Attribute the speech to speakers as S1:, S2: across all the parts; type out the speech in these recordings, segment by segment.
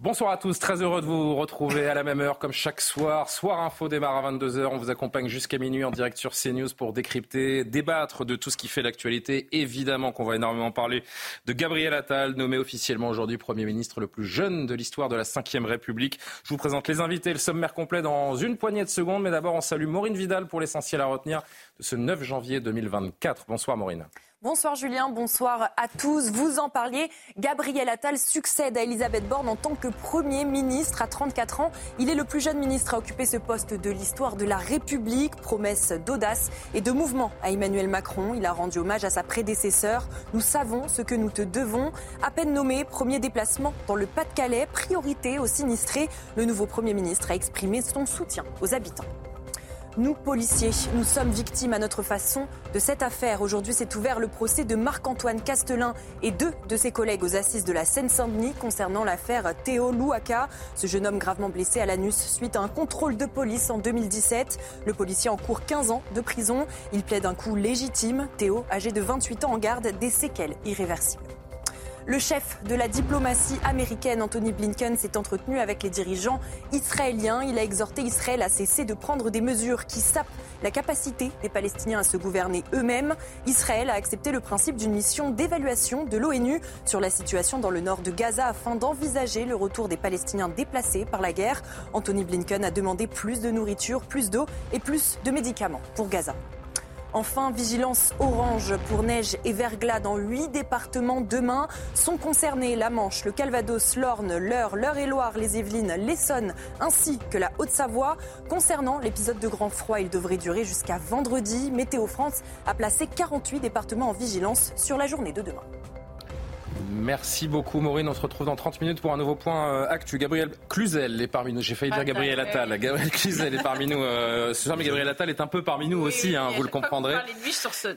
S1: Bonsoir à tous, très heureux de vous retrouver à la même heure comme chaque soir. Soir Info démarre à 22h, on vous accompagne jusqu'à minuit en direct sur CNews pour décrypter, débattre de tout ce qui fait l'actualité. Évidemment qu'on va énormément parler de Gabriel Attal, nommé officiellement aujourd'hui Premier ministre le plus jeune de l'histoire de la Ve République. Je vous présente les invités, le sommaire complet dans une poignée de secondes, mais d'abord on salue Maureen Vidal pour l'essentiel à retenir de ce 9 janvier 2024. Bonsoir Maureen.
S2: Bonsoir Julien, bonsoir à tous. Vous en parliez, Gabriel Attal succède à Elisabeth Borne en tant que Premier ministre à 34 ans. Il est le plus jeune ministre à occuper ce poste de l'histoire de la République. Promesse d'audace et de mouvement à Emmanuel Macron. Il a rendu hommage à sa prédécesseur. Nous savons ce que nous te devons. À peine nommé, premier déplacement dans le Pas-de-Calais, priorité aux sinistrés. Le nouveau Premier ministre a exprimé son soutien aux habitants. Nous, policiers, nous sommes victimes à notre façon de cette affaire. Aujourd'hui s'est ouvert le procès de Marc-Antoine Castelin et deux de ses collègues aux assises de la Seine-Saint-Denis concernant l'affaire Théo Louaka, ce jeune homme gravement blessé à l'anus suite à un contrôle de police en 2017. Le policier encourt 15 ans de prison. Il plaide un coup légitime. Théo, âgé de 28 ans, en garde des séquelles irréversibles. Le chef de la diplomatie américaine, Anthony Blinken, s'est entretenu avec les dirigeants israéliens. Il a exhorté Israël à cesser de prendre des mesures qui sapent la capacité des Palestiniens à se gouverner eux-mêmes. Israël a accepté le principe d'une mission d'évaluation de l'ONU sur la situation dans le nord de Gaza afin d'envisager le retour des Palestiniens déplacés par la guerre. Anthony Blinken a demandé plus de nourriture, plus d'eau et plus de médicaments pour Gaza. Enfin, vigilance orange pour neige et verglas dans huit départements demain. Sont concernés la Manche, le Calvados, l'Orne, l'Eure, l'Eure-et-Loire, les Yvelines, l'Essonne ainsi que la Haute-Savoie. Concernant l'épisode de grand froid, il devrait durer jusqu'à vendredi. Météo France a placé 48 départements en vigilance sur la journée de demain.
S1: Merci beaucoup Maureen. On se retrouve dans 30 minutes pour un nouveau point euh, actu. Gabriel Cluzel est parmi nous. J'ai failli dire Gabriel Attal. Gabriel Cluzel est parmi nous euh, ce soir, mais Gabriel Attal est un peu parmi nous aussi, hein, vous le comprendrez.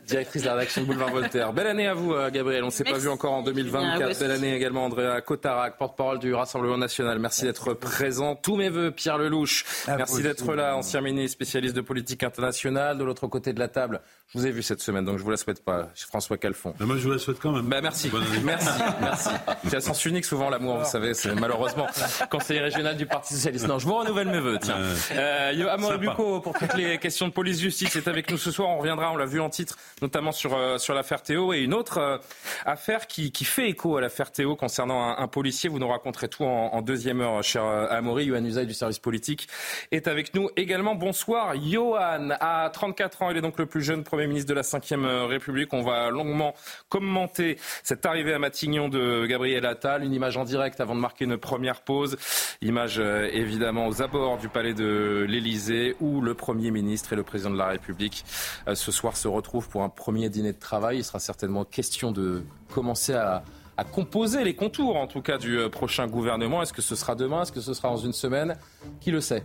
S1: Directrice de la rédaction de Boulevard Voltaire. Belle année à vous euh, Gabriel. On ne s'est pas vu encore en 2024. Belle année également Andrea Cotarac, porte-parole du Rassemblement National. Merci d'être présent. Tous mes voeux, Pierre Lelouch. Merci d'être là, ancien ministre spécialiste de politique internationale. De l'autre côté de la table, je vous ai vu cette semaine, donc je vous la souhaite pas. François Calfon.
S3: moi je vous la souhaite quand même.
S1: Bah, merci. Merci. Merci. C'est à sens unique souvent l'amour, vous savez, c'est malheureusement conseiller régional du Parti Socialiste. Non, je vous renouvelle mes voeux, tiens. Euh, Amaury Bucco, pour toutes les questions de police-justice, est avec nous ce soir. On reviendra, on l'a vu en titre, notamment sur, euh, sur l'affaire Théo. Et une autre euh, affaire qui, qui fait écho à l'affaire Théo concernant un, un, policier. Vous nous raconterez tout en, en deuxième heure, cher euh, Amaury. Yohann Usaï du service politique est avec nous également. Bonsoir, Johan. À 34 ans, il est donc le plus jeune Premier ministre de la Ve République. On va longuement commenter cette arrivée à Matignon de Gabriel Attal. Une image en direct avant de marquer une première pause. Image euh, évidemment aux abords du palais de l'Elysée où le Premier ministre et le Président de la République euh, ce soir se retrouvent pour un premier dîner de travail. Il sera certainement question de commencer à, à composer les contours en tout cas du euh, prochain gouvernement. Est-ce que ce sera demain? Est-ce que ce sera dans une semaine? Qui le sait?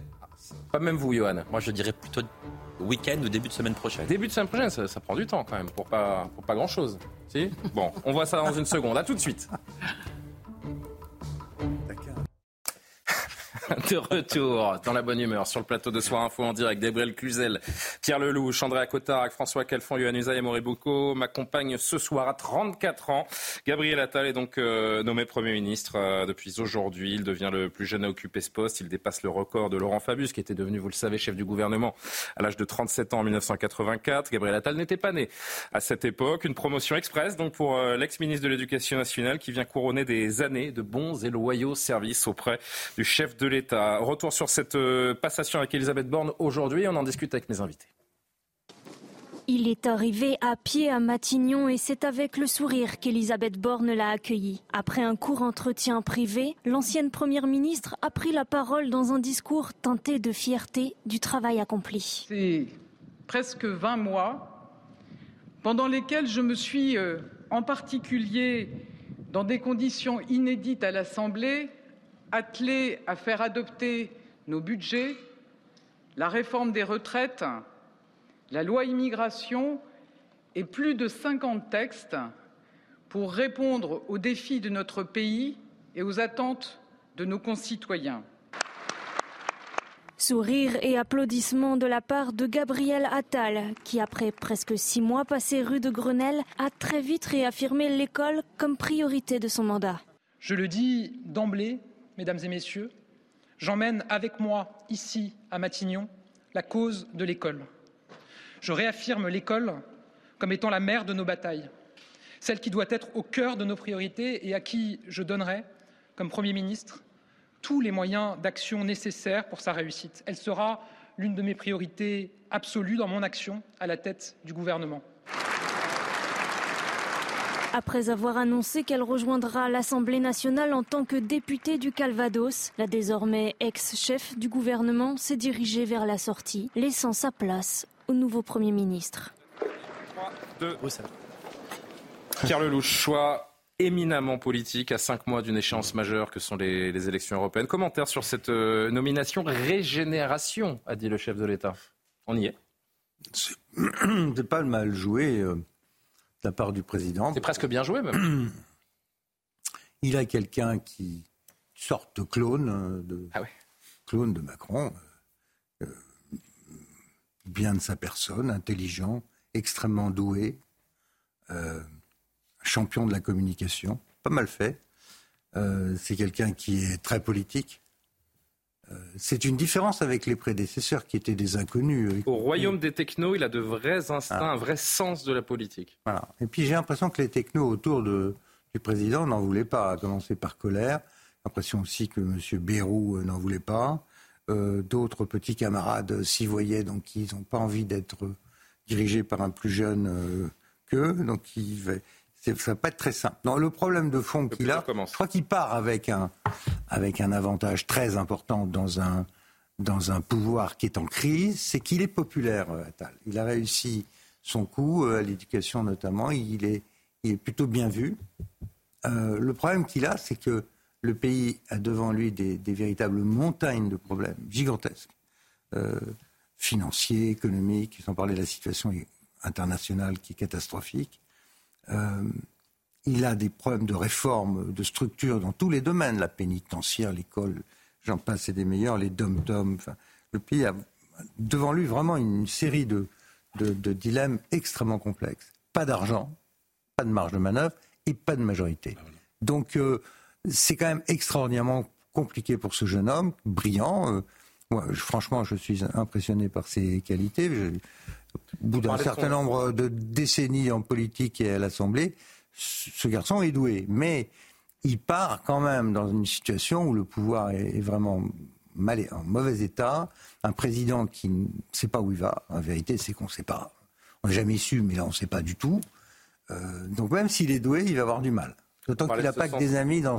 S1: Pas même vous, Johan.
S4: Moi, je dirais plutôt week-end ou début de semaine prochaine.
S1: Début de semaine prochaine, ça, prend du temps quand même pour pas, pour pas grand-chose. Si? Bon, on voit ça dans une seconde. À tout de suite. de retour dans la bonne humeur sur le plateau de Soir Info en direct. Gabriel Cluzel, Pierre Lelouch, André Cotard, François Calfon, Yohann et Moribuco m'accompagnent ce soir à 34 ans. Gabriel Attal est donc euh, nommé Premier ministre euh, depuis aujourd'hui. Il devient le plus jeune à occuper ce poste. Il dépasse le record de Laurent Fabius, qui était devenu, vous le savez, chef du gouvernement à l'âge de 37 ans en 1984. Gabriel Attal n'était pas né à cette époque. Une promotion express donc pour euh, l'ex-ministre de l'Éducation nationale qui vient couronner des années de bons et loyaux services auprès du chef de l'État Retour sur cette euh, passation avec Elisabeth Borne aujourd'hui. On en discute avec mes invités.
S5: Il est arrivé à pied à Matignon et c'est avec le sourire qu'Elisabeth Borne l'a accueilli. Après un court entretien privé, l'ancienne première ministre a pris la parole dans un discours teinté de fierté du travail accompli.
S6: C'est presque 20 mois pendant lesquels je me suis euh,
S3: en particulier dans des conditions inédites à l'Assemblée, attelés à faire adopter nos budgets, la réforme des retraites, la loi immigration et plus de 50 textes pour répondre aux défis de notre pays et aux attentes de nos concitoyens.
S5: Sourires et applaudissements de la part de Gabriel Attal, qui après presque six mois passés rue de Grenelle, a très vite réaffirmé l'école comme priorité de son mandat.
S6: Je le dis d'emblée, mesdames et messieurs, j'emmène avec moi ici à Matignon la cause de l'école. Je réaffirme l'école comme étant la mère de nos batailles, celle qui doit être au cœur de nos priorités et à qui je donnerai, comme Premier ministre, tous les moyens d'action nécessaires pour sa réussite. Elle sera l'une de mes priorités absolues dans mon action à la tête du gouvernement.
S5: Après avoir annoncé qu'elle rejoindra l'Assemblée nationale en tant que députée du Calvados, la désormais ex-chef du gouvernement s'est dirigée vers la sortie, laissant sa place au nouveau Premier ministre.
S1: Pierre Lelouch, choix éminemment politique à cinq mois d'une échéance majeure que sont les, élections européennes. Commentaire sur cette euh, nomination régénération, a dit le chef de l'État. On y est?
S7: C'est pas le mal joué euh, de la part du président.
S1: C'est presque bien joué même.
S7: Il a quelqu'un qui sorte de clone euh, de,
S1: ah
S7: clone de Macron, bien de sa personne, intelligent, extrêmement doué champion de la communication, pas mal fait. Euh, c'est quelqu'un qui est très politique. Euh, c'est une différence avec les prédécesseurs qui étaient des inconnus.
S1: Euh, Au royaume des technos, il a de vrais instincts, ah. un vrai sens de la politique.
S7: Voilà. Et puis j'ai l'impression que les technos autour de, du président n'en voulaient pas, à commencer par Colère. L'impression aussi que M. Bérou n'en voulait pas. D'autres petits camarades s'y voyaient, donc ils n'ont pas envie d'être dirigés par un plus jeune qu'eux. Donc ils, ça va pas être très simple. Non, le problème de fond qu'il a, je crois qu'il part avec un, avec un avantage très important dans un, dans un pouvoir qui est en crise, c'est qu'il est populaire, euh, Attal. Il a réussi son coup, euh, à l'éducation notamment, il est, il est plutôt bien vu. Euh, le problème qu'il a, c'est que le pays a devant lui des, des véritables montagnes de problèmes gigantesques, financiers, économiques, sans parler de la situation internationale qui est catastrophique. Euh, il a des problèmes de réforme, de structure dans tous les domaines, la pénitentiaire, l'école, j'en passe, et des meilleurs, les dom-toms. le pays a devant lui vraiment une série de, de, dilemmes extrêmement complexes. Pas d'argent, pas de marge de manœuvre et pas de majorité. Donc euh, c'est quand même extraordinairement compliqué pour ce jeune homme, brillant. Euh, moi, franchement, je suis impressionné par ses qualités. Au bout d'un certain nombre de décennies en politique et à l'Assemblée, ce garçon est doué. Mais il part quand même dans une situation où le pouvoir est vraiment mal, en mauvais état. Un président qui ne sait pas où il va. En vérité, c'est qu'on ne sait pas. On n'a jamais su, mais là, on ne sait pas du tout. Euh, donc même s'il est doué, il va avoir du mal. D'autant qu'il n'a pas que des amis dans,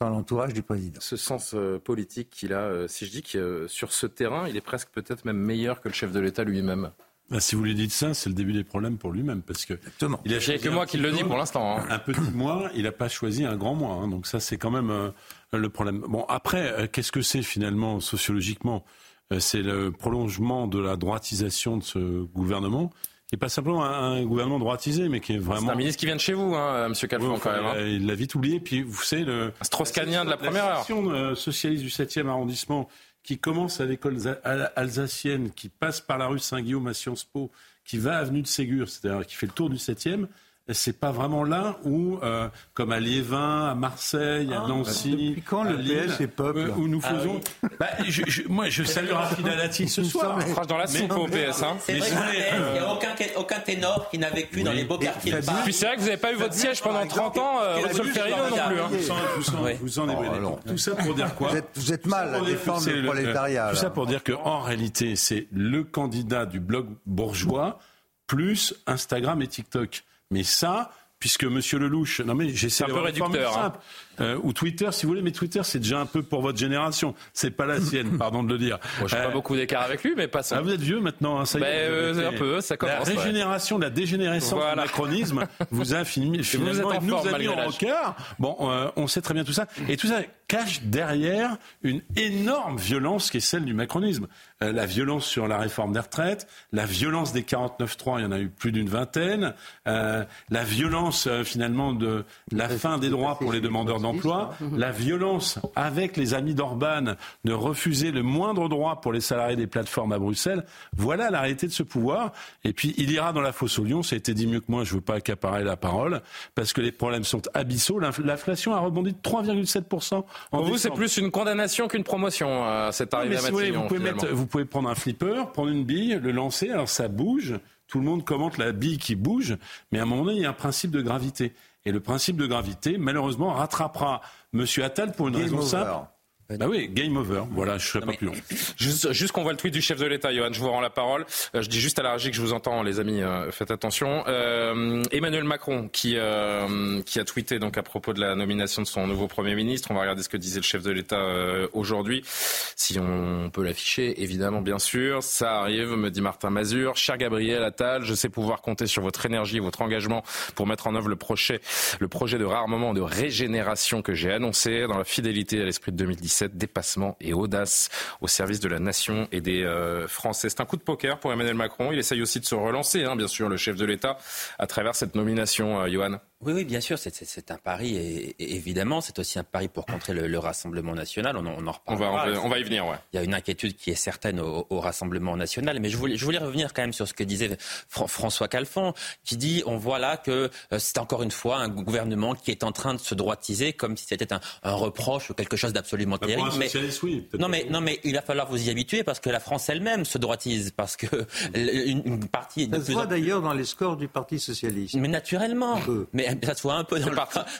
S7: dans l'entourage du président.
S1: Ce sens euh, politique qu'il a, euh, si je dis que sur ce terrain, il est presque peut-être même meilleur que le chef de l'État lui-même.
S8: Bah, si vous lui dites ça, c'est le début des problèmes pour lui-même, parce que
S1: Exactement. il a que moi qui le dis pour l'instant. Hein.
S8: Un petit mois, il n'a pas choisi un grand mois, hein. donc ça c'est quand même euh, le problème. Bon, après, euh, qu'est-ce que c'est finalement sociologiquement? Euh, C'est le prolongement de la droitisation de ce gouvernement qui n'est pas simplement un, gouvernement droitisé, mais qui est vraiment. C'est
S1: un ministre qui vient de chez vous, hein, Monsieur Calfon, quand même. Hein.
S8: Il l'a vite oublié. Puis vous savez le.
S1: Strauss-Canien de la première heure.
S8: La socialiste du 7e arrondissement qui commence à l'école alsacienne, qui passe par la rue Saint-Guillaume à Sciences Po, qui va à avenue de Ségur, c'est-à-dire qui fait le tour du 7e, c'est pas vraiment là où, euh, comme à Liévin, à Marseille, à ah, Nancy,
S7: depuis quand le PS est peuple euh,
S8: où nous ah faisons. bah, je, je, moi, je salue Rafida Dati ce soir.
S1: On dans la soupe au PS. Hein.
S4: C'est vrai il n'y a aucun, aucun ténor qui n'a vécu dans les beaux quartiers de
S1: Paris. Puis c'est vrai que vous n'avez pas eu votre siège pendant 30 ans, euh, Monsieur Ferrino non plus. Hein.
S8: Vous en, oh, Tout ça pour dire quoi
S7: Vous êtes mal à défendre le prolétariat.
S8: Tout ça pour dire qu'en réalité, c'est le candidat du bloc bourgeois plus Instagram et TikTok. Mais ça, puisque Monsieur Lelouch, non mais j'essaie
S1: un peu réducteur, hein.
S8: euh, ou Twitter si vous voulez, mais Twitter c'est déjà un peu pour votre génération, c'est pas la sienne, pardon de le dire.
S1: Moi, je n'ai pas beaucoup d'écart avec lui, mais pas ça.
S8: Ah, vous êtes vieux maintenant, hein, ça
S1: y est. Ben, un peu, ça commence.
S8: La régénération, la dégénérescence du macronisme vous a fini, finalement vous nous a mis en rencard. Bon, on sait très bien tout ça, et tout ça cache derrière une énorme violence qui est celle du macronisme. Euh, la violence sur la réforme des retraites, la violence des 49-3, il y en a eu plus d'une vingtaine, euh, la violence euh, finalement de la fin des droits pour les demandeurs d'emploi, la violence avec les amis d'Orban de refuser le moindre droit pour les salariés des plateformes à Bruxelles. Voilà la réalité de ce pouvoir. Et puis il ira dans la fosse au lion, ça a été dit mieux que moi, je ne veux pas accaparer la parole, parce que les problèmes sont abyssaux. L'inflation a rebondi de 3,7%
S1: pour vous, c'est plus une condamnation qu'une promotion, euh, cette arrivée à Matignon,
S8: vous, pouvez vous pouvez prendre un flipper, prendre une bille, le lancer, alors ça bouge. Tout le monde commente la bille qui bouge, mais à un moment donné, il y a un principe de gravité. Et le principe de gravité, malheureusement, rattrapera M. Attal pour une raison simple. Bah oui, game over. Voilà, je ne serai pas plus long.
S1: Juste, juste qu'on voit le tweet du chef de l'État, Johan, je vous rends la parole. Euh, je dis juste à la régie que je vous entends, les amis, euh, faites attention. Euh, Emmanuel Macron, qui, euh, qui a tweeté donc à propos de la nomination de son nouveau Premier ministre. On va regarder ce que disait le chef de l'État aujourd'hui. Si on peut l'afficher, évidemment, bien sûr. Ça arrive, me dit Martin Mazur. Cher Gabriel Attal, je sais pouvoir compter sur votre énergie et votre engagement pour mettre en œuvre le projet, le projet de rarement de régénération que j'ai annoncé dans la fidélité à l'esprit de 2017 dépassement et audace au service de la nation et des euh, Français. C'est un coup de poker pour Emmanuel Macron. Il essaye aussi de se relancer, hein, bien sûr, le chef de l'État, à travers cette nomination, euh, Johan.
S9: Oui, oui, bien sûr, c'est un pari, et, évidemment, c'est aussi un pari pour contrer le, Rassemblement national. On, on en reparlera.
S1: On va, on va, y venir, ouais.
S9: Il y a une inquiétude qui est certaine au, Rassemblement national, mais je voulais, je voulais, revenir quand même sur ce que disait François Calfon, qui dit, on voit là que euh, c'est encore une fois un gouvernement qui est en train de se droitiser, comme si c'était un, reproche ou quelque chose d'absolument bah, terrible.
S8: Mais, oui,
S9: non, mais, non, mais il va falloir vous y habituer, parce que la France elle-même se droitise, parce que une, partie...
S7: Ça se voit d'ailleurs dans les scores du Parti socialiste.
S9: Mais naturellement. Mais ça soit un peu dans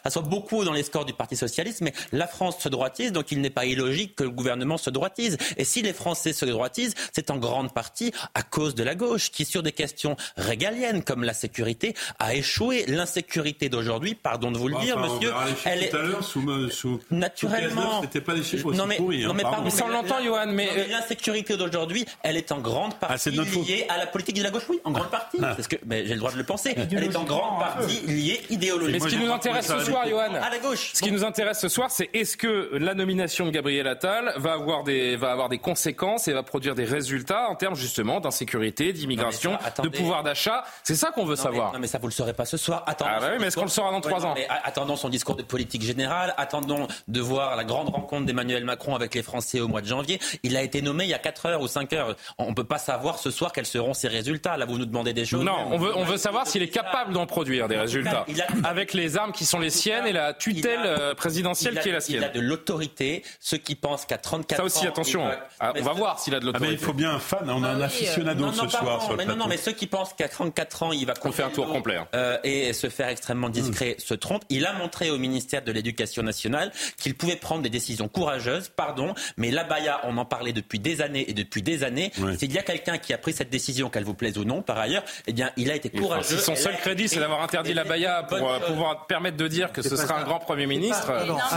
S9: ça soit beaucoup dans les scores du Parti socialiste, mais la France se droitise, donc il n'est pas illogique que le gouvernement se droitise. Et si les Français se droitisent, c'est en grande partie à cause de la gauche, qui sur des questions régaliennes comme la sécurité a échoué. L'insécurité d'aujourd'hui, pardon de vous le dire, monsieur,
S8: elle est sous, sous
S9: naturellement.
S8: C'était pas des chiffres aussi
S9: non mais,
S8: pourris,
S9: non
S8: mais
S9: hein, pardon,
S1: ça on l'entend, Johan, mais
S9: euh, l'insécurité d'aujourd'hui, elle est en grande ah, partie liée à la politique de la gauche. Oui, en grande partie. Ah. Parce que, mais j'ai le droit de le penser. Elle est en grande partie liée idéologiquement
S1: ce qui nous intéresse ce soir, Johan,
S9: à la gauche.
S1: Ce qui nous intéresse ce soir, c'est est-ce que la nomination de Gabriel Attal va avoir des va avoir des conséquences et va produire des résultats en termes justement d'insécurité, d'immigration, de pouvoir d'achat? C'est ça qu'on veut savoir.
S9: non, mais ça vous le saurez pas ce soir. Attendons.
S1: Ah bah oui, mais est-ce qu'on le saura dans trois ans?
S9: Attendons son discours de politique générale. Attendons de voir la grande rencontre d'Emmanuel Macron avec les Français au mois de janvier. Il a été nommé il y a 4 heures ou 5 heures. On peut pas savoir ce soir quels seront ses résultats. Là, vous nous demandez des choses.
S1: Non, on veut on veut savoir s'il est capable d'en produire des résultats avec les armes qui sont les siennes et la tutelle euh, présidentielle qui est la sienne.
S9: Il a de l'autorité. Ceux qui pensent qu'à 34
S1: ans. Ça aussi, attention. Ah, on va voir s'il a de ah, l'autorité.
S8: il faut bien un fan. On a un ah aficionado ce soir. Sur
S9: mais non, non, mais ceux qui pensent qu'à 34 ans, il va.
S1: On fait un tour complet.
S9: Hein. Euh, et se faire extrêmement discret se trompe. Il a montré au ministère de l'Éducation nationale qu'il pouvait prendre des décisions courageuses. Pardon, mais l'abaya, on en parlait depuis des années et depuis des années. S'il y a quelqu'un qui a pris cette décision, qu'elle vous plaise ou non, par ailleurs, eh bien, il a été courageux.
S1: son seul crédit, c'est d'avoir interdit l'abaya pour euh, pouvoir permettre de dire que ce sera un grand Premier ministre.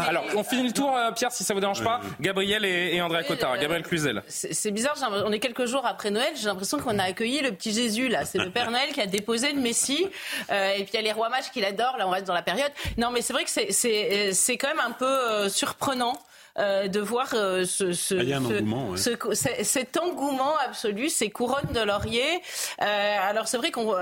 S1: Alors, on finit le tour, euh, Pierre, si ça vous dérange pas. Gabriel et, André Cotard. Gabriel Cluzel.
S10: C'est bizarre, on est quelques jours après Noël, j'ai l'impression qu'on a accueilli le petit Jésus, là. C'est le Père Noël qui a déposé le Messie. Euh, et puis il y a les rois mages qui l'adorent, là, on va être dans la période. Non, mais c'est vrai que c'est quand même un peu surprenant. Euh, de voir euh, ce, ce, ce, cet engouement absolu, ces couronnes de laurier. Euh, alors c'est vrai qu'on,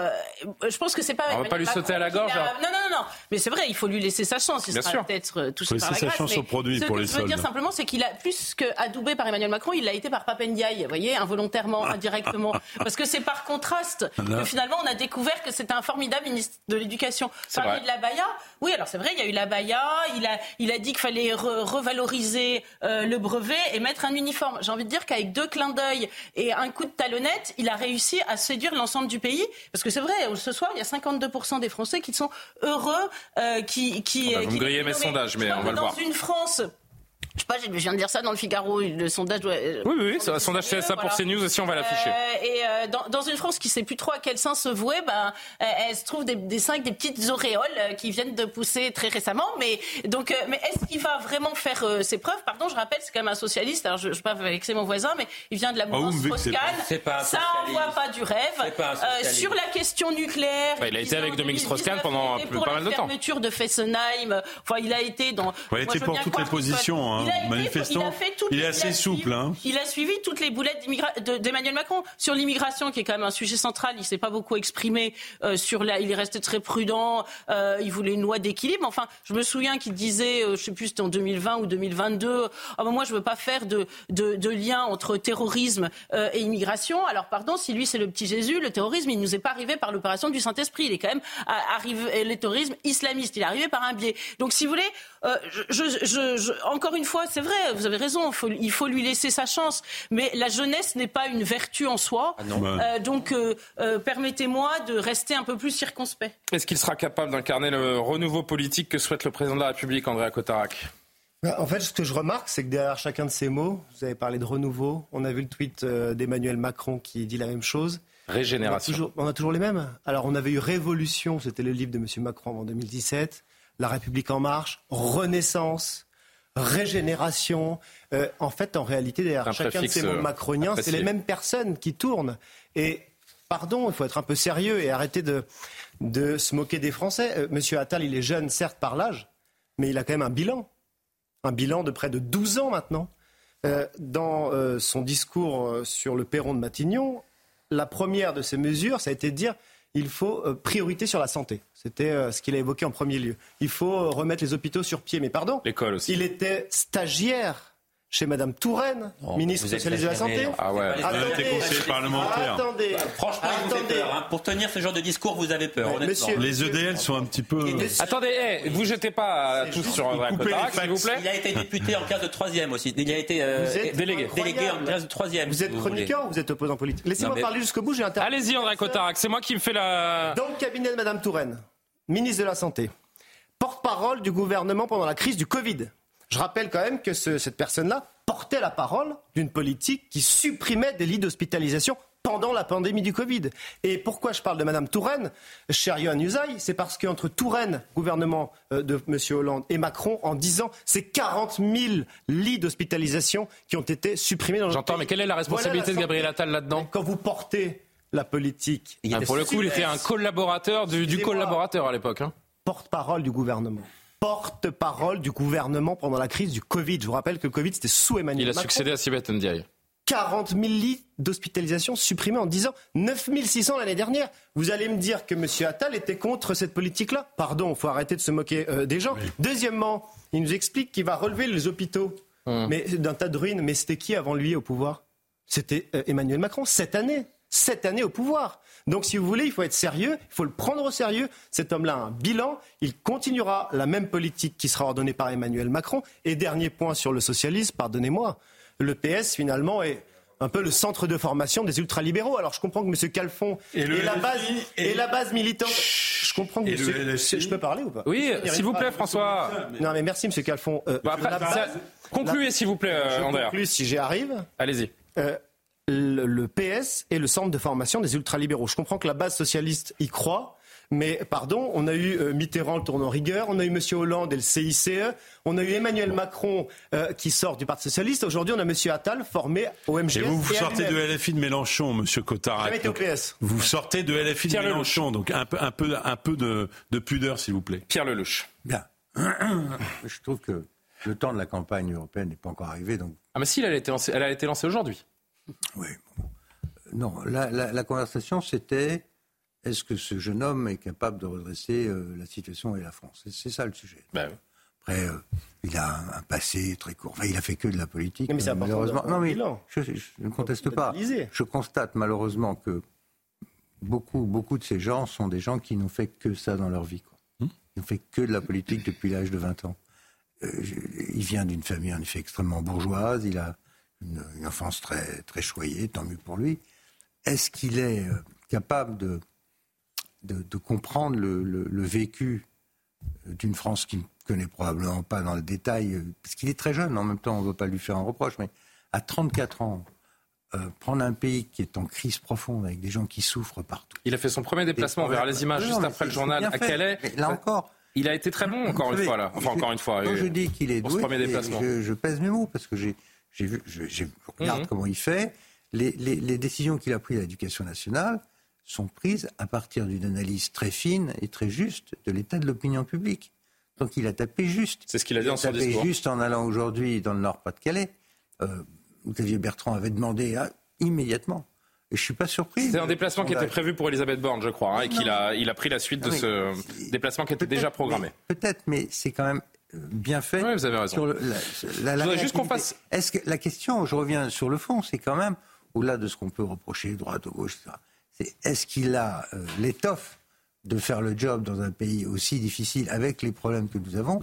S10: je pense que c'est pas.
S1: On va pas lui sauter à la gorge.
S10: Hein. Non, non, non, Mais c'est vrai, il faut lui laisser sa chance. Il
S1: Bien
S10: sera peut-être touché par la
S8: sa chance au produit pour
S10: les
S8: Ce que je veux
S10: dire simplement, c'est qu'il a plus qu'adoubé par Emmanuel Macron, il l'a été par Papendiaï, vous voyez, involontairement, indirectement, parce que c'est par contraste que finalement on a découvert que c'était un formidable ministre de l'Éducation. Parler de la Baya, oui, alors c'est vrai, il y a eu la Baya, il a, il a dit qu'il fallait revaloriser euh, le brevet et mettre un uniforme. J'ai envie de dire qu'avec deux clins d'œil et un coup de talonnette, il a réussi à séduire l'ensemble du pays. Parce que c'est vrai, ce soir, il y a 52% des Français qui sont heureux, euh, qui... qui,
S1: vous me grillez mes sondages, mais on va le voir.
S10: Dans une France je sais pas, je viens de dire ça dans le Figaro, le sondage doit...
S1: Oui, oui, oui, c'est un sondage ça pour CNews aussi, on va l'afficher.
S10: Euh, et euh, dans, dans, une France qui sait plus trop à quel sein se vouer, ben, elle se trouve des, des seins avec des petites auréoles qui viennent de pousser très récemment. Mais, donc, mais est-ce qu'il va vraiment faire ses preuves? Pardon, je rappelle, c'est quand même un socialiste, alors je ne vais pas vexer mon voisin, mais il vient de la mouvance
S9: ah,
S10: Ça envoie pas du rêve. sur la question nucléaire...
S1: Bah, il a été avec Dominique Strauss-Kahn pendant pas mal de temps.
S10: la fermeture de Fessenheim, enfin, il a été dans...
S8: il était pour toutes les positions, hein, manifestant. Il, est assez souple. Hein.
S10: Il a suivi toutes les boulettes d'Emmanuel Macron. Sur l'immigration, qui est quand même un sujet central, il s'est pas beaucoup exprimé. Euh, sur la, il est resté très prudent. Euh, il voulait une loi d'équilibre. Enfin, je me souviens qu'il disait, euh, je sais plus, c'était en 2020 ou 2022, ah ben moi, je veux pas faire de, de, de lien entre terrorisme et immigration. Alors, pardon, si lui, c'est le petit Jésus, le terrorisme, il nous est pas arrivé par l'opération du Saint-Esprit. Il est quand même arrivé, le terrorisme islamiste, il est arrivé par un biais. Donc, si vous voulez, je, je, je, encore une fois, c'est vrai, vous avez raison, il faut lui laisser sa chance. Mais la jeunesse n'est pas une vertu en soi. Ah euh, donc, euh, euh, permettez-moi de rester un peu plus circonspect.
S1: Est-ce qu'il sera capable d'incarner le renouveau politique que souhaite le président de la République, André Cotarac
S11: bah, en fait, ce que je remarque, c'est que derrière chacun de ces mots, vous avez parlé de renouveau, on a vu le tweet d'Emmanuel Macron qui dit la même chose.
S1: Régénération.
S11: On a, toujours, les mêmes. Alors, on avait eu Révolution, c'était le livre de M. Macron en 2017. La République en marche, Renaissance, régénération. Euh, en fait, en réalité, derrière chacun de ces mots euh, macroniens, c'est les mêmes personnes qui tournent. Et pardon, il faut être un peu sérieux et arrêter de, de se moquer des Français. Euh, Monsieur Attal, il est jeune, certes, par l'âge, mais il a quand même un bilan. Un bilan de près de 12 ans maintenant. dans son discours sur le perron de Matignon, la première de ces mesures, ça a été de dire il faut euh, priorité sur la santé. C'était euh, ce qu'il a évoqué en premier lieu. Il faut euh, remettre les hôpitaux sur pied. Mais pardon,
S1: l'école aussi.
S11: Il était stagiaire chez Madame Touraine, ministre spécialiste de la Santé.
S1: Ah ouais.
S8: Attendez, conseiller parlementaire.
S11: Attendez.
S9: Franchement, vous avez peur. Hein. Pour tenir ce genre de discours, vous avez peur.
S8: les EDL sont un petit peu.
S1: Attendez, hey, vous jetez pas tous sur André Cotarac, s'il vous plaît.
S9: Il a été député en classe de troisième aussi. Il a été euh, délégué. délégué en classe de troisième.
S11: Vous êtes chroniqueur ou vous êtes opposant politique? Laissez-moi parler jusqu'au bout. J'ai
S1: Allez-y, André Cotarac. C'est moi qui me fais la.
S11: Dans le cabinet de Madame Touraine, ministre de la Santé, porte-parole du gouvernement pendant la crise du Covid. Je rappelle quand même que cette personne-là portait la parole d'une politique qui supprimait des lits d'hospitalisation pendant la pandémie du Covid. Et pourquoi je parle de Mme Touraine, cher Yohann Usaï C'est parce qu'entre Touraine, gouvernement euh, de M. Hollande, et Macron, en 10 ans, c'est 40 000 lits d'hospitalisation qui ont été supprimés dans le
S1: J'entends, mais quelle est la responsabilité de Gabriel Attal là-dedans
S11: Quand vous portez la politique...
S1: Ah, pour le coup, il était un collaborateur du, collaborateur à l'époque. Hein.
S11: Porte-parole du gouvernement porte-parole du gouvernement pendant la crise du Covid. Je vous rappelle que le Covid, c'était sous Emmanuel
S1: Macron. Il a succédé à Sibeth Ndiaye.
S11: 40 000 lits d'hospitalisation supprimés en 10 ans, 9 600 l'année dernière. Vous allez me dire que M. Attal était contre cette politique-là Pardon, il faut arrêter de se moquer euh, des gens. Deuxièmement, il nous explique qu'il va relever les hôpitaux hum. mais d'un tas de ruines. Mais c'était qui avant lui au pouvoir? C'était euh, Emmanuel Macron, cette année. Cette année au pouvoir. Donc, si vous voulez, il faut être sérieux, il faut le prendre au sérieux. Cet homme-là a un bilan, il continuera la même politique qui sera ordonnée par Emmanuel Macron. Et dernier point sur le socialisme, pardonnez-moi, le PS finalement est un peu le centre de formation des ultralibéraux. Alors je comprends que M. Calfon et, la, base, et... la base militante. Je comprends que Je peux parler ou pas?
S1: Oui, s'il vous plaît, François.
S11: Non, mais merci, M. Calfon.
S1: Euh, concluez, s'il vous plaît, euh,
S11: si j'y arrive.
S1: Allez-y.
S11: Euh, le, PS est le centre de formation des ultralibéraux. Je comprends que la base socialiste y croit. Mais pardon, on a eu euh, Mitterrand le tournant rigueur, on a eu M. Hollande et le CICE, on a eu Emmanuel Macron euh, qui sort du Parti socialiste. Aujourd'hui, on a M. Attal formé au MGS.
S8: Et vous, vous sortez de LFI de Mélenchon, M. Cotard. Vous sortez de LFI de Mélenchon, donc un peu, un peu, un peu de, pudeur, s'il vous plaît.
S1: Pierre Lelouch.
S7: Bien. Je trouve que le temps de la campagne européenne n'est pas encore arrivé. Donc...
S1: Ah, mais si, elle a été lancée, elle a été lancée aujourd'hui.
S7: Oui. Non, la, conversation, c'était est-ce que ce jeune homme est capable de redresser euh, la situation et la France? C'est ça le sujet.
S1: Ben
S7: Après, euh, il a un, passé très court. Enfin, il a fait que de la politique.
S11: Mais, malheureusement. Non, mais
S7: je, ne conteste pas. Je constate malheureusement que beaucoup, beaucoup de ces gens sont des gens qui n'ont fait que ça dans leur vie. Quoi. Hmm ils n'ont fait que de la politique depuis l'âge de 20 ans. Euh, il vient d'une famille en effet extrêmement bourgeoise. Il a une, enfance très, très choyée, tant mieux pour lui. Est-ce qu'il est euh, capable de, de, comprendre le, vécu euh, d'une France qui ne connaît probablement pas dans le détail, euh, parce qu'il est très jeune, en même temps on ne veut pas lui faire un reproche, mais à 34 ans, euh, prendre un pays qui est en crise profonde avec des gens qui souffrent partout.
S1: Il a fait son premier déplacement vers les images juste après le journal à Calais.
S7: là encore.
S1: Il a été très bon, encore une fois, là. Enfin, encore une fois.
S7: Quand je dis qu'il est doué, je, je, pèse mes mots parce que j'ai vu, je, regarde mhm. comment il fait. Les, les, les décisions qu'il a prises à l'éducation nationale sont prises à partir d'une analyse très fine et très juste de l'état de l'opinion publique. Donc il a tapé juste.
S1: C'est ce qu'il a dit en
S7: son
S1: discours.
S7: Il a tapé juste en allant aujourd'hui dans le Nord-Pas-de-Calais. Euh, Xavier Bertrand avait demandé hein, immédiatement. Et je suis pas surpris.
S1: C'est un déplacement qui était prévu pour Elisabeth Borne, je crois, hein, et qu'il a, il a pris la suite de ah ce déplacement qui était déjà programmé.
S7: Peut-être, mais c'est quand même bien fait.
S1: Oui, vous avez raison.
S7: je juste qu'on fasse. Est-ce que la question, je reviens sur le fond, c'est quand même au-delà de ce qu'on peut reprocher, droite ou gauche, C'est est-ce qu'il a euh, l'étoffe de faire le job dans un pays aussi difficile avec les problèmes que nous avons.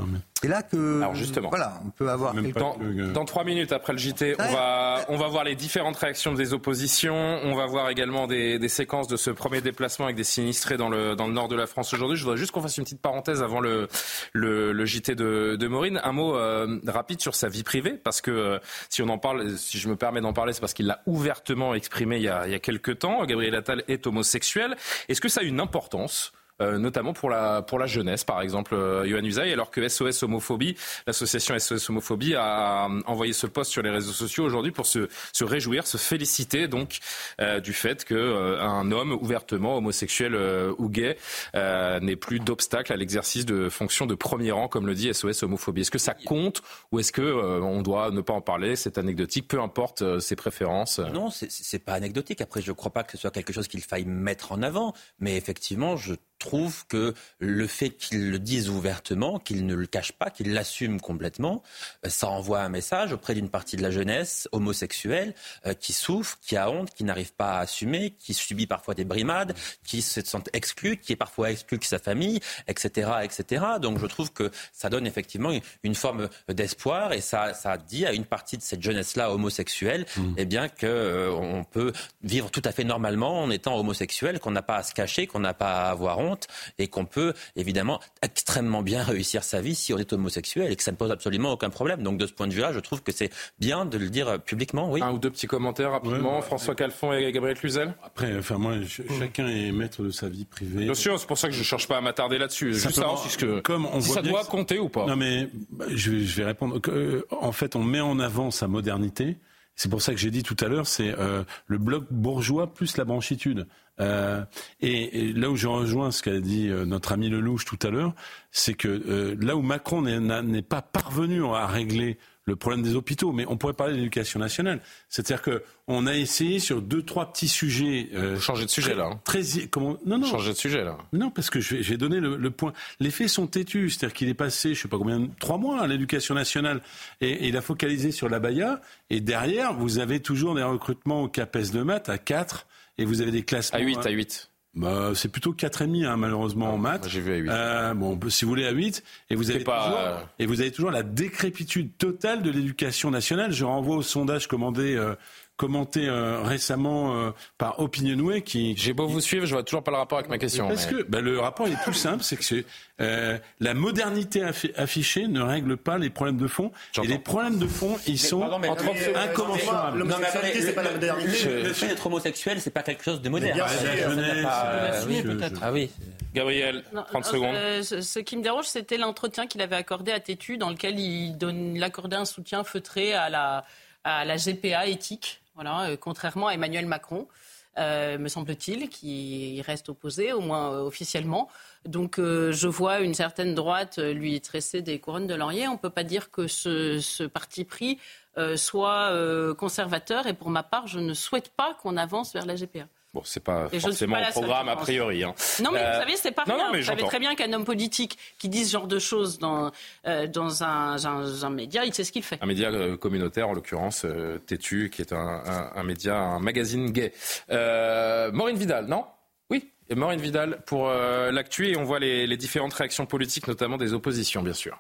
S7: C'est là que
S1: Alors justement,
S7: voilà, on peut avoir
S1: dans, dans, trois minutes après le JT, on va on va voir les différentes réactions des oppositions. On va voir également des, des, séquences de ce premier déplacement avec des sinistrés dans le dans le nord de la France aujourd'hui. Je voudrais juste qu'on fasse une petite parenthèse avant le le, le JT de, de Maureen. Un mot euh, rapide sur sa vie privée parce que euh, si on en parle, si je me permets d'en parler, c'est parce qu'il l'a ouvertement exprimé il y a il y a quelques temps. Gabriel Attal est homosexuel. Est-ce que ça a une importance euh, notamment pour la, pour la jeunesse, par exemple, euh, Yohann Usaï, alors que SOS Homophobie, l'association SOS Homophobie a envoyé ce post sur les réseaux sociaux aujourd'hui pour se, se réjouir, se féliciter donc euh, du fait qu'un euh, un homme ouvertement homosexuel ou gay n'ait plus d'obstacle à l'exercice de fonctions de premier rang, comme le dit SOS Homophobie. Est-ce que ça compte ou est-ce que on doit ne pas en parler? C'est anecdotique, peu importe ses préférences.
S9: Non, c'est pas anecdotique. Après, je ne crois pas que ce soit quelque chose qu'il faille mettre en avant, mais effectivement, je trouve que le fait qu'ils le disent ouvertement, qu'ils ne le cachent pas, qu'ils l'assument complètement, euh, ça envoie un message auprès d'une partie de la jeunesse homosexuelle euh, qui souffre, qui a honte, qui n'arrive pas à assumer, qui subit parfois des brimades, qui se sent exclu, qui est parfois exclu de sa famille, etc., etc. Donc je trouve que ça donne effectivement une forme d'espoir et ça, ça dit à une partie de cette jeunesse-là homosexuelle, mmh. eh bien que euh, on peut vivre tout à fait normalement en étant homosexuel, qu'on n'a pas à se cacher, qu'on n'a pas à avoir honte et qu'on peut évidemment extrêmement bien réussir sa vie si on est homosexuel et que ça ne pose absolument aucun problème. Donc de ce point de vue-là, je trouve que c'est bien de le dire publiquement. Oui.
S1: Un ou deux petits commentaires rapidement. François Calfon et Gabriel Cluzel.
S8: Après, enfin moi, chacun est maître de sa vie privée.
S1: Bien sûr, c'est pour ça que je ne cherche pas à m'attarder là-dessus. Juste que, comme on ça doit compter ou pas.
S8: Non mais bah, je vais, je vais répondre. Euh, en fait, on met en avant sa modernité. C'est pour ça que j'ai dit tout à l'heure, c'est euh, le bloc bourgeois plus la branchitude. Euh, et, là où je rejoins ce qu'a dit euh, notre ami Lelouch tout à l'heure, c'est que euh, là où Macron n'est pas parvenu à régler le problème des hôpitaux, mais on pourrait parler de l'éducation nationale. C'est-à-dire qu'on a essayé sur deux, trois petits sujets.
S1: Euh, changer de sujet là. Hein.
S8: Très, comment Non, non.
S1: Changer de sujet là.
S8: Non, parce que je vais, je vais donner le, le, point. Les faits sont têtus. C'est-à-dire qu'il est passé, je sais pas combien, trois mois à l'éducation nationale, et, et, il a focalisé sur la Baïa. Et derrière, vous avez toujours des recrutements au CAPES de maths à 4 et vous avez des classes
S1: À 8, à 8.
S8: Bah, c'est plutôt 4,5 hein, malheureusement en maths.
S1: J'ai vu à 8.
S8: Euh, bon, si vous voulez à 8 et vous avez pas, toujours, euh... et vous avez toujours la décrépitude totale de l'éducation nationale. Je renvoie au sondage commandé euh, commenté euh, récemment euh, par Opinionway qui.
S1: J'ai beau vous suivre, je vois toujours pas le rapport avec ma question.
S8: Parce que ben, le rapport est tout simple, c'est que euh, la modernité affichée ne règle pas les problèmes de fond. Et les problèmes de fond, ils sont incommensurables.
S9: C'est pas la modernité. Le fait d'être homosexuel, c'est pas quelque chose de moderne.
S1: Ah oui. Gabriel, 30 secondes.
S10: ce qui me dérange, c'était l'entretien qu'il avait accordé à Tétu, dans lequel il, donne, il accordait un soutien feutré à la, à la GPA éthique voilà, euh, contrairement à Emmanuel Macron. Euh, me semble-t-il, qui reste opposé, au moins euh, officiellement. Donc je vois une certaine droite lui tresser des couronnes de laurier. On ne peut pas dire que ce, ce parti pris soit conservateur. Et pour ma part, je ne souhaite pas qu'on avance vers la GPA.
S1: Bon, c'est pas forcément au programme a priori. Hein.
S10: Non, mais vous euh, savez, c'est pas rien. vous savez très bien qu'un homme politique qui dit ce genre de choses dans, euh, dans un, un, média, il sait ce qu'il fait.
S1: Un média euh, communautaire, en l'occurrence, Tétu, qui est un, un, média, un magazine gay. Maureen Vidal, non? Oui, Maureen Vidal pour l'actu et on voit les, les différentes réactions politiques, notamment des oppositions, bien sûr.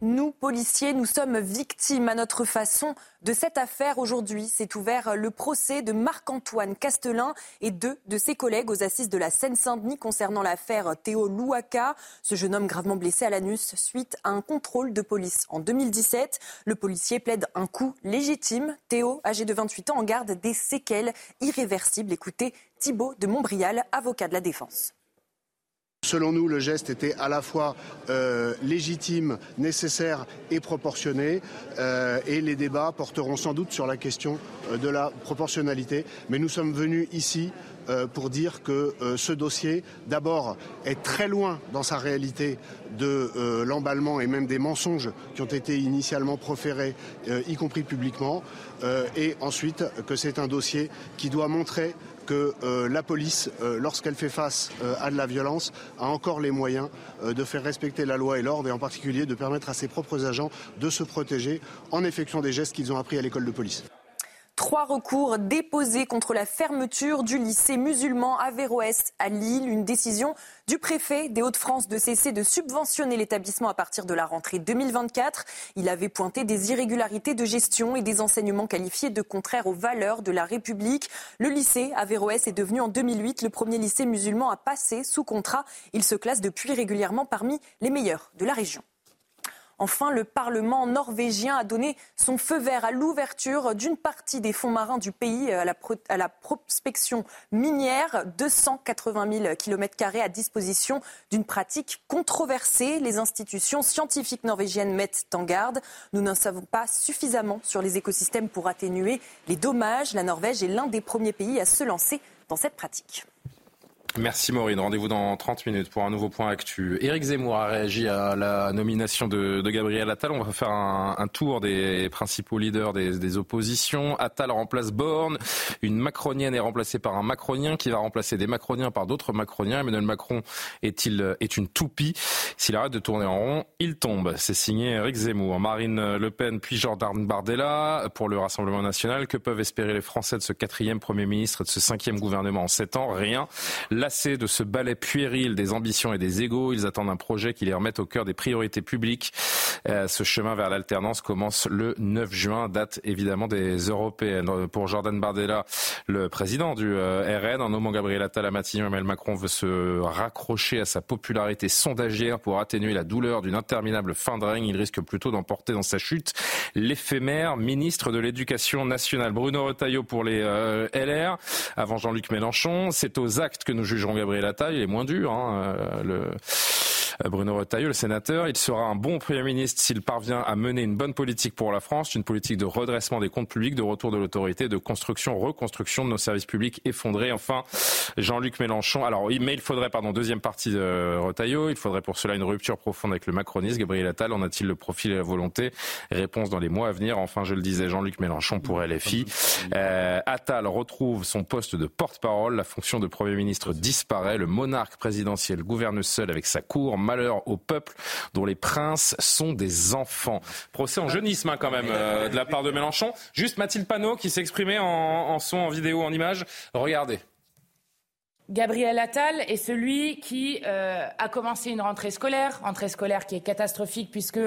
S2: Nous, policiers, nous sommes victimes à notre façon de cette affaire. Aujourd'hui, s'est ouvert le procès de Marc-Antoine Castelin et deux de ses collègues aux assises de la Seine-Saint-Denis concernant l'affaire Théo Louaka. Ce jeune homme gravement blessé à l'anus suite à un contrôle de police en 2017. Le policier plaide un coup légitime. Théo, âgé de 28 ans, en garde des séquelles irréversibles. Écoutez Thibault de Montbrial, avocat de la défense.
S12: Selon nous, le geste était à la fois euh, légitime, nécessaire et proportionné. Euh, et les débats porteront sans doute sur la question euh, de la proportionnalité. Mais nous sommes venus ici pour dire que ce dossier, d'abord, est très loin dans sa réalité de l'emballement et même des mensonges qui ont été initialement proférés, y compris publiquement, et ensuite que c'est un dossier qui doit montrer que euh, la police, euh, lorsqu'elle fait face euh, à de la violence, a encore les moyens de faire respecter la loi et l'ordre et en particulier de permettre à ses propres agents de se protéger en effectuant des gestes qu'ils ont appris à l'école de police.
S2: Trois recours déposés contre la fermeture du lycée musulman Averroès à Lille. Une décision du préfet des Hauts-de-France de cesser de subventionner l'établissement à partir de la rentrée 2024. Il avait pointé des irrégularités de gestion et des enseignements qualifiés de contraires aux valeurs de la République. Le lycée Averroès est devenu en 2008 le premier lycée musulman à passer sous contrat. Il se classe depuis régulièrement parmi les meilleurs de la région. Enfin, le Parlement norvégien a donné son feu vert à l'ouverture d'une partie des fonds marins du pays à la, prospection minière. 280 000 km à disposition d'une pratique controversée. Les institutions scientifiques norvégiennes mettent en garde. Nous n'en savons pas suffisamment sur les écosystèmes pour atténuer les dommages. La Norvège est l'un des premiers pays à se lancer dans cette pratique.
S1: Merci Maureen. Rendez-vous dans 30 minutes pour un nouveau point actu. Éric Zemmour a réagi à la nomination de, Gabriel Attal. On va faire un, tour des principaux leaders des, oppositions. Attal remplace Borne. Une macronienne est remplacée par un macronien qui va remplacer des macroniens par d'autres macroniens. Emmanuel Macron est-il est une toupie? S'il arrête de tourner en rond, il tombe. C'est signé Éric Zemmour. Marine Le Pen puis Jordan Bardella pour le Rassemblement national. Que peuvent espérer les Français de ce quatrième Premier ministre et de ce cinquième gouvernement en sept ans? Rien. Lassés de ce ballet puéril des ambitions et des égaux, ils attendent un projet qui les remette au cœur des priorités publiques. Euh, ce chemin vers l'alternance commence le 9 juin, date évidemment des européennes. Pour Jordan Bardella, le président du euh, RN, en nommant Gabriel Attal à Matignon, Emmanuel Macron veut se raccrocher à sa popularité sondagière pour atténuer la douleur d'une interminable fin de règne. Il risque plutôt d'emporter dans sa chute l'éphémère ministre de l'Éducation nationale. Bruno Retailleau pour les euh, LR, avant Jean-Luc Mélenchon. C'est aux actes que nous jugerons Gabriel Attal, il est moins dur. Hein, euh, le... Euh, Bruno Retailleau, le sénateur, il sera un bon Premier ministre s'il parvient à mener une bonne politique pour la France, une politique de redressement des comptes publics, de retour de l'autorité, de construction, reconstruction de nos services publics effondrés. Enfin, Jean-Luc Mélenchon. Alors, mais il faudrait, pardon, deuxième partie de Retailleau, il faudrait pour cela une rupture profonde avec le macronisme. Gabriel Attal en a-t-il le profil et la volonté? Réponse dans les mois à venir. Enfin, je le disais, Jean-Luc Mélenchon pour LFI. Euh, Attal retrouve son poste de porte-parole. La fonction de Premier ministre disparaît. Le monarque présidentiel gouverne seul avec sa cour. Malheur au peuple dont les princes sont des enfants. Procès en jeunisme hein, quand même euh, de la part de Mélenchon. Juste Mathilde Panot qui s'exprimait en, en son, en vidéo, en image. Regardez.
S13: Gabriel Attal est celui qui euh, a commencé une rentrée scolaire, rentrée scolaire qui est catastrophique puisque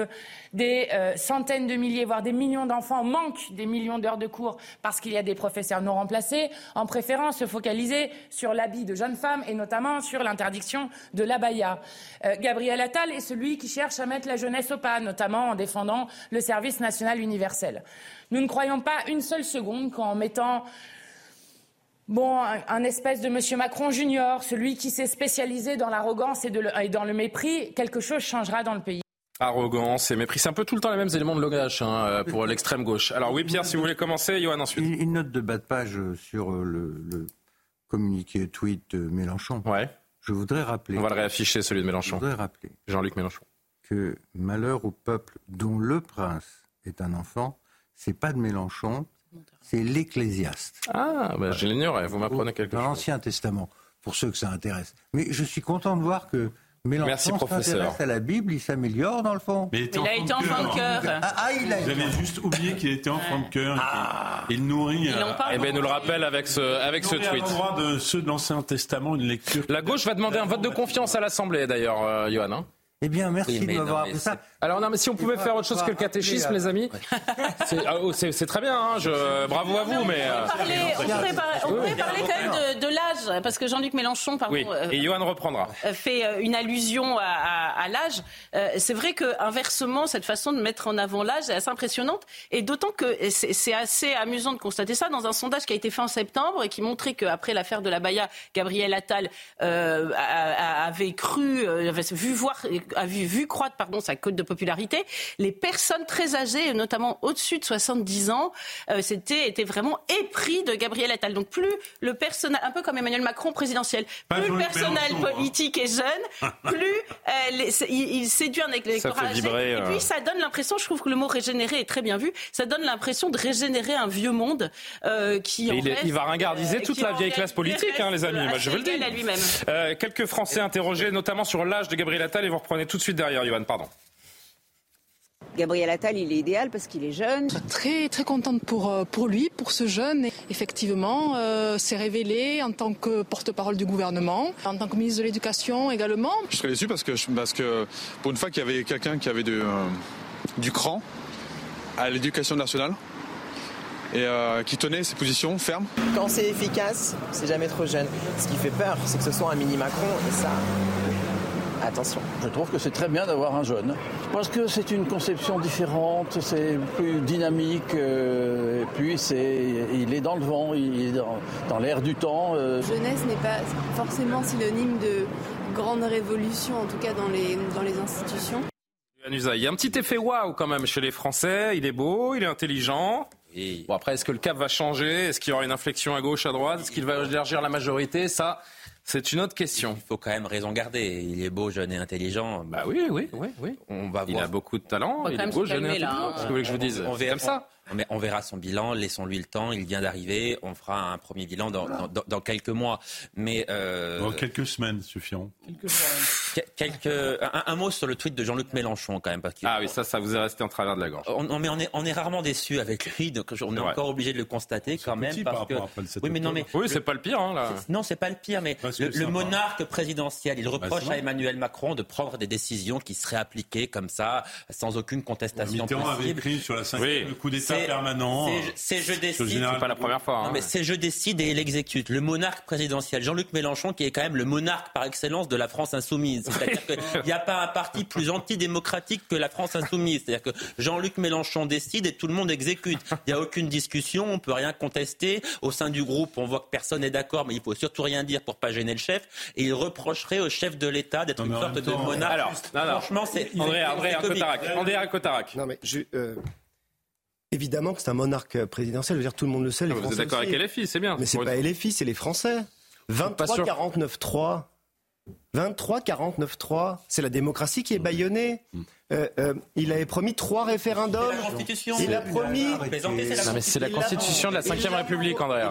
S13: des euh, centaines de milliers, voire des millions d'enfants manquent des millions d'heures de cours parce qu'il y a des professeurs non remplacés, en préférant se focaliser sur l'habit de jeunes femmes et notamment sur l'interdiction de l'abaya. Euh, Gabriel Attal est celui qui cherche à mettre la jeunesse au pas, notamment en défendant le service national universel. Nous ne croyons pas une seule seconde qu'en mettant Bon, un, espèce de Monsieur Macron junior, celui qui s'est spécialisé dans l'arrogance et, dans le mépris, quelque chose changera dans le pays.
S1: Arrogance et mépris, c'est un peu tout le temps les mêmes éléments de langage hein, euh, pour l'extrême gauche. Alors oui, Pierre, si vous voulez commencer, Johan ensuite.
S7: Une, note de bas de page sur euh, le, communiqué tweet de Mélenchon.
S1: Ouais.
S7: Je voudrais rappeler.
S1: On va le réafficher, celui de Mélenchon.
S7: Je voudrais rappeler.
S1: Jean-Luc Mélenchon.
S7: Que malheur au peuple dont le prince est un enfant, c'est pas de Mélenchon, c'est l'Ecclésiaste.
S1: Ah, ben je l'ignorais, vous m'apprenez quelque chose.
S7: Dans l'Ancien Testament, pour ceux que ça intéresse. Mais je suis content de voir que Mélenchon s'intéresse à la Bible, il s'améliore dans le fond.
S10: Mais il, a été enfant de cœur.
S8: Ah, ah, il a Vous avez juste oublié qu'il était enfant de cœur. Ah. Il nourrit.
S1: Euh, eh bien, nous le rappelle avec ce, avec ce tweet.
S8: droit de ceux de l'Ancien Testament une lecture.
S1: La gauche va demander un vote de confiance à l'Assemblée, d'ailleurs, euh, Johan. Hein.
S7: Eh bien, merci de m'avoir appris ça.
S1: Alors non, mais si on pouvait faire autre chose que le catéchisme, les amis, ah, oh, c'est très bien. Hein, je... Bravo à vous, mais
S10: on pourrait parler, quand même de, l'âge, parce que Jean-Luc Mélenchon, pardon,
S1: oui. et Johan reprendra,
S10: fait une allusion à, l'âge. C'est vrai que inversement, cette façon de mettre en avant l'âge est assez impressionnante, et d'autant que c'est assez amusant de constater ça dans un sondage qui a été fait en septembre et qui montrait qu'après l'affaire de la Baïa, Gabriel Attal avait cru, avait vu voir a vu, vu croître pardon, sa cote de popularité. Les personnes très âgées, notamment au-dessus de 70 ans, euh, c'était, étaient vraiment épris de Gabriel Attal. Donc plus le personnel, un peu comme Emmanuel Macron présidentiel, plus le personnel hein. politique est jeune, plus euh, il, séduit un électorat âgé. Et puis euh. ça donne l'impression, je trouve que le mot régénérer est très bien vu, ça donne l'impression de régénérer un vieux monde qui
S1: il, il, va ringardiser toute la vieille classe politique, hein, les amis. Moi, je veux le dire. quelques Français interrogés, notamment sur l'âge de Gabriel Attal, et vous reprenez tout de suite derrière, Johan, pardon.
S14: Gabriel Attal, il est idéal parce qu'il est jeune.
S15: Très très contente pour euh, pour lui, pour ce jeune. Effectivement, euh, s'est révélé en tant que porte-parole du gouvernement, en tant que ministre de l'Éducation également.
S16: Je serais déçu parce que parce que pour une fois qu'il y avait quelqu'un qui avait euh, du cran à l'éducation nationale et qui tenait ses positions fermes.
S17: Quand c'est efficace, c'est jamais trop jeune. Ce qui fait peur, c'est que ce soit un mini Macron et ça, attention.
S18: Je trouve que c'est très bien d'avoir un jeune. Parce que c'est une conception différente, c'est plus dynamique, euh, et puis c'est, il est dans le vent, il est dans, l'air du temps.
S19: Euh. Jeunesse n'est pas forcément synonyme de grande révolution, en tout cas dans les, dans les institutions.
S1: Il y a un petit effet waouh quand même chez les Français. Il est beau, il est intelligent. Bon après, est-ce que le cap va changer? Est-ce qu'il y aura une inflexion à gauche, à droite? Est-ce qu'il va élargir la majorité? Ça, c'est une autre question.
S9: Il faut quand même raison garder. Il est beau, jeune et intelligent.
S1: Bah oui, oui, oui, oui. On va il a beaucoup de talent. Il est beau, jeune et intelligent. Qu'est-ce que vous voulez que je vous dise?
S9: on, Comme ça. On, verra son bilan, laissons-lui le temps, il vient d'arriver, on fera un premier bilan dans, quelques mois. Mais
S8: euh, Dans quelques semaines suffiront.
S9: Quelques, un, mot sur le tweet de Jean-Luc Mélenchon quand même. Parce
S1: ah oui, ça, ça vous est resté en travers de la gorge.
S9: On, mais on est, on est rarement déçu avec lui, donc on est, encore obligé de le constater quand même. Parce que...
S1: Oui, mais non, mais oui, c'est pas le pire. Hein, là.
S9: Non, c'est pas le pire, mais le, monarque présidentiel, il bah, reproche à Emmanuel Macron de prendre des décisions qui seraient appliquées comme ça, sans aucune contestation
S8: possible. avait écrit sur la le coup d'État permanent.
S9: C'est je décide.
S1: C'est pas la première fois.
S9: Non, hein. mais c'est je décide et il exécute. Le monarque présidentiel, Jean-Luc Mélenchon, qui est quand même le monarque par excellence de la France insoumise. C'est-à-dire qu'il n'y a pas un parti plus antidémocratique que la France insoumise. C'est-à-dire que Jean-Luc Mélenchon décide et tout le monde exécute. Il n'y a aucune discussion, on peut rien contester. Au sein du groupe, on voit que personne n'est d'accord, mais il faut surtout rien dire pour pas gêner le chef. Et il reprocherait au chef de l'État d'être une sorte de monarque.
S1: Alors, franchement, c'est André, André, André Cotarac.
S11: Non mais je, euh, Évidemment que c'est un monarque présidentiel, je veux dire tout le monde le sait. Les
S1: ah, vous êtes d'accord avec LFI, c'est bien.
S11: Mais c'est pas LFI, c'est les Français. 23 49 3 23 49 3 c'est la démocratie qui est bâillonnée. Euh, euh, il avait promis trois référendums. La
S9: Constitution.
S11: Il a promis.
S1: Non, mais c'est la Constitution de la Ve République, André.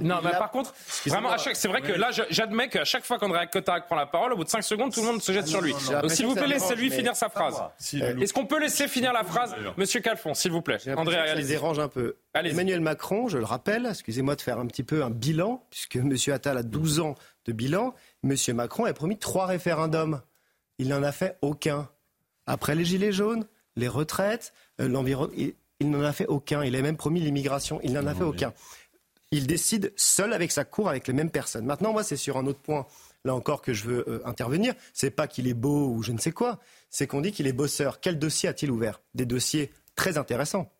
S1: Non, mais par contre, vraiment, c'est vrai que là, j'admets qu'à chaque fois qu'André Cotarac prend la parole, au bout de 5 secondes, tout le monde se jette sur lui. Donc, s'il vous plaît, laissez-lui finir sa phrase. Est-ce qu'on peut laisser finir la phrase, Monsieur Calfon, s'il vous plaît
S11: André, ça les dérange un peu. Emmanuel Macron, je le rappelle, excusez-moi de faire un petit peu un bilan, puisque Monsieur Attal a 12 ans de bilan. Monsieur Macron a promis trois référendums. Il n'en a fait aucun. Après les gilets jaunes, les retraites, euh, l'environnement, il, n'en a fait aucun. Il a même promis l'immigration. Il n'en a fait aucun. Il décide seul avec sa cour, avec les mêmes personnes. Maintenant, moi, c'est sur un autre point, là encore, que je veux euh, intervenir. C'est pas qu'il est beau ou je ne sais quoi. C'est qu'on dit qu'il est bosseur. Quel dossier a-t-il ouvert? Des dossiers très intéressants.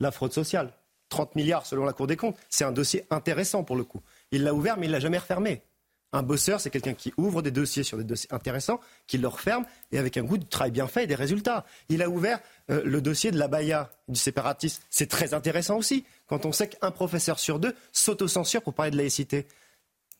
S11: La fraude sociale, 30 milliards selon la Cour des comptes. C'est un dossier intéressant pour le coup. Il l'a ouvert, mais il l'a jamais refermé. Un bosseur, c'est quelqu'un qui ouvre des dossiers sur des dossiers intéressants, qui le referme et avec un goût de travail bien fait et des résultats. Il a ouvert euh, le dossier de la Baïa, du séparatisme. C'est très intéressant aussi, quand on sait qu'un professeur sur deux s'autocensure pour parler de laïcité.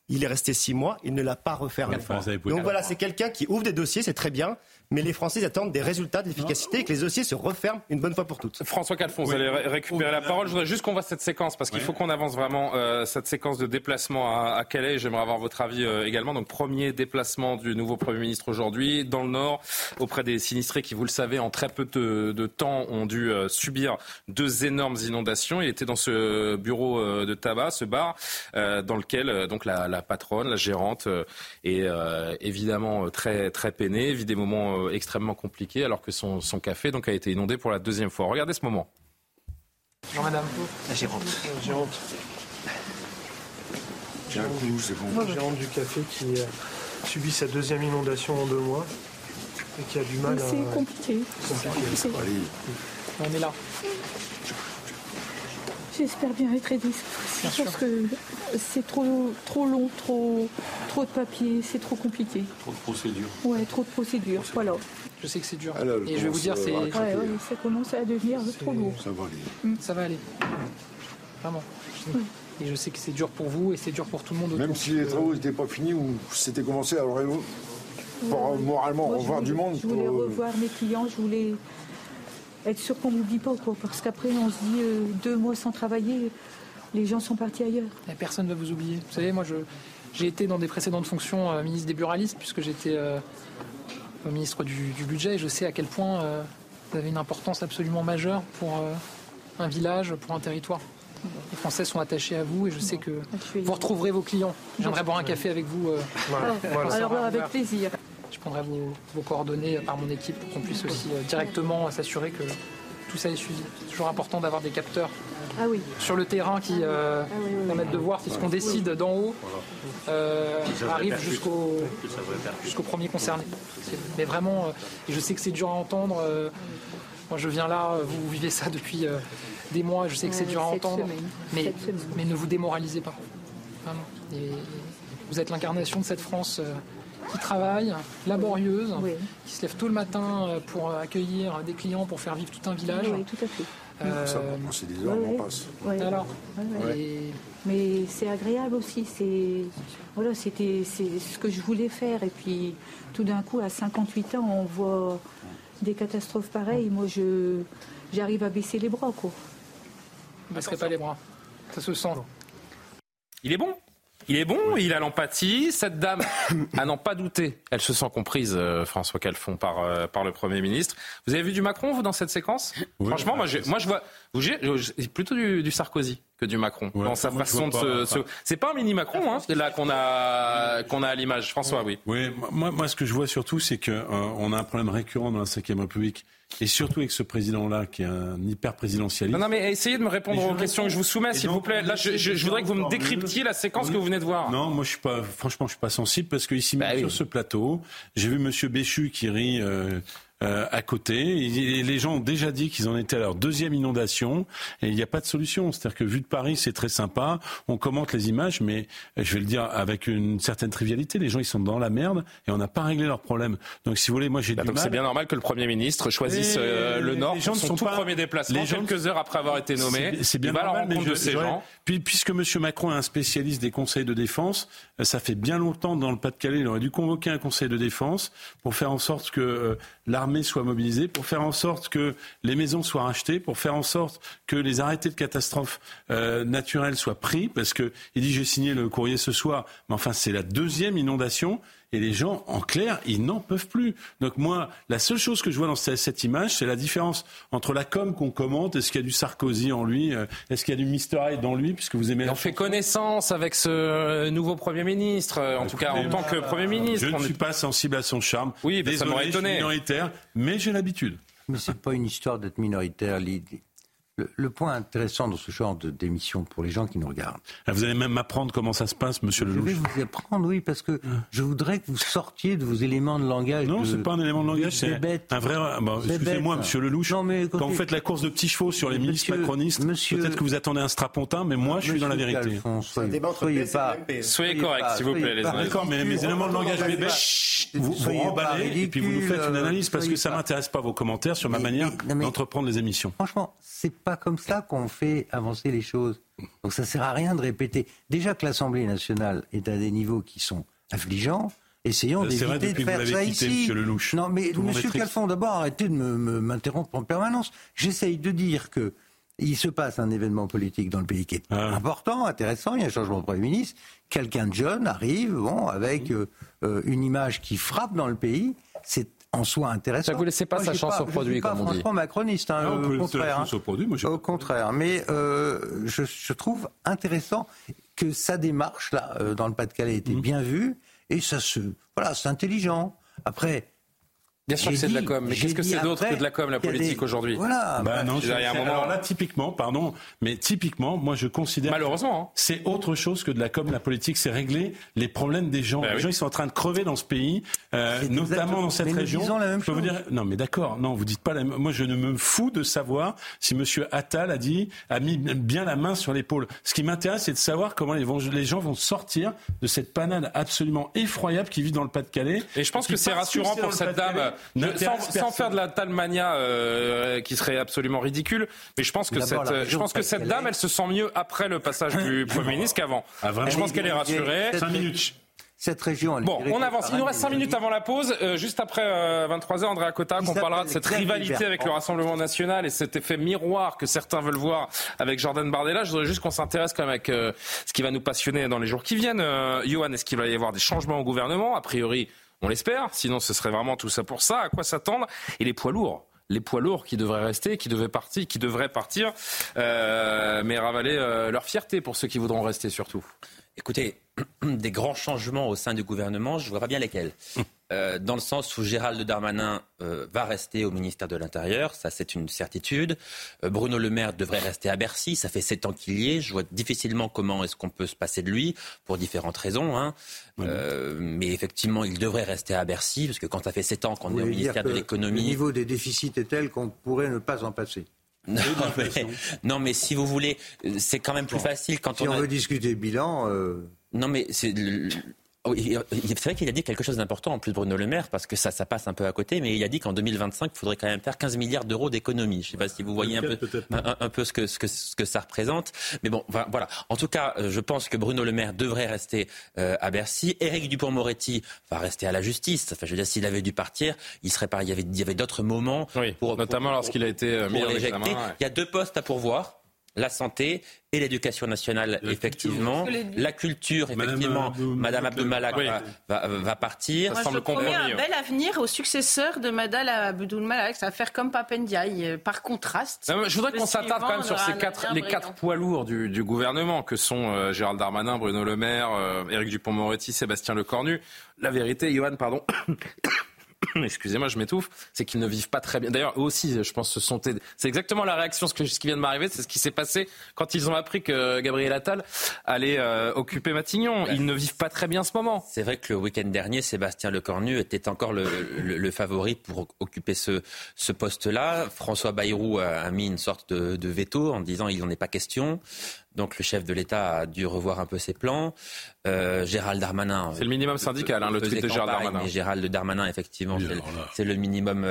S11: Il est resté six mois, il ne l'a pas refermé. Donc voilà, c'est quelqu'un qui ouvre des dossiers, c'est très bien, mais les Français attendent des résultats d'efficacité et que les dossiers se referment une bonne fois pour toutes.
S1: François Calfon, vous allez récupérer la parole. Je voudrais juste qu'on voit cette séquence parce qu'il faut qu'on avance vraiment euh, cette séquence de déplacement à, Calais. J'aimerais avoir votre avis euh, également. Donc premier déplacement du nouveau Premier ministre aujourd'hui dans le Nord auprès des sinistrés qui, vous le savez, en très peu de, temps ont dû euh, subir deux énormes inondations. Il était dans ce bureau de tabac, ce bar, dans lequel donc la la patronne, la gérante, est évidemment très, très peinée, vit des moments extrêmement compliqués alors que son, son café donc, a été inondé pour la deuxième fois. Regardez ce moment.
S20: Bonjour madame.
S21: La gérante.
S20: La gérante.
S21: J'ai un coup, c'est bon.
S20: La gérante du café qui a subi sa deuxième inondation en deux mois et qui a du mal à...
S22: C'est compliqué.
S20: C'est compliqué. On est là.
S22: J'espère bien être aidée cette fois parce que c'est trop, trop long, trop, trop de papier, c'est trop compliqué.
S8: Trop de procédures.
S22: Ouais, trop de procédures, voilà.
S20: Je sais que c'est dur.
S21: Alors,
S20: et je vais vous dire, c'est.
S22: Ouais, ouais, ça commence à devenir trop lourd.
S21: Ça va aller.
S20: Hum, Ça va aller. Vraiment. Et je sais que c'est dur pour vous et c'est dur pour tout le monde.
S21: Même si les travaux n'étaient pas finis ou c'était commencé, alors pour euh, moralement
S22: Moi,
S21: revoir
S22: voulais-
S21: du monde.
S22: Je voulais
S21: pour, euh,
S22: revoir mes clients, je voulais être sûr qu'on m'oublie pas, quoi, parce qu'après on se dit euh, deux mois sans travailler, les gens sont partis ailleurs.
S20: Et personne ne va vous oublier. Vous savez, moi, je, j'ai été dans des précédentes fonctions euh, ministre des buralistes, puisque j'étais euh, ministre du, du budget, et je sais à quel point euh, vous avez une importance absolument majeure pour euh, un village, pour un territoire. Les Français sont attachés à vous, et je sais que vous retrouverez vos clients. Je viendrai boire un café avec vous. euh,
S22: Ah, Alors là, avec plaisir.
S20: Je prendrai vos, vos coordonnées par mon équipe pour qu'on puisse aussi euh, directement s'assurer que tout ça est suivi. C'est toujours important d'avoir des capteurs
S22: Ah oui.
S20: sur le terrain qui euh, permettent de voir si ce qu'on décide d'en haut euh, arrive jusqu'au jusqu'au premier concerné. Mais vraiment, euh, et je sais que c'est dur à entendre. euh, moi, je viens là, vous vivez ça depuis euh, des mois. Je sais que c'est dur à entendre, mais, ne vous démoralisez pas. Vraiment. Et vous êtes l'incarnation de cette France euh, qui travaille, laborieuse, qui se lève tôt le matin euh, pour accueillir des clients, pour faire vivre tout un village.
S22: Oui, tout à fait.
S20: Euh,
S21: Ça, passer des heures,
S22: ouais,
S21: on passe.
S22: Ouais.
S20: Alors
S22: Ouais, ouais.
S20: Et-
S22: Mais c'est agréable aussi. C'est voilà, c'était c'est ce que je voulais faire. Et puis tout d'un coup, à 58 ans, on voit des catastrophes pareilles. Moi, je j'arrive à baisser les bras, quoi.
S20: ne baisserez pas les bras. Ça se sent.
S1: Il est bon? Il est bon, il a l'empathie. Cette dame, à n'en pas douter, elle se sent comprise, euh, François Calfon, par, euh, par le Premier ministre. Vous avez vu du Macron, vous, dans cette séquence? Franchement, moi, moi, je vois vous, j'ai plutôt du, du Sarkozy que du Macron dans sa façon de se.
S8: enfin-
S1: C'est pas un mini Macron, hein, c'est là qu'on a, qu'on a à l'image. François, oui.
S8: Oui, moi, moi, ce que je vois surtout, c'est qu'on a un problème récurrent dans la Ve République, et surtout avec ce président-là, qui est un hyper présidentialiste.
S1: Non, non, mais essayez de me répondre aux questions que je vous soumets,
S8: Et
S1: s'il vous plaît. Là, je, je- je voudrais que vous me décryptiez la séquence que vous venez de voir.
S8: Non, moi je suis pas, franchement, je suis pas sensible parce que ici,
S1: Bah
S8: même sur ce plateau, j'ai vu Monsieur Béchu qui rit. euh, euh, à côté, Et les gens ont déjà dit qu'ils en étaient à leur deuxième inondation et il n'y a pas de solution. C'est-à-dire que vu de Paris, c'est très sympa, on commente les images, mais euh, je vais le dire avec une certaine trivialité, les gens ils sont dans la merde et on n'a pas réglé leurs problèmes. Donc si vous voulez, moi j'ai
S1: Bah,
S8: du
S1: donc
S8: mal.
S1: c'est bien normal que le Premier ministre choisisse
S8: Et
S1: euh, le Nord
S8: les gens
S1: pour son
S8: sont
S1: tout
S8: pas-
S1: premier déplacement,
S8: les gens-
S1: quelques heures après avoir été nommé.
S8: C'est- bien
S1: il va
S8: normal, mais
S1: rencontre de
S8: je-
S1: ces gens.
S8: Puis, puisque M. Macron est un spécialiste des conseils de défense, euh, ça fait bien longtemps dans le Pas-de-Calais, il aurait dû convoquer un conseil de défense pour faire en sorte que euh, l'armée soit mobilisée, pour faire en sorte que les maisons soient rachetées, pour faire en sorte que les arrêtés de catastrophes euh, naturelles soient pris, parce que il dit j'ai signé le courrier ce soir, mais enfin c'est la deuxième inondation. Et les gens, en clair, ils n'en peuvent plus. Donc moi, la seule chose que je vois dans cette, image, c'est la différence entre la com qu'on commente, est-ce qu'il y a du Sarkozy en lui, euh, est-ce qu'il y a du Mr. Hyde dans lui, puisque vous aimez la
S1: On fait connaissance avec ce nouveau Premier ministre, euh, en tout cas en tant que Premier ministre.
S8: Je ne suis pas sensible à son charme.
S1: Oui, ben, ça
S8: Désolé,
S1: m'aurait
S8: je suis
S1: étonné.
S8: minoritaire, mais j'ai l'habitude.
S7: Mais c'est pas une histoire d'être minoritaire. Le, le point intéressant dans ce genre de- d'émission pour les gens qui nous regardent.
S8: Ah, Vous allez même m'apprendre comment ça se passe, monsieur
S7: Je vais
S8: Lelouch.
S7: vous apprendre, oui, parce que je voudrais que vous sortiez de vos éléments de langage.
S8: Non,
S7: de-
S8: c'est pas un élément de langage,
S7: c'est
S8: un vrai. bon,
S7: C'est
S8: Excusez-moi, monsieur Lelouch.
S7: Non, mais
S8: quand vous faites la course de petits chevaux sur les milices
S7: Monsieur-
S8: macronistes,
S7: monsieur-
S8: peut-être que vous attendez un strapontin, mais moi, je suis dans la vérité.
S7: Calfon, soyez- soyez pas-.
S1: Soyez
S7: pas-
S1: s'il vous plaît, les amis.
S8: D'accord, mais mes éléments de langage bébé, vous, vous remballez et puis vous nous faites une analyse parce que ça
S7: pas-
S8: m'intéresse pas vos commentaires sur ma manière d'entreprendre les émissions.
S7: Franchement, c'est pas comme ça qu'on fait avancer les choses. Donc ça sert à rien de répéter. Déjà que l'Assemblée nationale est à des niveaux qui sont affligeants. Essayons d'éviter de faire ça
S8: quitté,
S7: ici.
S8: monsieur.
S7: Non, mais
S8: Tout
S7: Monsieur. Calfon, d'abord, arrêtez de m'interrompre en permanence. J'essaye de dire que il se passe un événement politique dans le pays qui est
S8: Ah.
S7: important, intéressant. Il y a un changement de Premier ministre. Quelqu'un de jeune arrive, bon, avec euh, euh, une image qui frappe dans le pays. C'est en soi intéressant.
S1: Ça vous laissez pas
S7: Moi,
S1: sa chance au
S7: je
S1: produit,
S7: suis pas
S1: comme on dit.
S7: franchement macroniste, hein,
S8: Ah, on peut
S7: au contraire. hein.
S8: au produit, moi, j'ai
S7: Au contraire, mais euh, je, je trouve intéressant que sa démarche, là, euh, dans le Pas-de-Calais, était
S1: Mmh.
S7: bien vue, et ça se. Voilà, c'est intelligent. Après.
S1: Bien sûr que c'est de la com, mais qu'est-ce que c'est d'autre que de la com, la politique
S7: des-
S1: aujourd'hui
S7: Voilà.
S8: Bah non,
S1: Je un moment-
S8: Alors là, typiquement, pardon, mais typiquement, moi je considère.
S1: Malheureusement. hein.
S8: C'est autre chose que de la com, la politique, c'est régler les problèmes des gens.
S1: Bah
S8: les
S1: oui.
S8: gens, ils sont en train de crever dans ce pays, euh, notamment dans cette
S7: mais nous
S8: région.
S7: disons la même
S8: je peux vous
S7: chose.
S8: dire, non, mais d'accord, non, vous dites pas la même. Moi, je ne me fous de savoir si Monsieur Attal a dit, a mis bien la main sur l'épaule. Ce qui m'intéresse, c'est de savoir comment les, vont- les gens vont sortir de cette panade absolument effroyable qui vit dans le Pas-de-Calais.
S1: Et je pense que c'est rassurant pour cette dame, Sans, faire de la talmania euh, qui serait absolument ridicule, mais je pense que cette,
S7: la
S1: je
S7: région
S1: pense que cette
S7: Pas-de-Calais.
S1: dame, elle se sent mieux après le passage du Premier ministre qu'avant.
S8: Ah,
S1: je pense qu'elle est rassurée.
S8: Cinq minutes.
S7: Cette région, elle est
S1: Bon, on avance. Il nous reste 5
S7: des
S1: minutes avant la pause. Euh, juste après 23h, André Cotta, qu'on parlera de cette rivalité avec le Rassemblement National et cet effet miroir que certains veulent voir avec Jordan Bardella. Je voudrais juste qu'on s'intéresse quand même avec euh, ce qui va nous passionner dans les jours qui viennent. Euh, Johan, est-ce qu'il va y avoir des changements au gouvernement? A priori, on l'espère. Sinon, ce serait vraiment tout ça pour ça. À quoi s'attendre? Et les poids lourds les poids lourds qui devraient rester, qui devaient partir, qui devraient partir, euh, mais ravaler euh, leur fierté pour ceux qui voudront rester surtout.
S9: Écoutez, des grands changements au sein du gouvernement, je ne vois pas bien lesquels. Euh, dans le sens où Gérald Darmanin euh, va rester au ministère de l'Intérieur, ça c'est une certitude. Euh, Bruno Le Maire devrait rester à Bercy, ça fait sept ans qu'il y est. Je vois difficilement comment est-ce qu'on peut se passer de lui, pour différentes raisons. Hein. Mais effectivement, il devrait rester à Bercy, parce que quand ça fait sept ans qu'on est au ministère de
S7: que Le
S9: l'économie...
S7: niveau des déficits est tel qu'on pourrait ne pas en passer.
S9: Non mais, non, mais si vous voulez, c'est quand même plus facile quand
S7: Si on
S9: on a...
S7: veut discuter bilan,
S9: Non, mais c'est. Oui, C'est vrai qu'il a dit quelque chose d'important en plus Bruno Le Maire parce que ça, ça passe un peu à côté, mais il a dit qu'en 2025 il faudrait quand même faire 15 milliards d'euros d'économies. Je ne sais pas si vous voyez un peu, un, un peu ce que, ce, que, ce que ça représente, mais bon, voilà. En tout cas, euh, je pense que Bruno Le Maire devrait rester euh, à Bercy. Éric Dupont-Moretti va rester à la justice. Enfin, je veux dire, s'il avait dû partir, il serait pas. Il y avait, il y avait d'autres moments
S1: Oui,
S9: pour
S1: notamment
S9: pour-
S1: lorsqu'il a été euh, mis
S9: pour
S1: en examen. ouais.
S9: Il y a deux postes à pourvoir. La santé et l'éducation nationale,
S8: La
S9: effectivement.
S10: culture.
S9: La culture, effectivement. Madame
S8: Abdou-
S9: Abdoumalak
S1: Oui.
S9: va, va, va partir.
S1: Ça
S10: Moi,
S1: semble
S10: je promets un bel avenir au successeur de Madame Abdoul Malak. Ça va faire comme Papendiaï, euh, par contraste.
S1: Non, mais je voudrais qu'on s'attarde quand même sur ces
S10: un
S1: quatre, les quatre poids lourds du, du gouvernement que sont euh, Gérald Darmanin, Bruno Le Maire, euh, Éric Dupont-Moretti, Sébastien Lecornu. La vérité, Johan, pardon. Excusez-moi, je m'étouffe. C'est qu'ils ne vivent pas très bien. D'ailleurs, eux aussi, je pense, se sont. aidés. C'est exactement la réaction, ce, que, ce qui vient de m'arriver. C'est ce qui s'est passé quand ils ont appris que Gabriel Attal allait euh, occuper Matignon. Ils ne vivent pas très bien ce moment.
S9: C'est vrai que le week-end dernier, Sébastien Lecornu était encore le, le- le favori pour occuper ce, ce poste-là. François Bayrou a, a mis une sorte de, de veto en disant il n'en est pas question. Donc le chef de l'État a dû revoir un peu ses plans. Euh, Gérald Darmanin.
S1: C'est le minimum syndical, hein, le tweet de Gérald
S9: campagne,
S1: Darmanin.
S9: Mais Gérald Darmanin, effectivement, c'est le- minimum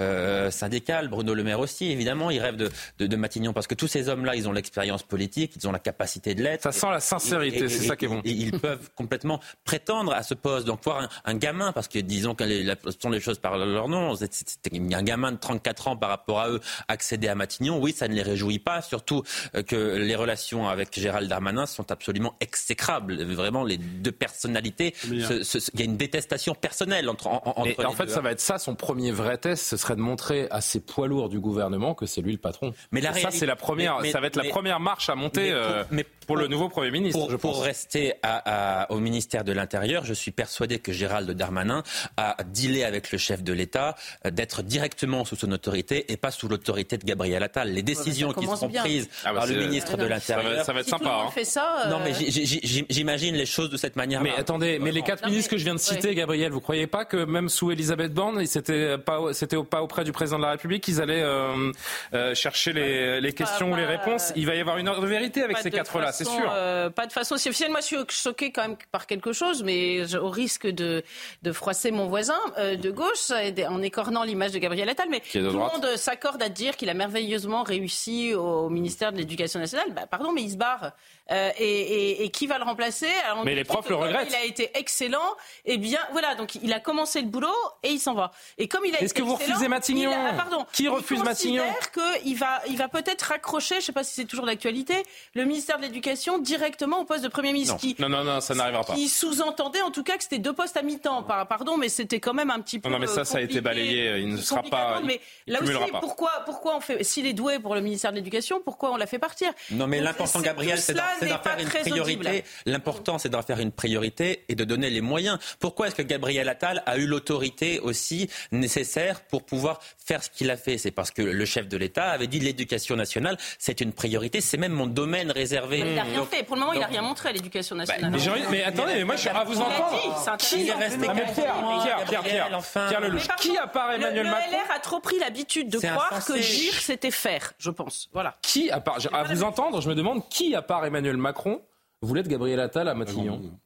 S9: euh, syndical. Bruno Le Maire aussi, évidemment, il rêve de, de, de Matignon parce que tous ces hommes-là, ils ont l'expérience politique, ils ont la capacité de l'être.
S1: Ça sent la sincérité, c'est ça qui est bon.
S9: et ils peuvent complètement prétendre à ce poste. Donc voir un, un gamin, parce que disons que les, sont les choses par leur nom, a un gamin de 34 ans par rapport à eux accéder à Matignon, oui, ça ne les réjouit pas, surtout euh, que les relations avec Gérald Darmanin sont absolument exécrables. Vraiment, les deux personnalités, il y a une détestation personnelle entre, en,
S1: Et en fait,
S9: deux.
S1: ça va être ça, son premier vrai test, ce serait de montrer à ces poids lourds du gouvernement que c'est lui le patron.
S9: Mais la
S1: Et ça,
S9: réalité-
S1: c'est la première,
S9: mais-
S1: ça va être la première marche à monter
S9: mais pour-
S1: euh,
S9: mais
S1: pour le nouveau Premier ministre,
S9: Pour,
S1: je
S9: pour
S1: pense.
S9: rester à- à- au ministère de l'Intérieur, je suis persuadé que Gérald Darmanin a dealé avec le chef de l'État euh, d'être directement sous son autorité et pas sous l'autorité de Gabriel Attal. Les décisions qui seront
S10: bien.
S9: prises
S1: Ah bah
S9: par le ministre de l'Intérieur.
S1: Ça va être
S10: Si
S1: sympa. hein.
S10: fait ça.
S9: Non,
S10: euh,
S9: mais j- j'imagine les choses de cette manière.
S1: Mais attendez, mais les quatre
S10: Non,
S1: ministres
S10: mais-
S1: que je viens de citer,
S10: ouais.
S1: Gabriel, vous croyez pas que même sous Elisabeth Borne, c'était pas, c'était pas auprès du président de la République qu'ils allaient euh, euh, chercher les, les questions ou les réponses?
S10: Euh,
S1: Il va y avoir une heure de vérité avec ces quatre-là,
S10: façon,
S1: sûr.
S10: euh, pas de façon si officielle. Moi, je suis choquée quand même par quelque chose, mais je- au risque de, de froisser mon voisin euh, de gauche en écornant l'image de Gabriel Attal. Mais tout le monde s'accorde à dire qu'il a merveilleusement réussi au ministère de l'Éducation nationale. Bah, pardon, mais il se barre. Euh, et, et- et qui va le remplacer Alors, on
S1: Mais les profs le regrettent.
S10: Il a été excellent. Et bien, voilà. Donc, il a commencé le boulot et il s'en va. Et comme il a
S1: Est-ce que vous refusez Matignon
S10: il a- ah, pardon.
S1: Qui
S10: Il
S1: refuse Matignon
S10: considère qu'il va, il va peut-être raccrocher. Je ne sais pas si c'est toujours d'actualité. Le ministère de l'Éducation directement au poste de Premier ministre.
S1: Non, non, non, ça n'arrivera pas.
S10: Qui sous-entendait en tout cas que c'était deux postes à mi-temps. Pardon, mais c'était quand même un petit peu.
S1: Non, mais ça, ça a été balayé. Il ne sera pas.
S10: Mais là aussi, pourquoi, pourquoi on fait. S'il est doué pour le ministère de l'Éducation, pourquoi on l'a fait partir?
S9: Non, mais l'important, Gabriel, c'est d'en faire une priorité. L'important, c'est d'en faire une priorité et de donner les moyens. Pourquoi est-ce que Gabriel Attal a eu l'autorité aussi nécessaire pour pouvoir faire ce qu'il a fait? C'est parce que le chef de l'État avait dit l'éducation nationale, c'est une priorité, c'est même mon domaine réservé.
S10: il n'a rien fait. Pour le moment, il n'a rien montré à l'éducation bah, nationale.
S1: mais, attendez, mais moi, je, à vous entendre.
S10: Qui est resté
S1: ah, Pierre, Pierre, Pierre, Pierre, Lelouch. Qui, Emmanuel Macron?
S10: Le LR a trop pris l'habitude de croire que GIR, c'était faire, je pense. Voilà.
S1: Qui, à part, à vous entendre, je me demande qui, à part Emmanuel Macron, voulait être Gabriel Attal à Matignon.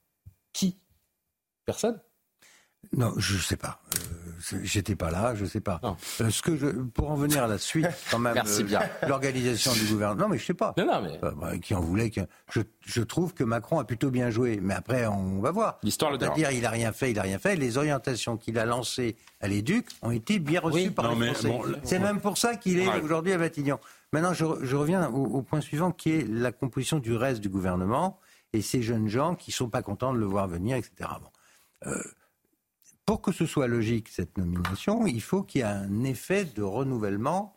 S1: Qui? Personne?
S7: Non, je ne sais pas. Euh, j'étais pas là, je ne sais pas. Euh, ce que je, pour en venir à la suite, quand même,
S1: Merci bien.
S7: Euh, l'organisation du gouvernement. Non, mais je sais pas.
S1: Non, non, mais...
S7: Bah, qui en voulait que je, je, trouve que Macron a plutôt bien joué, mais après on va voir.
S1: L'histoire le
S7: dire il a rien fait, il a rien fait. Les orientations qu'il a lancées à l'Éduc ont été bien reçues par les Français. C'est même pour ça qu'il est aujourd'hui à Matignon. Maintenant, je, je reviens au, au, point suivant, qui est la composition du reste du gouvernement et ces jeunes gens qui sont pas contents de le voir venir, etc. Bon. Euh, pour que ce soit logique, cette nomination, il faut qu'il y ait un effet de renouvellement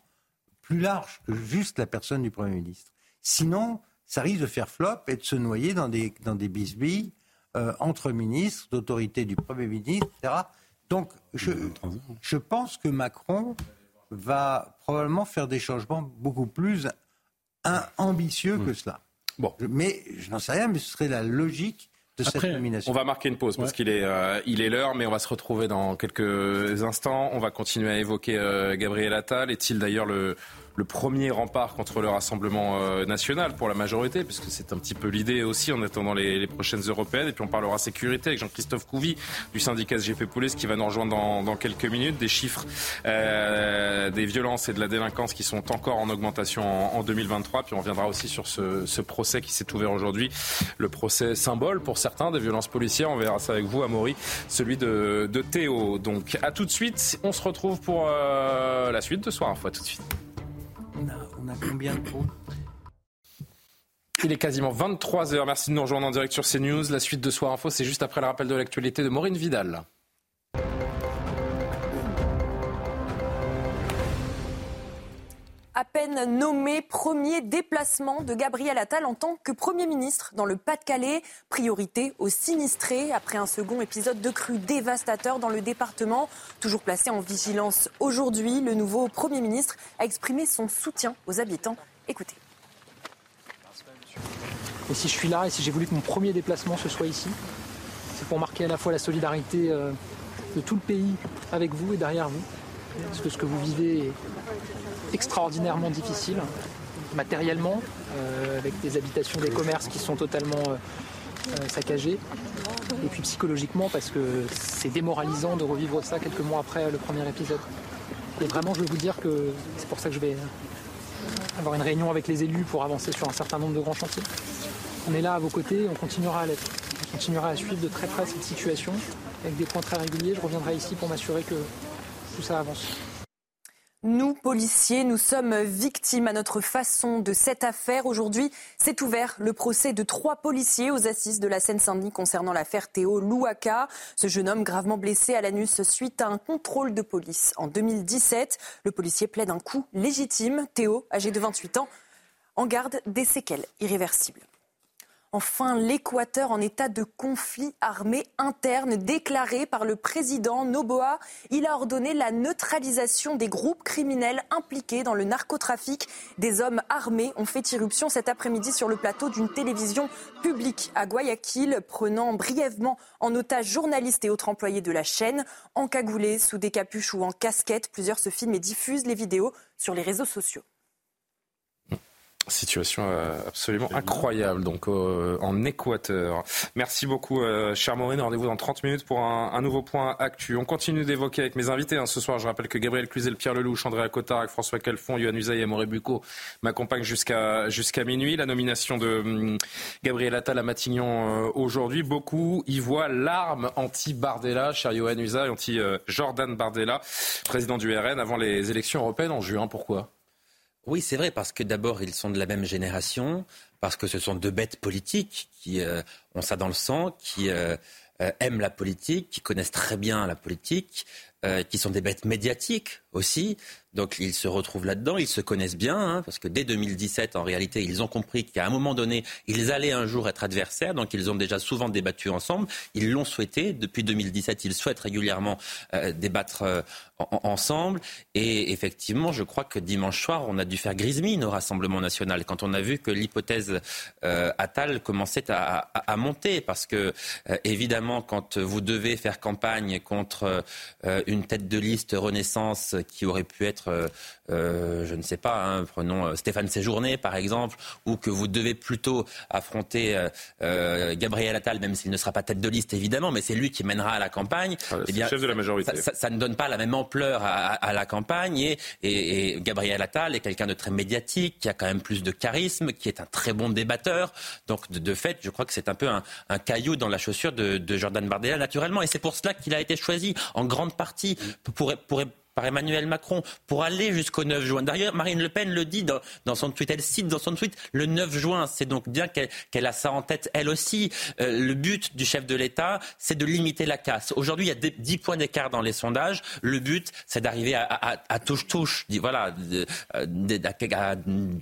S7: plus large que juste la personne du Premier ministre. Sinon, ça risque de faire flop et de se noyer dans des, dans des bisbilles euh, entre ministres, d'autorité du Premier ministre, etc. Donc, je, je pense que Macron va probablement faire des changements beaucoup plus ambitieux que cela. Bon. Mais je n'en sais rien, mais ce serait la logique
S1: on va marquer une pause parce qu'il est euh, il est l'heure, mais on va se retrouver dans quelques instants. On va continuer à évoquer euh, Gabriel Attal. Est-il d'ailleurs le le premier rempart contre le Rassemblement euh, national pour la majorité, puisque c'est un petit peu l'idée aussi en attendant les, prochaines européennes. Et puis on parlera sécurité avec Jean-Christophe Couvi du syndicat SGP Police qui va nous rejoindre dans, quelques minutes. Des chiffres euh, des violences et de la délinquance qui sont encore en augmentation en, 2023. Puis on reviendra aussi sur ce, procès qui s'est ouvert aujourd'hui, le procès symbole pour certains des violences policières. On verra ça avec vous, Amaury, celui de, Théo. Donc à tout de suite. On se retrouve pour euh, la suite de Soir. À tout de suite.
S7: On a, combien de
S1: il est quasiment 23h. Merci de nous rejoindre en direct sur CNews. La suite de Soir Info, c'est juste après le rappel de l'actualité de Maureen Vidal.
S2: À peine nommé premier déplacement de Gabriel Attal en tant que Premier ministre dans le Pas-de-Calais. Priorité aux sinistrés après un second épisode de crue dévastateur dans le département. Toujours placé en vigilance aujourd'hui, le nouveau Premier ministre a exprimé son soutien aux habitants. Écoutez.
S20: Et si je suis là et si j'ai voulu que mon premier déplacement se soit ici, c'est pour marquer à la fois la solidarité euh, de tout le pays avec vous et derrière vous. Parce que ce que vous vivez extraordinairement difficile, matériellement, euh, avec des habitations, des commerces qui sont totalement euh, euh, saccagés, et puis psychologiquement parce que c'est démoralisant de revivre ça quelques mois après le premier épisode. Et vraiment, je veux vous dire que c'est pour ça que je vais avoir une réunion avec les élus pour avancer sur un certain nombre de grands chantiers. On est là à vos côtés, on continuera à l'être. On continuera à suivre de très près cette situation avec des points très réguliers. Je reviendrai ici pour m'assurer que tout ça avance.
S2: Nous, policiers, nous sommes victimes à notre façon de cette affaire. Aujourd'hui, c'est ouvert le procès de trois policiers aux assises de la Seine-Saint-Denis concernant l'affaire Théo Louaka. Ce jeune homme gravement blessé à l'anus suite à un contrôle de police en 2017. Le policier plaide un coup légitime. Théo, âgé de 28 ans, en garde des séquelles irréversibles. Enfin, l'Équateur en état de conflit armé interne déclaré par le président Noboa. Il a ordonné la neutralisation des groupes criminels impliqués dans le narcotrafic. Des hommes armés ont fait irruption cet après-midi sur le plateau d'une télévision publique à Guayaquil, prenant brièvement en otage journalistes et autres employés de la chaîne. Encagoulés sous des capuches ou en casquette, plusieurs se filment et diffusent les vidéos sur les réseaux sociaux.
S1: Situation euh, absolument incroyable donc en Équateur. Merci beaucoup euh, cher Maureen. Rendez-vous dans 30 minutes pour un, nouveau point actu. On continue d'évoquer avec mes invités. Hein. Ce soir, je rappelle que Gabriel Cluzel, Pierre Lelouch, Andréa Cotard, François Calfon, Yohann Usaï et Mauré Bucco m'accompagnent jusqu'à jusqu'à minuit. La nomination de hum, Gabriel Attal à Matignon euh, aujourd'hui. Beaucoup y voient l'arme anti-Bardella, cher Yohann Usaï, anti-Jordan Bardella, président du RN avant les élections européennes en juin. Pourquoi?
S9: Oui, c'est vrai, parce que d'abord, ils sont de la même génération, parce que ce sont deux bêtes politiques qui euh, ont ça dans le sang, qui euh, euh, aiment la politique, qui connaissent très bien la politique, qui sont des bêtes médiatiques aussi. Donc ils se retrouvent là-dedans, ils se connaissent bien, hein, parce que dès 2017, en réalité, ils ont compris qu'à un moment donné, ils allaient un jour être adversaires, donc ils ont déjà souvent débattu ensemble, ils l'ont souhaité, depuis 2017, ils souhaitent régulièrement débattre euh, ensemble, et effectivement, je crois que dimanche soir, on a dû faire grise mine au Rassemblement national, quand on a vu que l'hypothèse euh, Attal commençait à, à, monter, parce que euh, évidemment, quand vous devez faire campagne contre une tête de liste Renaissance qui aurait pu être euh, euh, je ne sais pas, hein, prenons euh, Stéphane Séjourné par exemple, ou que vous devez plutôt affronter Gabriel Attal, même s'il ne sera pas tête de liste évidemment, mais c'est lui qui mènera à la campagne.
S1: Ah, eh bien, chef de la majorité.
S9: Ça, ne donne pas la même ampleur à, la campagne et, et, Gabriel Attal est quelqu'un de très médiatique, qui a quand même plus de charisme, qui est un très bon débatteur. Donc de, fait, je crois que c'est un peu un, caillou dans la chaussure de, de Jordan Bardella naturellement, et c'est pour cela qu'il a été choisi en grande partie pour, pour, par Emmanuel Macron pour aller jusqu'au 9 juin. D'ailleurs, Marine Le Pen le dit dans, son tweet, elle cite dans son tweet le 9 juin. C'est donc bien qu'elle a ça en tête elle aussi. Euh, le but du chef de l'État, c'est de limiter la casse. Aujourd'hui, il y a 10 points d'écart dans les sondages. Le but, c'est d'arriver à touche-touche. Voilà, à,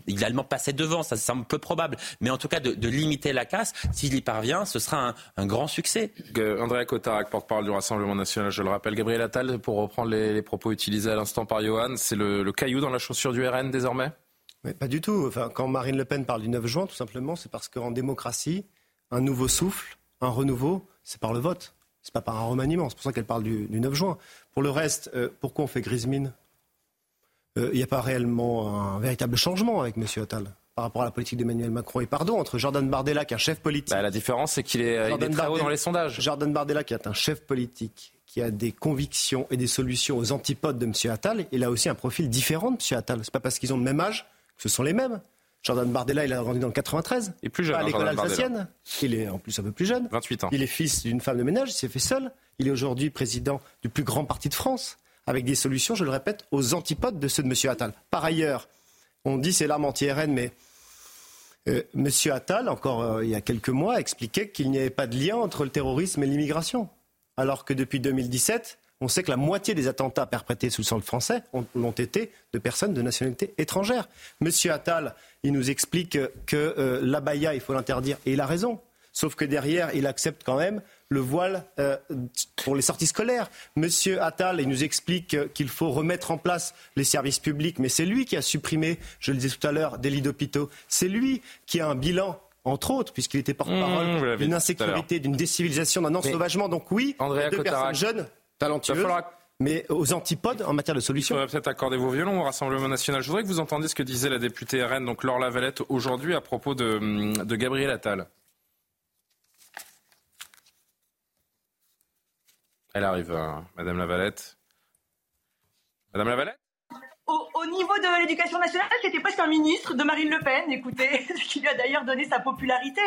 S9: idéalement passer devant, ça semble peu probable. Mais en tout cas, de, limiter la casse, s'il y parvient, ce sera un, grand succès.
S1: Andréa Cotarac, porte-parole du Rassemblement national, je le rappelle. Gabriel Attal, pour reprendre les, propos utilisé à l'instant par Johan, c'est le, caillou dans la chaussure du RN désormais?
S11: Pas du tout. Enfin, quand Marine Le Pen parle du 9 juin, tout simplement, c'est parce qu'en démocratie, un nouveau souffle, un renouveau, c'est par le vote. C'est pas par un remaniement. C'est pour ça qu'elle parle du, 9 juin. Pour le reste, euh, pourquoi on fait grise mine? Il n'y a pas réellement un véritable changement avec M. Attal par rapport à la politique d'Emmanuel Macron. Et pardon, entre Jordan Bardella, qui est un chef politique.
S1: Bah, la différence, c'est qu'il est, très haut dans les sondages.
S11: Jordan Bardella, qui est un chef politique qui a des convictions et des solutions aux antipodes de M. Attal, il a aussi un profil différent de M. Attal. C'est pas parce qu'ils ont le même âge que ce sont les mêmes. Jordan Bardella, il a grandi dans le 93.
S1: Il est plus jeune. Pas
S11: à
S1: hein,
S11: l'école alsacienne. Il est en plus un peu plus jeune.
S1: 28 ans.
S11: Il est fils d'une femme de ménage, il s'est fait seul. Il est aujourd'hui président du plus grand parti de France, avec des solutions, je le répète, aux antipodes de ceux de M. Attal. Par ailleurs, on dit c'est l'arme anti-RN, mais euh, M. Attal, encore euh, il y a quelques mois, expliquait qu'il n'y avait pas de lien entre le terrorisme et l'immigration alors que depuis 2017, on sait que la moitié des attentats perpétrés sous le sol français l'ont été de personnes de nationalité étrangère. Monsieur Attal, nous explique que euh, l'abaya, il faut l'interdire, et il a raison. Sauf que derrière, il accepte quand même le voile euh, pour les sorties scolaires. Monsieur Attal, nous explique qu'il faut remettre en place les services publics, mais c'est lui qui a supprimé, je le disais tout à l'heure, des lits d'hôpitaux. C'est lui qui a un bilan entre autres, puisqu'il était porte-parole mmh, d'une insécurité, d'une décivilisation, d'un ensauvagement. Donc oui, deux personnes jeunes, talentueuses, mais aux antipodes en matière de solutions.
S1: On va peut-être accorder vos violons au Rassemblement national. Je voudrais que vous entendiez ce que disait la députée RN, donc Laure Lavalette, aujourd'hui à propos de, de Gabriel Attal. Elle arrive, hein, Madame Lavalette. Madame Lavalette?
S23: Au, niveau de l'éducation nationale, c'était presque un ministre de Marine Le Pen, écoutez, ce qui lui a d'ailleurs donné sa popularité.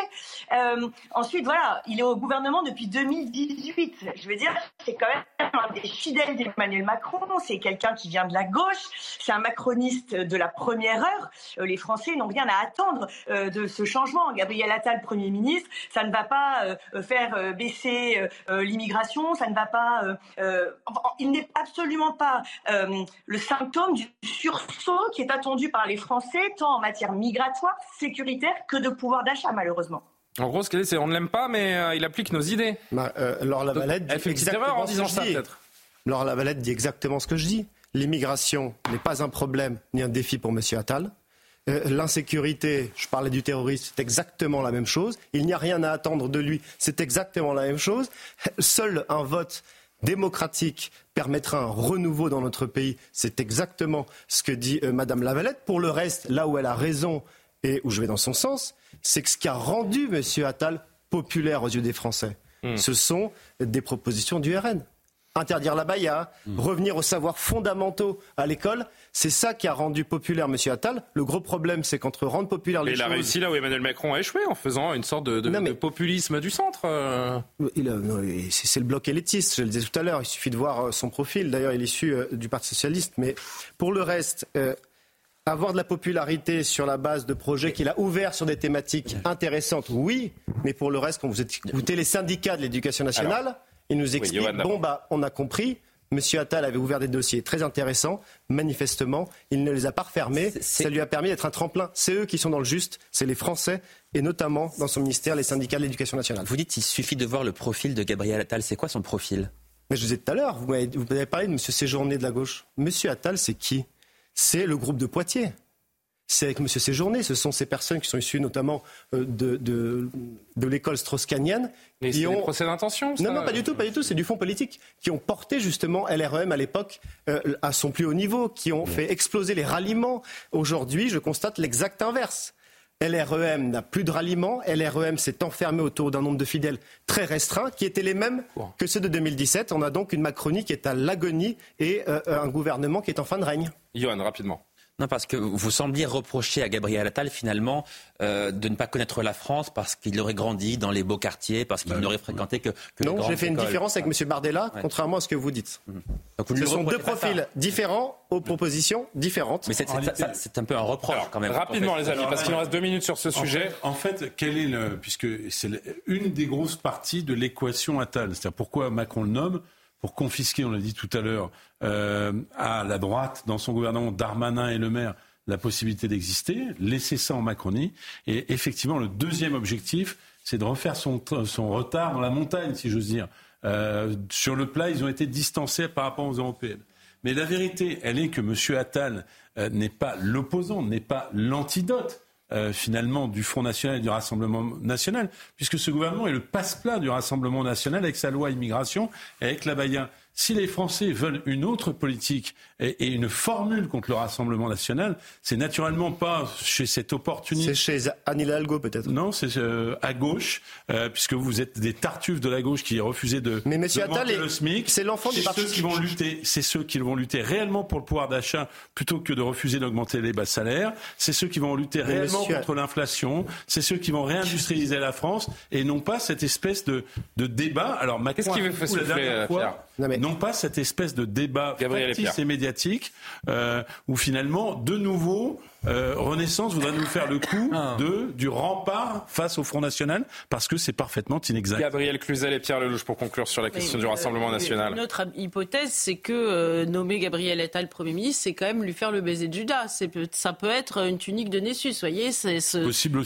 S23: Euh, ensuite, voilà, il est au gouvernement depuis 2018. Je veux dire, c'est quand même un des fidèles d'Emmanuel Macron, c'est quelqu'un qui vient de la gauche, c'est un macroniste de la première heure. Euh, les Français n'ont rien à attendre euh, de ce changement. Gabriel Attal, Premier ministre, ça ne va pas faire baisser l'immigration, ça ne va pas... il n'est absolument pas le symptôme du sursaut qui est attendu par les Français, tant en matière migratoire, sécuritaire que de pouvoir d'achat, malheureusement.
S1: En gros, ce qu'elle dit, c'est on ne l'aime pas, mais euh, il applique nos idées.
S11: Bah, euh, Laure Lavalette dit exactement en disant ça, peut-être. Laure Lavalette dit exactement ce que je dis. L'immigration n'est pas un problème ni un défi pour M. Attal. Euh, l'insécurité, je parlais du terrorisme, c'est exactement la même chose. Il n'y a rien à attendre de lui, c'est exactement la même chose. Seul un vote démocratique permettra un renouveau dans notre pays. C'est exactement ce que dit euh, Madame Lavalette. Pour le reste, là où elle a raison et où je vais dans son sens, c'est que ce qui a rendu M. Attal populaire aux yeux des Français, hmm. ce sont des propositions du RN interdire la baïa, mmh. revenir aux savoirs fondamentaux à l'école. C'est ça qui a rendu populaire M. Attal. Le gros problème, c'est qu'entre rendre populaire les
S1: il
S11: choses...
S1: Il a réussi là où Emmanuel Macron a échoué, en faisant une sorte de, populisme du centre. Euh.
S11: C'est le bloc élitiste, je le disais tout à l'heure. Il suffit de voir euh, son profil. D'ailleurs, il est issu euh, du Parti socialiste. Mais pour le reste... avoir de la popularité sur la base de projets qu'il a ouverts sur des thématiques intéressantes, oui, mais pour le reste, quand vous écoutez les syndicats de l'éducation nationale, ils nous expliquent, bon, bah, on a compris, Monsieur Attal avait ouvert des dossiers très intéressants. Manifestement, il ne les a pas refermés. Ça lui a permis d'être un tremplin. C'est eux qui sont dans le juste, c'est les Français, et notamment dans son ministère, les syndicats de l'éducation nationale.
S9: Vous dites qu'il suffit de voir le profil de Gabriel Attal. C'est quoi son profil?
S11: Mais je vous ai dit tout à l'heure, vous avez parlé de Monsieur Séjourné de la gauche. Monsieur Attal, c'est qui? C'est le groupe de Poitiers c'est avec M. Séjourné. Ce sont ces personnes qui sont issues notamment euh, de, de, l'école strauss-canienne.
S1: Mais c'est ont... des procès d'intention
S11: Non, non, pas du tout, pas du tout. C'est du fonds politique qui ont porté justement LREM à l'époque euh, à son plus haut niveau, qui ont fait exploser les ralliements. Aujourd'hui, je constate l'exact inverse. LREM n'a plus de ralliement. LREM s'est enfermé autour d'un nombre de fidèles très restreint, qui étaient les mêmes que ceux de 2017. On a donc une Macronie qui est à l'agonie et euh, un gouvernement qui est en fin de règne.
S1: Johan, rapidement.
S9: Non, parce que vous sembliez reprocher à Gabriel Attal, finalement, euh, de ne pas connaître la France parce qu'il aurait grandi dans les beaux quartiers, parce qu'il bah n'aurait fréquenté que, que
S11: Non, j'ai fait une différence avec M. Bardella, contrairement à ce que vous dites. Mmh. Ce sont deux profils différents aux propositions différentes.
S9: Mais c'est un peu un reproche quand même.
S1: Rapidement, les amis, parce qu'il nous reste deux minutes sur ce sujet.
S8: en fait, quel est le. Puisque c'est une des grosses parties de l'équation Attal. C'est-à-dire pourquoi Macron le nomme pour confisquer, on l'a dit tout à l'heure, euh, à la droite, dans son gouvernement, Darmanin et Le Maire, la possibilité d'exister, laisser ça en Macronie. Et effectivement, le deuxième objectif, c'est de refaire son, son, retard dans la montagne, si j'ose dire. Euh, sur le plat, ils ont été distancés par rapport aux européennes. Mais la vérité, elle est que M. Attal euh, n'est pas l'opposant, n'est pas l'antidote. Euh, finalement du Front National et du Rassemblement National, puisque ce gouvernement est le passe-plat du Rassemblement National avec sa loi immigration et avec la Baïa. Si les Français veulent une autre politique et, une formule contre le Rassemblement national, c'est naturellement pas chez cet opportuniste.
S11: C'est chez Anne Hidalgo peut-être
S8: Non, c'est euh, à gauche, euh, puisque vous êtes des tartuffes de la gauche qui refusez de.
S11: Mais Monsieur Attal,
S8: le SMIC.
S11: C'est l'enfant du
S8: parti. Ceux qui vont lutter, c'est ceux qui vont lutter réellement pour le pouvoir d'achat plutôt que de refuser d'augmenter les bas salaires. C'est ceux qui vont lutter réellement contre l'inflation. C'est ceux qui vont réindustrialiser la France et non pas cette espèce de, de débat. Alors Macron,
S1: qu'est-ce qui veut faire
S8: non pas cette espèce de débat factice et médiatique euh, où finalement, de nouveau, euh, Renaissance voudrait nous faire le coup ah. de, du rempart face au Front National parce que c'est parfaitement inexact.
S1: Gabriel Cluzel et Pierre Lelouch pour conclure sur la question du Rassemblement euh, National.
S10: Notre hypothèse, c'est que nommer Gabriel Attal Premier ministre, c'est quand même lui faire le baiser de Judas. Ça peut être une tunique de Nessus, vous voyez, c'est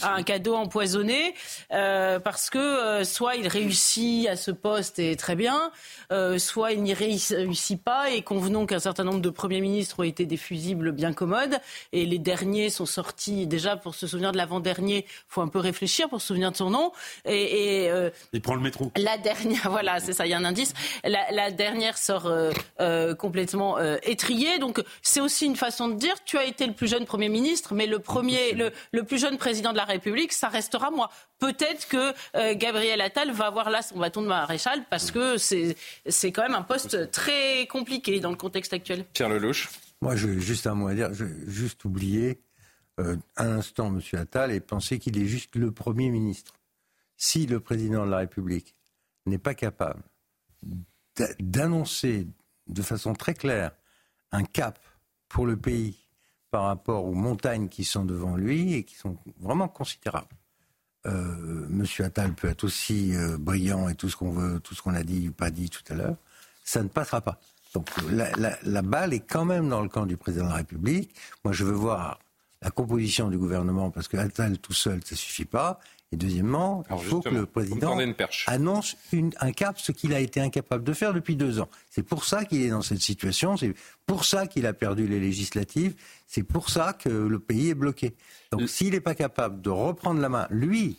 S10: un cadeau empoisonné parce que soit il réussit à ce poste et très bien, soit il n'y réussit pas et convenons qu'un certain nombre de premiers ministres ont été des fusibles bien commodes et les derniers sont sortis. Déjà, pour se souvenir de l'avant-dernier, faut un peu réfléchir pour se souvenir de son nom.
S8: Et, euh, il prend le métro.
S10: La dernière, voilà, c'est ça, il y a un indice. La, dernière sort euh, euh, complètement étriée. Donc, c'est aussi une façon de dire tu as été le plus jeune Premier ministre, mais le, premier, le, le plus jeune président de la République, ça restera moi. Peut-être que Gabriel Attal va avoir là son bâton de maréchal parce que c'est quand même un poste très compliqué dans le contexte actuel.
S1: Pierre Lelouch.
S7: Moi, je, juste un mot à dire. Je, juste oublier euh, un instant M. Attal et penser qu'il est juste le Premier ministre. Si le président de la République n'est pas capable d'annoncer de façon très claire un cap pour le pays par rapport aux montagnes qui sont devant lui et qui sont vraiment considérables. Euh, Monsieur Attal peut être aussi euh, brillant et tout ce qu'on veut, tout ce qu'on a dit ou pas dit tout à l'heure, ça ne passera pas. Donc la, balle est quand même dans le camp du président de la République. Moi, je veux voir la composition du gouvernement parce que Attal tout seul, ça suffit pas. Et deuxièmement, il faut que le président annonce un cap, ce qu'il a été incapable de faire depuis deux ans. C'est pour ça qu'il est dans cette situation. C'est pour ça qu'il a perdu les législatives. C'est pour ça que le pays est bloqué. Donc, s'il n'est pas capable de reprendre la main, lui,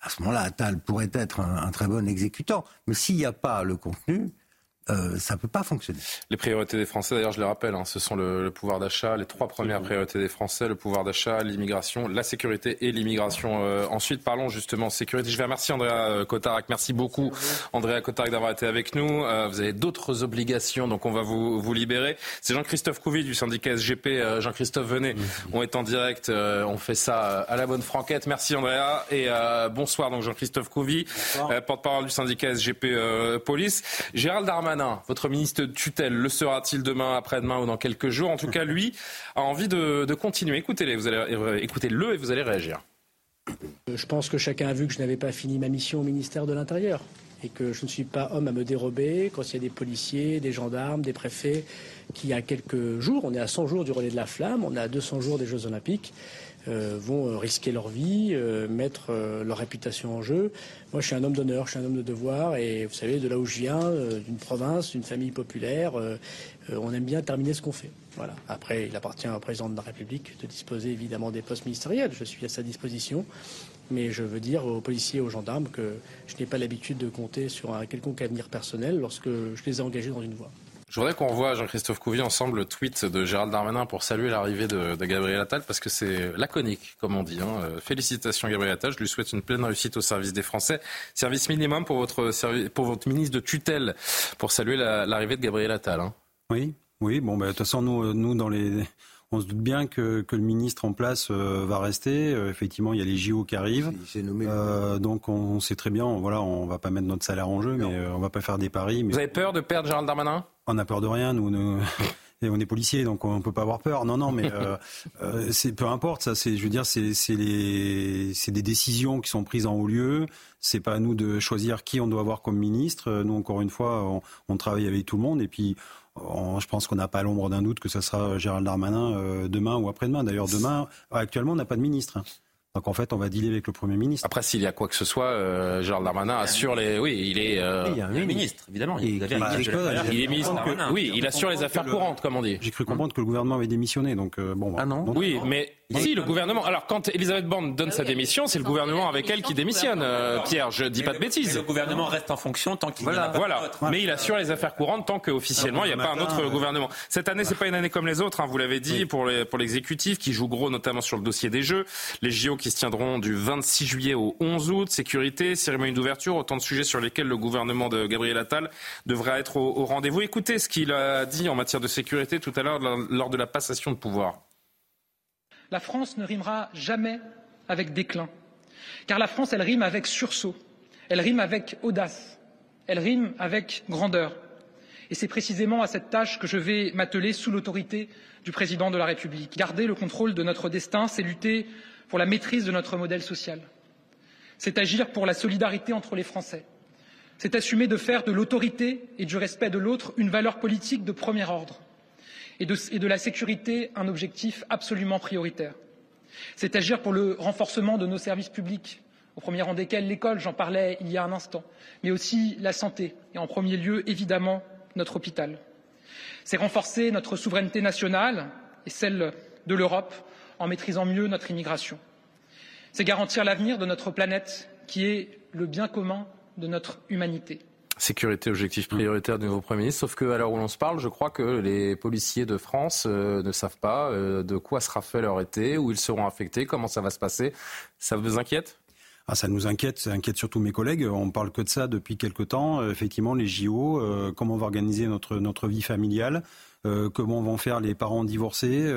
S7: à ce moment-là, Attal pourrait être un très bon exécutant. Mais s'il n'y a pas le contenu, euh, ça ne peut pas fonctionner.
S1: Les priorités des Français, d'ailleurs, je les rappelle, hein, ce sont le, pouvoir d'achat, les trois premières priorités des Français, le pouvoir d'achat, l'immigration, la sécurité et l'immigration. Euh, ensuite, parlons justement sécurité. Je vais remercier Andrea Cotarac. Merci beaucoup, Andrea Cotarac, d'avoir été avec nous. Euh, vous avez d'autres obligations, donc on va vous, vous libérer. C'est Jean-Christophe Couvi du syndicat SGP. Jean-Christophe, venez. On est en direct. on fait ça à la bonne franquette. Merci, Andrea. Et bonsoir, donc Jean-Christophe Couvi, porte-parole du syndicat SGP Police. Gérald Darman Votre ministre de tutelle, le sera-t-il demain, après-demain ou dans quelques jours? En tout cas, lui a envie de, continuer. Écoutez-le, écoutez-le et vous allez réagir.
S24: Je pense que chacun a vu que je n'avais pas fini ma mission au ministère de l'Intérieur et que je ne suis pas homme à me dérober quand il y a des policiers, des gendarmes, des préfets qui, à quelques jours, on est à 100 jours du relais de la flamme, on est à 200 jours des Jeux Olympiques, euh, vont euh, risquer leur vie, euh, mettre leur réputation en jeu. Moi, je suis un homme d'honneur, je suis un homme de devoir, et vous savez, de là où je viens, d'une province, d'une famille populaire, on aime bien terminer ce qu'on fait. Voilà. Après, il appartient au président de la République de disposer évidemment des postes ministériels. Je suis à sa disposition. Mais je veux dire aux policiers et aux gendarmes que je n'ai pas l'habitude de compter sur un quelconque avenir personnel lorsque je les ai engagés dans une voie.
S1: Je voudrais qu'on revoie, Jean-Christophe Couvier, ensemble le tweet de Gérald Darmanin pour saluer l'arrivée de, Gabriel Attal, parce que c'est laconique, comme on dit. Hein. Euh, félicitations Gabriel Attal, je lui souhaite une pleine réussite au service des Français. Service minimum pour votre, pour votre ministre de tutelle, pour saluer l'arrivée de Gabriel Attal. Hein.
S25: Oui, oui, bon, bah, de toute façon, nous, nous dans les on se doute bien que, que le ministre en place euh, va rester. Euh, effectivement, il y a les JO qui arrivent. Euh, donc on, sait très bien, voilà, on va pas mettre notre salaire en jeu, mais on va pas faire des paris. Mais...
S1: Vous avez peur de perdre Gérald Darmanin?
S25: On a peur de rien, nous. nous... Et on est policier, donc on peut pas avoir peur. Non, non, mais c'est peu importe. Ça, c'est, je veux dire, c'est les, c'est des décisions qui sont prises en haut lieu. C'est pas à nous de choisir qui on doit avoir comme ministre. Nous, encore une fois, on, on travaille avec tout le monde et puis je pense qu'on n'a pas l'ombre d'un doute que ce sera Gérald Darmanin euh, demain ou après-demain. D'ailleurs, demain, actuellement, on n'a pas de ministre. Donc en fait, on va dealer avec le Premier ministre.
S1: Après, s'il y a quoi que ce soit, euh, Gérald Darmanin assure les. Oui, il est.
S9: Euh, il y a un ministre, évidemment. Il,
S1: est ministre. Oui, il assure les affaires courantes, comme on dit.
S25: J'ai cru comprendre que le gouvernement avait démissionné, donc bon.
S1: Ah non. Oui, mais si le gouvernement. Alors quand Elisabeth Borne donne sa démission, c'est le gouvernement avec elle qui démissionne. Euh, Pierre, je dis pas de bêtises.
S9: Le gouvernement reste en fonction tant qu'il voilà.
S1: a voilà. Mais il assure les affaires courantes tant qu'officiellement il n'y a pas un autre gouvernement. Cette année, c'est pas une année comme les autres. Hein, vous l'avez dit pour les, pour l'exécutif qui joue gros notamment sur le dossier des Jeux. Les JO qui se tiendront du 26 juillet au 11 août. Sécurité, cérémonie d'ouverture, autant de sujets sur lesquels le gouvernement de Gabriel Attal devrait être au, au rendez-vous. Écoutez ce qu'il a dit en matière de sécurité tout à l'heure lors de la passation de pouvoir.
S26: La France ne rimera jamais avec déclin, car la France, elle rime avec sursaut, elle rime avec audace, elle rime avec grandeur. Et c'est précisément à cette tâche que je vais m'atteler sous l'autorité du président de la République. Garder le contrôle de notre destin, c'est lutter pour la maîtrise de notre modèle social. C'est agir pour la solidarité entre les Français. C'est assumer de faire de l'autorité et du respect de l'autre une valeur politique de premier ordre et de, la sécurité un objectif absolument prioritaire. C'est agir pour le renforcement de nos services publics, au premier rang desquels l'école, j'en parlais il y a un instant, mais aussi la santé et en premier lieu, évidemment, notre hôpital. C'est renforcer notre souveraineté nationale et celle de l'Europe en maîtrisant mieux notre immigration. C'est garantir l'avenir de notre planète qui est le bien commun de notre humanité.
S1: Sécurité, objectif prioritaire du nouveau Premier ministre. Sauf qu'à l'heure où l'on se parle, je crois que les policiers de France euh, ne savent pas euh, de quoi sera fait leur été, où ils seront affectés, comment ça va se passer. Ça vous inquiète?
S25: Ah, ça nous inquiète, ça inquiète surtout mes collègues. On parle que de ça depuis quelque temps. Euh, effectivement, les JO, comment on va organiser notre, notre vie familiale, comment vont faire les parents divorcés?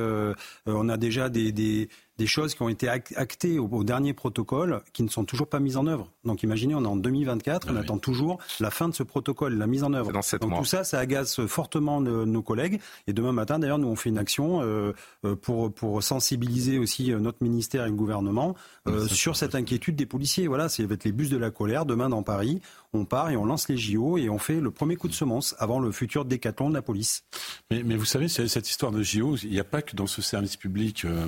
S25: on a déjà des, des des choses qui ont été actées au, dernier protocole qui ne sont toujours pas mises en œuvre. Donc imaginez, on est en 2024, on ah attend toujours la fin de ce protocole, la mise en œuvre. Donc tout ça, ça agace fortement nos collègues. Et demain matin, d'ailleurs, nous on fait une action euh, euh, pour, pour sensibiliser aussi euh, notre ministère et le gouvernement sur cette inquiétude des policiers. Voilà, c'est avec les bus de la colère. Demain dans Paris, on part et on lance les JO et on fait le premier coup de semence avant le futur décathlon de la police.
S8: Mais, mais vous savez, cette histoire de JO, il n'y a pas que dans ce service public. Euh,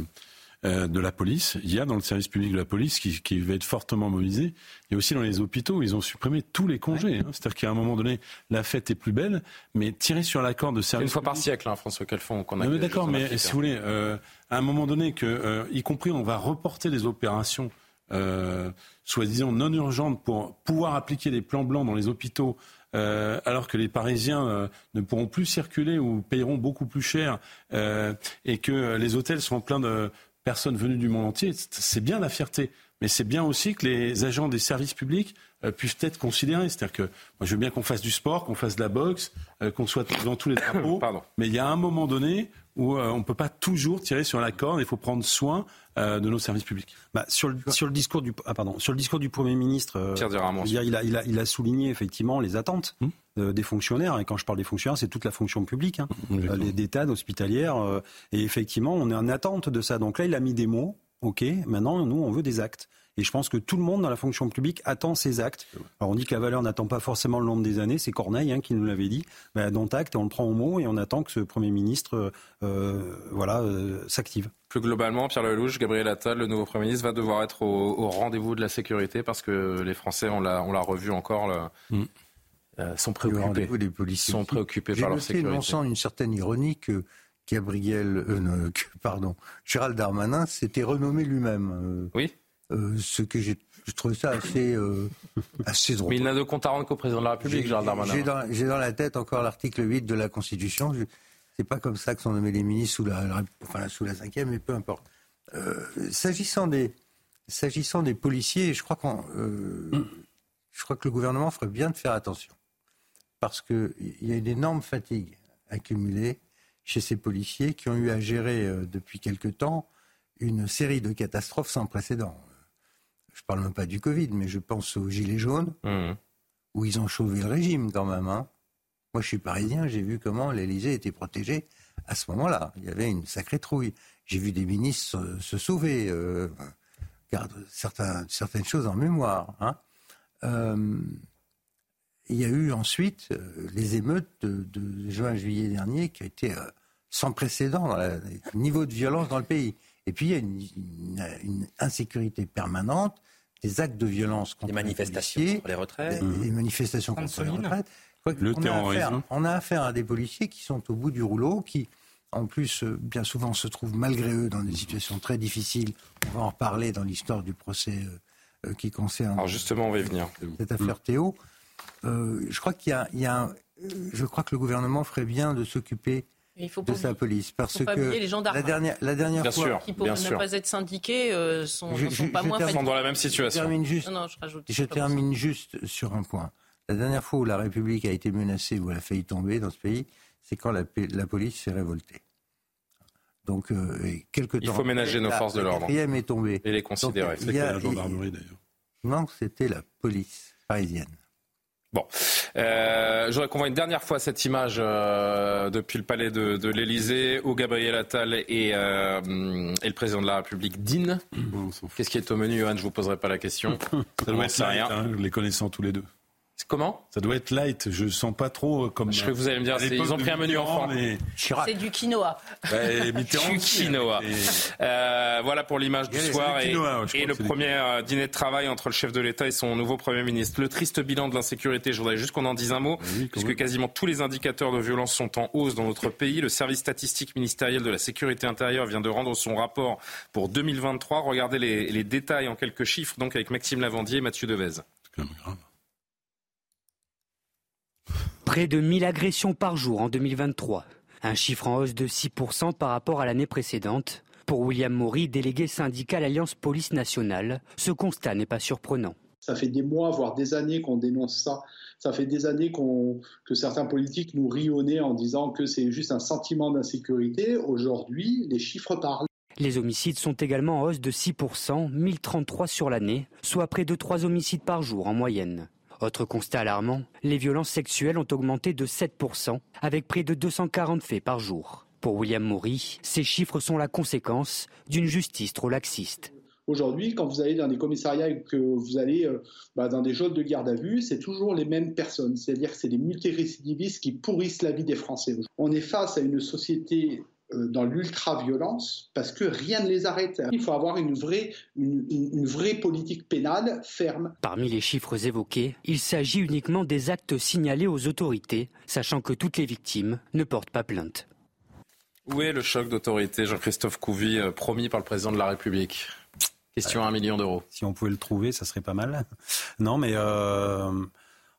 S8: de la police. Il y a dans le service public de la police qui, qui va être fortement mobilisé. Il y a aussi dans les hôpitaux, ils ont supprimé tous les congés. Hein. C'est-à-dire qu'à un moment donné, la fête est plus belle, mais tirer sur l'accord de service.
S1: Une fois par siècle, hein, François Calfon, qu'on a.
S8: Mais d'accord, mais si vous voulez, euh, à un moment donné, que, euh, y compris, on va reporter des opérations. Euh, soi-disant non urgentes pour pouvoir appliquer des plans blancs dans les hôpitaux euh, alors que les Parisiens euh, ne pourront plus circuler ou paieront beaucoup plus cher euh, et que les hôtels seront pleins de personnes venues du monde entier, c'est bien la fierté. Mais c'est bien aussi que les agents des services publics euh, puissent être considérés. C'est-à-dire que moi, je veux bien qu'on fasse du sport, qu'on fasse de la boxe, euh, qu'on soit dans tous les drapeaux. mais il y a un moment donné où euh, on ne peut pas toujours tirer sur la corde. Il faut prendre soin de nos services publics.
S25: Bah, sur, le, sur, le, discours du, ah, pardon, sur le discours du Premier ministre, il, a, il, a, il, a, souligné effectivement les attentes. Hmm. Des fonctionnaires. Et quand je parle des fonctionnaires, c'est toute la fonction publique, hein, les d'État, hospitalières. et effectivement, on est en attente de ça. Donc là, il a mis des mots. OK, maintenant, nous, on veut des actes. Et je pense que tout le monde dans la fonction publique attend ces actes. Alors on dit que la valeur n'attend pas forcément le nombre des années, c'est Corneille hein, qui nous l'avait dit. Ben, dont acte, on le prend au mot et on attend que ce Premier ministre euh, voilà, euh, s'active.
S1: Plus globalement, Pierre Lelouch, Gabriel Attal, le nouveau Premier ministre, va devoir être au, rendez-vous de la sécurité parce que les Français, on l'a, on l'a revu encore, mm. Euh, sont préoccupés.
S7: des policiers
S1: sont préoccupés par leur sécurité.
S7: On sent une certaine ironie que Gabriel, pardon, Gérald Darmanin s'était renommé lui-même.
S1: oui.
S7: Euh, ce que j'ai trouvé ça assez, euh, assez drôle.
S1: Mais il n'a de compte à rendre qu'au président de la République, Gérald Darmanin.
S7: J'ai dans, la tête encore l'article 8 de la Constitution. C'est pas comme ça que sont nommés les ministres sous la, enfin, sous la cinquième, mais peu importe. Euh, s'agissant des, des policiers, je crois, qu'on, je crois que le gouvernement ferait bien de faire attention. Parce qu'il y a une énorme fatigue accumulée chez ces policiers qui ont eu à gérer depuis quelque temps une série de catastrophes sans précédent je parle même pas du Covid, mais je pense aux Gilets jaunes, mmh. où ils ont chauvé le régime quand même. Hein. Moi, je suis parisien, j'ai vu comment l'Élysée était protégée à ce moment-là. Il y avait une sacrée trouille. J'ai vu des ministres se, sauver, euh, garde certaines choses en mémoire. Hein. Euh, il y a eu ensuite euh, les émeutes de, juin-juillet dernier qui ont été sans précédent dans le niveau de violence dans le pays. Et puis il y a une, insécurité permanente, des actes de violence contre
S9: les manifestations
S7: les
S9: contre les retraites,
S7: des, manifestations contre les retraites. Le on, a affaire, on a affaire à des policiers qui sont au bout du rouleau, qui en plus euh, bien souvent se trouvent malgré eux dans des situations très difficiles. On va en reparler dans l'histoire du procès euh, euh, qui concerne.
S1: Alors justement, on va y venir.
S7: Cette affaire Théo. Je crois qu'il y a, je crois que le gouvernement ferait bien de s'occuper il faut de sa police. Parce faut pas que
S10: les gendarmes.
S7: La dernière, la dernière
S10: bien
S7: fois.
S10: Sûr, qui, pour ne pas être syndiqués, euh, sont, je, sont pas moins
S1: sont dans la même situation.
S7: Je termine juste, non, non, je rajoute, je termine juste sur un point. La dernière fois où la République a été menacée, où elle a failli tomber dans ce pays, c'est quand la, la police s'est révoltée. Donc, euh, quelque temps.
S1: Il faut ménager nos forces de l'ordre.
S7: La est tombée.
S1: Et les considérer.
S8: C'était la gendarmerie d'ailleurs.
S7: Non, c'était la police parisienne.
S1: Bon, euh, je voudrais qu'on voit une dernière fois cette image euh, depuis le palais de, de l'Elysée où Gabriel Attal et, euh, et, le président de la République dînent. Qu'est-ce qui est au menu, Johan? Je vous poserai pas la question.
S8: Ça doit être rien. Hein, les connaissant tous les deux.
S1: Comment
S8: Ça doit être light. Je sens pas trop euh, comme.
S1: Je crois que vous allez me dire, ils ont pris un menu enfant.
S10: C'est du quinoa.
S1: du quinoa. Euh, voilà pour l'image du soir et, le premier euh, dîner de travail entre le chef de l'État et son nouveau Premier ministre. Le triste bilan de l'insécurité, je voudrais juste qu'on en dise un mot, puisque quasiment tous les indicateurs de violence sont en hausse dans notre pays. Le service statistique ministériel de la sécurité intérieure vient de rendre son rapport pour 2023. Regardez les, les détails en quelques chiffres, donc avec Maxime Lavandier et Mathieu Devez. C'est quand même grave.
S27: Près de 1000 agressions par jour en 2023, un chiffre en hausse de 6% par rapport à l'année précédente. Pour William Maury, délégué syndical Alliance Police Nationale, ce constat n'est pas surprenant.
S28: Ça fait des mois, voire des années qu'on dénonce ça. Ça fait des années que certains politiques nous rionnaient en disant que c'est juste un sentiment d'insécurité. Aujourd'hui, les chiffres parlent.
S27: Les homicides sont également en hausse de 6%, 1033 sur l'année, soit près de 3 homicides par jour en moyenne. Autre constat alarmant, les violences sexuelles ont augmenté de 7%, avec près de 240 faits par jour. Pour William Maury, ces chiffres sont la conséquence d'une justice trop laxiste.
S28: Aujourd'hui, quand vous allez dans des commissariats et que vous allez euh, bah, dans des zones de garde à vue, c'est toujours les mêmes personnes. C'est-à-dire que c'est des multirécidivistes qui pourrissent la vie des Français. On est face à une société dans l'ultra-violence parce que rien ne les arrête. Il faut avoir une vraie, une, vraie politique pénale ferme.
S27: Parmi les chiffres évoqués, il s'agit uniquement des actes signalés aux autorités, sachant que toutes les victimes ne portent pas plainte.
S1: Où est le choc d'autorité, Jean-Christophe Couvi, euh, promis par le président de la République? Question à un million d'euros.
S25: Si on pouvait le trouver, ça serait pas mal. Non, mais euh,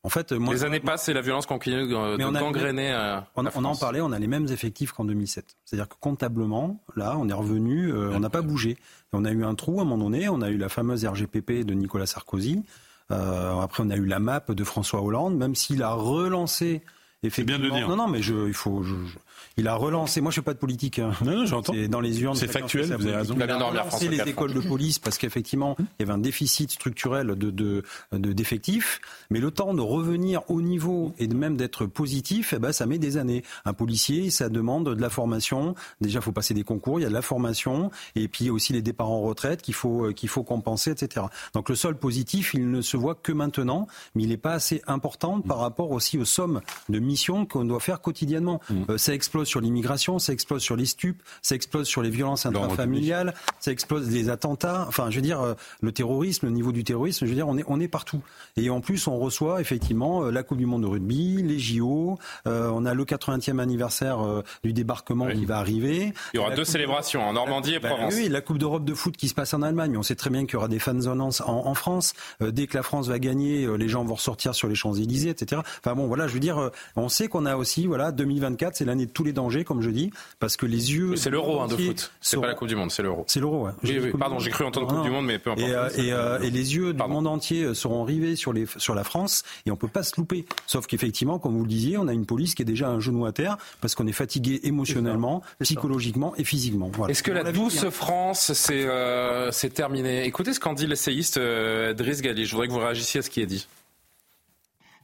S25: en fait,
S1: moi, les années passent et la violence continue de, de gangréner.
S25: Euh, on, on, en parlait, on a les mêmes effectifs qu'en 2007. C'est-à-dire que comptablement, là, on est revenu, euh, on n'a pas bougé. on a eu un trou à un moment donné. On a eu la fameuse RGPP de Nicolas Sarkozy. Euh, après, on a eu la MAP de François Hollande. Même s'il a relancé effectivement.
S8: bien de dire.
S25: Non, non, mais je, il faut. je- je- il a relancé. Moi, je fais pas de politique. hein.
S8: Non, non, j'entends.
S25: C'est dans les urnes.
S8: C'est factuel, vous avez raison.
S25: Il a
S1: bien dormi,
S25: relancé les écoles de police parce qu'effectivement, il y avait un déficit structurel de de de- d'effectifs. Mais le temps de revenir au niveau et de même d'être positif, eh ben, ça met des années. Un policier, ça demande de la formation. Déjà, il faut passer des concours. Il y a de la formation et puis il y a aussi les départs en retraite qu'il faut euh, qu'il faut compenser, etc. Donc le sol positif, il ne se voit que maintenant, mais il n'est pas assez important par rapport aussi aux sommes de missions qu'on doit faire quotidiennement. Euh, ça explose sur l'immigration, ça explose sur les stupes, ça explose sur les violences intrafamiliales, ça explose les attentats. Enfin, je veux dire, euh, le terrorisme, le niveau du terrorisme, je veux dire, on est on est partout. Et en plus, on reçoit effectivement euh, la Coupe du Monde de rugby, les JO. euh, on a le 80e anniversaire euh, du débarquement qui va arriver.
S1: Il y aura deux célébrations en Normandie et
S25: ben
S1: Provence.
S25: oui, la Coupe d'Europe de foot qui se passe en Allemagne. On sait très bien qu'il y aura des fan zones en, en France. Euh, dès que la France va gagner, les gens vont ressortir sur les Champs-Élysées, etc. Enfin bon, voilà, je veux dire, on sait qu'on a aussi, voilà, 2024, c'est l'année de tous les dangers, comme je dis, parce que les yeux.
S1: C'est l'euro hein, de foot. C'est pas la Coupe du Monde, c'est l'euro.
S25: C'est l'euro, ouais.
S1: Oui, oui, pardon, j'ai cru entendre
S25: Non,
S1: Coupe du. Monde, mais peu importe.
S25: Et, euh, et, euh, et les yeux du monde entier seront rivés sur, les, sur la France et on peut pas se louper. Sauf qu'effectivement, comme vous le disiez, on a une police qui est déjà un genou à terre parce qu'on est fatigué émotionnellement, psychologiquement et physiquement. Voilà.
S1: Est-ce que la douce France, c'est euh, c'est terminé? Écoutez ce qu'en dit l'essayiste euh, Driss Gali. Je voudrais que vous réagissiez à ce qui est dit.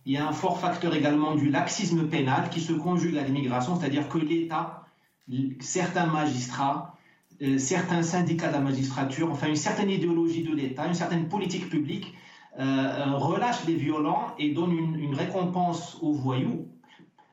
S29: Il y a un fort facteur également du laxisme pénal qui se conjugue à l'immigration, c'est-à-dire que l'État, certains magistrats, euh, certains syndicats de la magistrature, enfin une certaine idéologie de l'État, une certaine politique publique euh, euh, relâche les violents et donne une, une récompense aux voyous.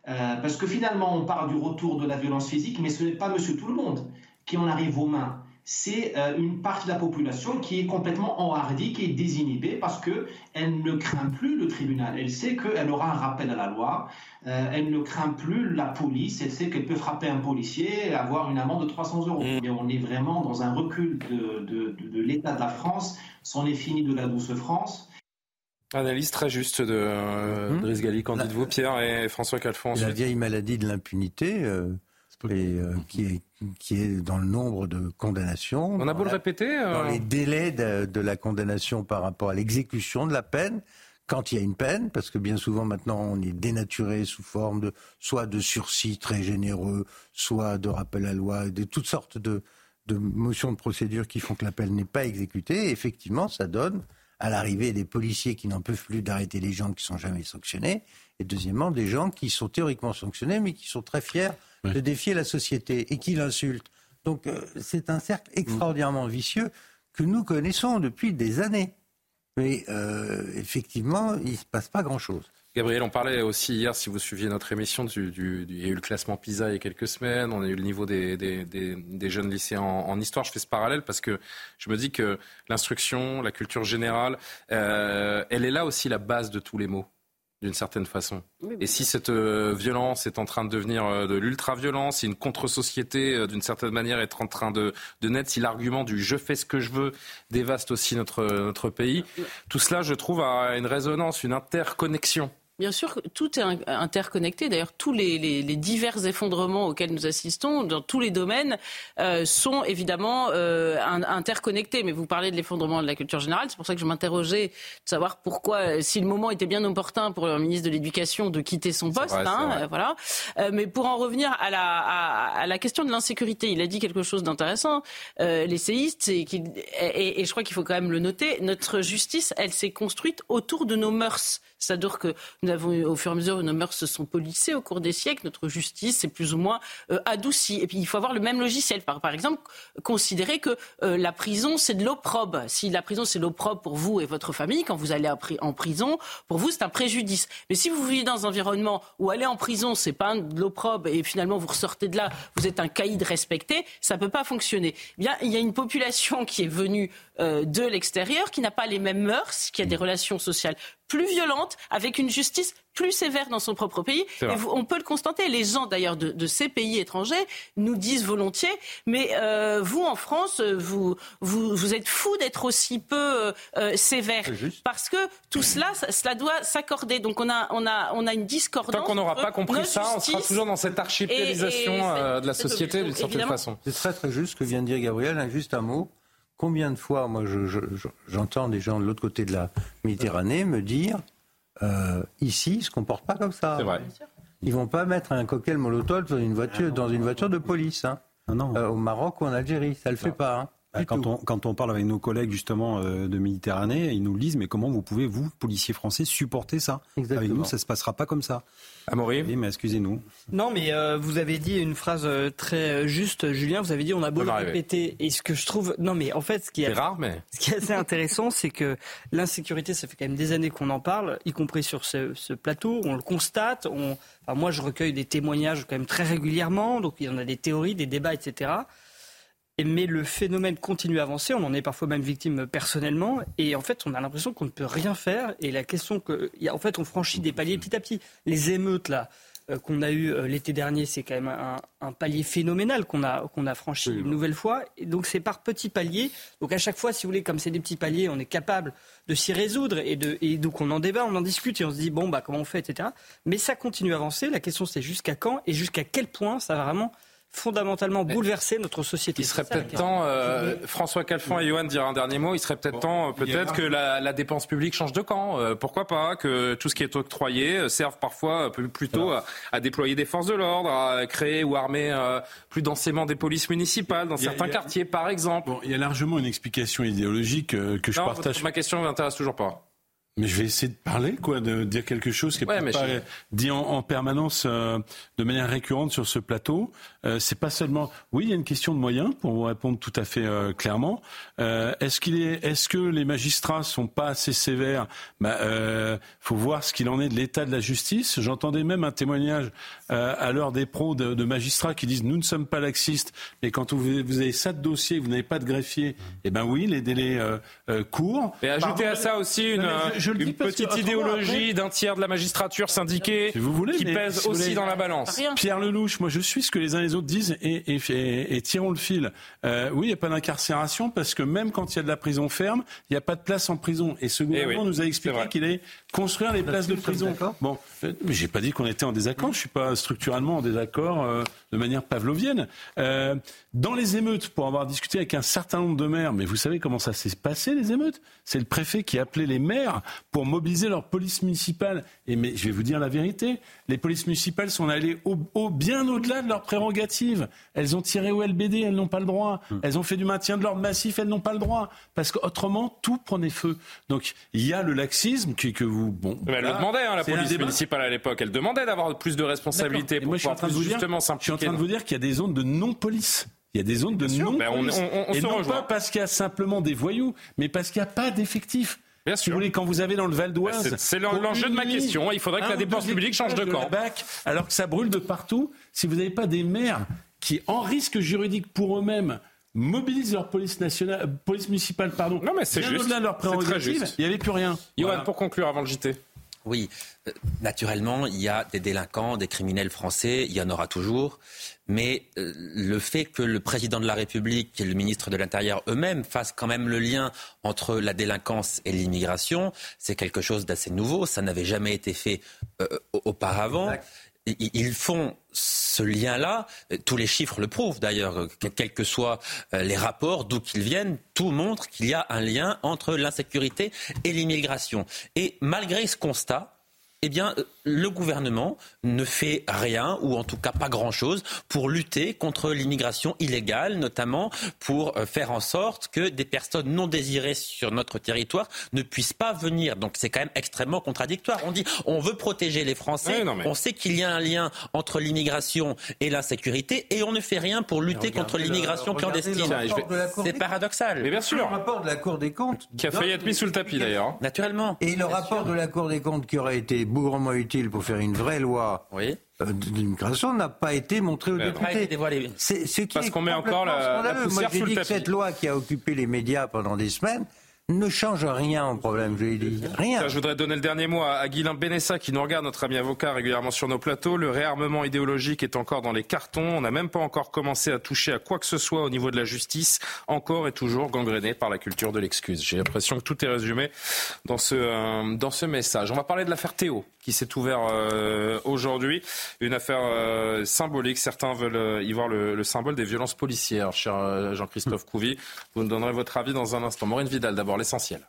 S29: Euh, parce que finalement, on parle du retour de la violence physique, mais ce n'est pas monsieur tout le monde qui en arrive aux mains. C'est euh, une partie de la population qui est complètement enhardie, qui est désinhibée parce qu'elle ne craint plus le tribunal. Elle sait qu'elle aura un rappel à la loi. Euh, elle ne craint plus la police. Elle sait qu'elle peut frapper un policier et avoir une amende de 300 euros. Et on est vraiment dans un recul de, de- de- de l'état de la France. C'en est fini de la douce France.
S1: Analyse très juste de euh, Driss Gali. Qu'en dites-vous, Pierre et François Calfon
S7: La vieille maladie de l'impunité, euh, euh, qui, est, qui est dans le nombre de condamnations.
S1: On a beau le répéter. euh,
S7: Dans les délais de, de la condamnation par rapport à l'exécution de la peine, quand il y a une peine, parce que bien souvent maintenant on est dénaturé sous forme de soit de sursis très généreux, soit de rappel à loi, de toutes sortes de, de motions de procédure qui font que la peine n'est pas exécutée. Et effectivement, ça donne à l'arrivée des policiers qui n'en peuvent plus d'arrêter les gens qui sont jamais sanctionnés, et deuxièmement des gens qui sont théoriquement sanctionnés mais qui sont très fiers de défier la société et qui l'insultent. Donc euh, c'est un cercle extraordinairement vicieux que nous connaissons depuis des années. Mais euh, effectivement, il ne se passe pas grand-chose.
S1: Gabriel, on parlait aussi hier, si vous suiviez notre émission, du, du- du- il y a eu le classement PISA il y a quelques semaines, on a eu le niveau des, des- des- des jeunes lycéens en, en histoire. Je fais ce parallèle parce que je me dis que l'instruction, la culture générale, euh, elle est là aussi la base de tous les mots, d'une certaine façon. Et si cette euh, violence est en train de devenir euh, de l'ultra-violence, si une contre-société, euh, d'une certaine manière, est en train de, de naître, si l'argument du je fais ce que je veux dévaste aussi notre, notre pays, tout cela, je trouve, a une résonance, une interconnexion.
S10: Bien sûr, tout est in- interconnecté. D'ailleurs, tous les, les- les divers effondrements auxquels nous assistons, dans tous les domaines, euh, sont évidemment euh, in- interconnectés. Mais vous parlez de l'effondrement de la culture générale. C'est pour ça que je m'interrogeais de savoir pourquoi, euh, si le moment était bien opportun pour le ministre de l'Éducation de quitter son poste.
S1: vrai,
S10: hein, euh, voilà. Euh, mais pour en revenir à la, à, à la question de l'insécurité, il a dit quelque chose d'intéressant. Euh, L'essayiste, c'est qu'il- et, et je crois qu'il faut quand même le noter, notre justice, elle s'est construite autour de nos mœurs. C'est-à-dire que nous avons, au fur et à mesure, nos mœurs se sont polissées au cours des siècles. Notre justice s'est plus ou moins euh, adoucie. Et puis, il faut avoir le même logiciel. Par, exemple, considérer que euh, la prison, c'est de l'opprobre. Si la prison, c'est l'opprobre pour vous et votre famille, quand vous allez en pri- en prison, pour vous, c'est un préjudice. Mais si vous vivez dans un environnement où aller en prison, c'est pas de l'opprobre et finalement vous ressortez de là, vous êtes un caïd respecté, ça peut pas fonctionner. Eh bien, il y a une population qui est venue euh, de l'extérieur, qui n'a pas les mêmes mœurs, qui a des relations sociales plus violentes, avec une justice plus sévère dans son propre pays. Et vous- on peut le constater. Les gens, d'ailleurs, de, de ces pays étrangers nous disent volontiers, mais euh, vous, en France, euh, vous, vous, vous êtes fou d'être aussi peu euh, euh, sévère. Parce que tout cela, ça- cela doit s'accorder. Donc on a, on a, on a une discordance.
S1: Tant qu'on n'aura pas compris ça, on sera toujours dans cette archipélisation
S10: et- et-
S1: euh, de la société d'une certaine façon.
S7: C'est très très juste ce que vient de dire Gabriel. Un- Juste un mot. Combien de fois, moi, je- je- je- j'entends des gens de l'autre côté de la Méditerranée me dire euh, ici, ils se comportent pas comme ça.
S1: C'est vrai.
S7: Ils vont pas mettre un cocktail molotov dans une voiture, dans une voiture de police. Hein. Euh, au Maroc ou en Algérie, ça le fait pas. Hein.
S25: Quand, on, quand on parle avec nos collègues justement euh, de Méditerranée, ils nous le disent, mais comment vous pouvez, vous, policiers français, supporter ça?
S7: Exactement.
S25: Avec nous, ça se passera pas comme ça.
S1: Amaury
S25: Oui, mais excusez-nous.
S30: Non, mais euh, vous avez dit une phrase euh, très juste, Julien. Vous avez dit on a beau le répéter. Et ce que je trouve, non, mais en fait, ce qui est,
S1: rare, mais
S30: ce qui est assez intéressant, c'est que l'insécurité, ça fait quand même des années qu'on en parle, y compris sur ce, ce plateau. On le constate. On... Enfin, moi, je recueille des témoignages quand même très régulièrement. Donc, il y en a des théories, des débats, etc mais le phénomène continue à avancer. On en est parfois même victime personnellement. Et en fait, on a l'impression qu'on ne peut rien faire. Et la question que, en fait, on franchit des paliers petit à petit. Les émeutes là euh, qu'on a eu euh, l'été dernier, c'est quand même un, palier phénoménal qu'on a qu'on a franchi une nouvelle fois. Et donc c'est par petits paliers. Donc à chaque fois, si vous voulez, comme c'est des petits paliers, on est capable de s'y résoudre et, de, et donc on en débat, on en discute et on se dit bon bah comment on fait, etc. Mais ça continue à avancer. La question c'est jusqu'à quand et jusqu'à quel point ça va vraiment fondamentalement bouleverser notre société.
S1: Il serait peut-être temps, euh, François Calfon et Johan dire un dernier mot, il serait peut-être temps peut-être que la, dépense publique change de camp. Euh, pourquoi pas que tout ce qui est octroyé euh, serve parfois plutôt à, déployer des forces de l'ordre, à créer ou armer plus densément des polices municipales dans certains quartiers, par exemple.
S8: il y a largement une explication idéologique que je partage.
S1: Ma question ne m'intéresse toujours pas.
S8: Mais je vais essayer de parler, quoi, de dire quelque chose qui n'est pas dit en, permanence euh, de manière récurrente sur ce plateau. Euh, c'est pas seulement. Oui, il y a une question de moyens pour vous répondre tout à fait euh, clairement. Euh, est-ce qu'il est, est-ce que les magistrats sont pas assez sévères? Bah, faut voir ce qu'il en est de l'état de la justice. J'entendais même un témoignage à l'heure des pros de, de, magistrats qui disent nous ne sommes pas laxistes, mais quand vous, vous avez ça de dossier, vous n'avez pas de greffier. Eh ben oui, les délais courent.
S1: Et ajoutez à ça aussi une une petite idéologie d'un tiers de la magistrature syndiquée qui pèse aussi dans la balance.
S8: Pierre Lelouch, moi je suis ce que les uns et les autres disent et, et, et, tirons le fil. Euh, oui, il n'y a pas d'incarcération parce que même quand il y a de la prison ferme, il n'y a pas de place en prison. Et ce eh gouvernement nous a expliqué qu'il allait construire les places de prison. Bon, euh, mais j'ai pas dit qu'on était en désaccord. Je suis pas structurellement en désaccord euh, de manière pavlovienne. Euh, dans les émeutes, pour avoir discuté avec un certain nombre de maires, mais vous savez comment ça s'est passé les émeutes? C'est le préfet qui a appelé les maires pour mobiliser leur police municipale. Et mais je vais vous dire la vérité, les polices municipales sont allées au, bien au-delà de leurs prérogatives. Elles ont tiré au LBD, elles n'ont pas le droit. Hmm. Elles ont fait du maintien de l'ordre massif, elles n'ont pas le droit. Parce qu'autrement, tout prenait feu. Donc il y a le laxisme qui, que vous... Bon,
S1: elle le demandait, hein, la police municipale à l'époque. Elle demandait d'avoir plus de responsabilités pour pouvoir justement
S8: s'impliquer. Je suis en train de vous dire qu'il y a des zones de non-police. Il y a des zones de non-police. Ben et non pas parce qu'il y a simplement des voyous, mais parce qu'il n'y a pas d'effectifs.
S1: Bien sûr.
S8: voulez, quand vous avez dans le Val d'Oise.
S1: C'est l'enjeu de ma question. Il faudrait que la dépense publique change de camp.
S8: alors que ça brûle de partout. Si vous n'avez pas des maires qui, en risque juridique pour eux-mêmes, mobilisent leur police nationale, police municipale, pardon.
S1: Non, mais c'est juste.
S8: de leur il n'y avait plus rien.
S1: Yoann, pour conclure avant le JT.
S9: Oui, euh, naturellement, il y a des délinquants, des criminels français, il y en aura toujours. Mais euh, le fait que le président de la République et le ministre de l'Intérieur eux-mêmes fassent quand même le lien entre la délinquance et l'immigration, c'est quelque chose d'assez nouveau. Ça n'avait jamais été fait euh, auparavant. Ils font ce lien-là, tous les chiffres le prouvent d'ailleurs, quels que soient les rapports, d'où qu'ils viennent, tout montre qu'il y a un lien entre l'insécurité et l'immigration. Et malgré ce constat, eh bien, euh, le gouvernement ne fait rien, ou en tout cas pas grand-chose, pour lutter contre l'immigration illégale, notamment pour euh, faire en sorte que des personnes non désirées sur notre territoire ne puissent pas venir. Donc c'est quand même extrêmement contradictoire. On dit on veut protéger les Français, on sait qu'il y a un lien entre l'immigration et l'insécurité, et on ne fait rien pour lutter contre l'immigration clandestine. C'est paradoxal.
S1: Mais bien sûr.
S7: Le rapport de la Cour des comptes.
S1: Qui a failli être mis sous le tapis d'ailleurs.
S9: Naturellement.
S7: Et le rapport de la Cour des comptes qui aurait été bougrement utile pour faire une vraie loi
S9: oui.
S7: Euh, d'immigration n'a pas été montré aux députés.
S9: C'est
S7: ce qui
S1: Parce qu'on met encore la, la poussière
S7: Moi,
S1: sous le tapis.
S7: Cette loi qui a occupé les médias pendant des semaines ne change rien au problème, je lui dis. Rien.
S1: je voudrais donner le dernier mot à, Guilain Benessa qui nous regarde, notre ami avocat régulièrement sur nos plateaux. Le réarmement idéologique est encore dans les cartons. On n'a même pas encore commencé à toucher à quoi que ce soit au niveau de la justice, encore et toujours gangréné par la culture de l'excuse. J'ai l'impression que tout est résumé dans ce, euh, dans ce message. On va parler de l'affaire Théo qui s'est ouvert euh, aujourd'hui. Une affaire euh, symbolique. Certains veulent y voir le, le, symbole des violences policières, cher Jean-Christophe Couvi. Vous nous donnerez votre avis dans un instant. Maureen Vidal, d'abord l'essentiel.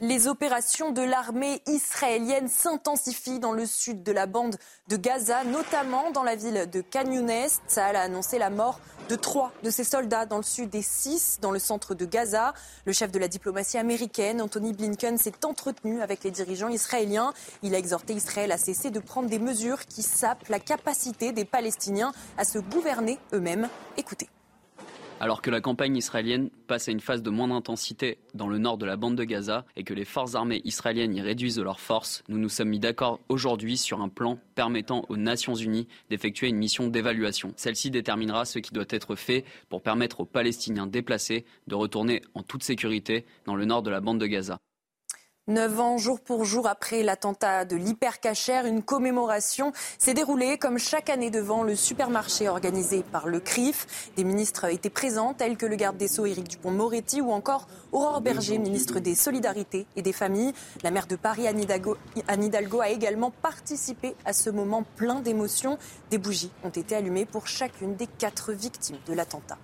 S2: Les opérations de l'armée israélienne s'intensifient dans le sud de la bande de Gaza, notamment dans la ville de Khan Younes. Tsahal a annoncé la mort de trois de ses soldats dans le sud et six dans le centre de Gaza. Le chef de la diplomatie américaine, Anthony Blinken, s'est entretenu avec les dirigeants israéliens. Il a exhorté Israël à cesser de prendre des mesures qui sapent la capacité des Palestiniens à se gouverner eux-mêmes. Écoutez.
S31: Alors que la campagne israélienne passe à une phase de moindre intensité dans le nord de la bande de Gaza et que les forces armées israéliennes y réduisent leurs forces, nous nous sommes mis d'accord aujourd'hui sur un plan permettant aux Nations Unies d'effectuer une mission d'évaluation. Celle-ci déterminera ce qui doit être fait pour permettre aux Palestiniens déplacés de retourner en toute sécurité dans le nord de la bande de Gaza.
S2: Neuf ans, jour pour jour après l'attentat de l'hypercachère, une commémoration s'est déroulée comme chaque année devant le supermarché organisé par le CRIF. Des ministres étaient présents, tels que le garde des Sceaux Éric Dupont-Moretti ou encore Aurore Berger, ministre des Solidarités et des Familles. La maire de Paris, Anne Hidalgo, Anne Hidalgo a également participé à ce moment plein d'émotions. Des bougies ont été allumées pour chacune des quatre victimes de l'attentat.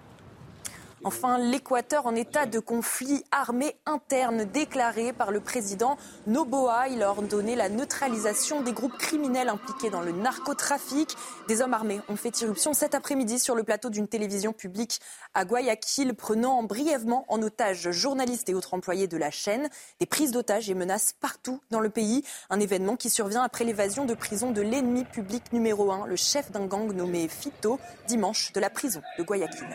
S2: Enfin, l'Équateur en état de conflit armé interne déclaré par le président Noboa. Il a ordonné la neutralisation des groupes criminels impliqués dans le narcotrafic. Des hommes armés ont fait irruption cet après-midi sur le plateau d'une télévision publique à Guayaquil, prenant brièvement en otage journalistes et autres employés de la chaîne. Des prises d'otages et menaces partout dans le pays. Un événement qui survient après l'évasion de prison de l'ennemi public numéro un, le chef d'un gang nommé Fito, dimanche de la prison de Guayaquil.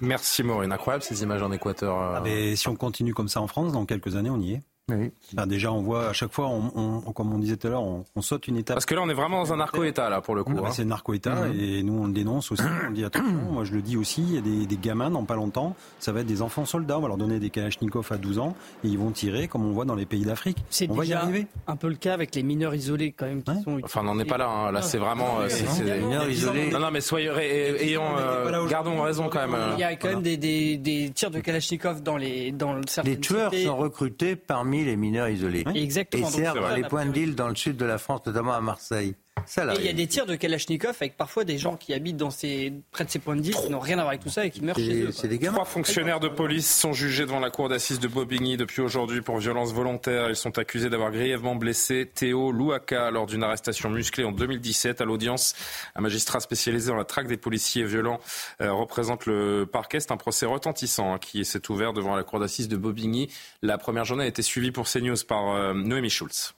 S1: Merci Maureen. Incroyable ces images en Équateur.
S25: Euh. Ah, si on continue comme ça en France, dans quelques années, on y est. Oui. déjà, on voit à chaque fois, on, comme on disait tout à l'heure, on, saute une étape.
S1: Parce que là, on est vraiment dans un narco-État, là, pour le coup.
S25: Hein. C'est un narco-État, mhm. et nous, on le dénonce aussi. On dit attention, moi je le dis aussi, il y a des, des, gamins dans pas longtemps, ça va être des enfants soldats. On va leur donner des Kalachnikov à 12 ans, et ils vont tirer, comme on voit dans les pays d'Afrique.
S30: C'est déjà un peu le cas avec les mineurs isolés, quand même. Qui sont...
S1: Enfin, on n'en est pas là. Hein. Là, c'est vraiment. Euh, c'est des mineurs isolés. Non, non, mais soyez, ayons, euh, gardons raison quand même.
S30: Il y a quand même des, des, des, tirs de Kalachnikov dans les dans
S7: certaines Les tueurs sont recrutés parmi les mineurs isolés.
S30: Exactement.
S7: Et servent les points d'île dans le sud de la France, notamment à Marseille
S30: il y a des tirs de Kalachnikov avec parfois des gens qui habitent dans ces, près de ces points de deal qui n'ont rien à voir avec tout ça et qui meurent chez eux.
S1: Trois fonctionnaires de police sont jugés devant la cour d'assises de Bobigny depuis aujourd'hui pour violence volontaire. Ils sont accusés d'avoir grièvement blessé Théo Louaka lors d'une arrestation musclée en 2017. À l'audience, un magistrat spécialisé dans la traque des policiers violents euh, représente le parquet. C'est un procès retentissant hein, qui s'est ouvert devant la cour d'assises de Bobigny. La première journée a été suivie pour CNews par euh, Noémie Schulz.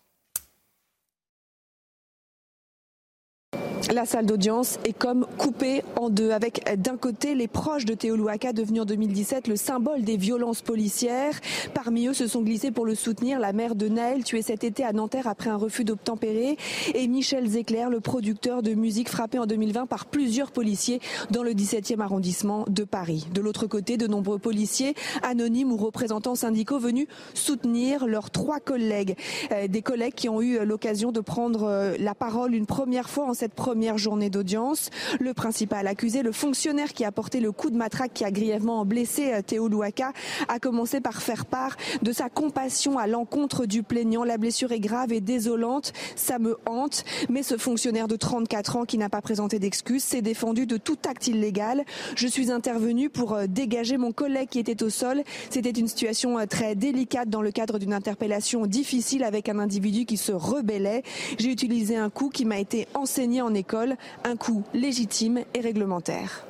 S32: La salle d'audience est comme coupée en deux, avec d'un côté les proches de Théo Louaka, devenu en 2017 le symbole des violences policières. Parmi eux se sont glissés pour le soutenir la mère de Naël, tuée cet été à Nanterre après un refus d'obtempérer, et Michel Zecler, le producteur de musique frappé en 2020 par plusieurs policiers dans le 17e arrondissement de Paris. De l'autre côté, de nombreux policiers, anonymes ou représentants syndicaux venus soutenir leurs trois collègues. Euh, des collègues qui ont eu l'occasion de prendre euh, la parole une première fois en cette première première journée d'audience. Le principal accusé, le fonctionnaire qui a porté le coup de matraque qui a grièvement blessé euh, Théo Louaka, a commencé par faire part de sa compassion à l'encontre du plaignant. La blessure est grave et désolante, ça me hante. Mais ce fonctionnaire de 34 ans qui n'a pas présenté d'excuses s'est défendu de tout acte illégal. Je suis intervenu pour euh, dégager mon collègue qui était au sol. C'était une situation euh, très délicate dans le cadre d'une interpellation difficile avec un individu qui se rebellait. J'ai utilisé un coup qui m'a été enseigné en un coût légitime et réglementaire.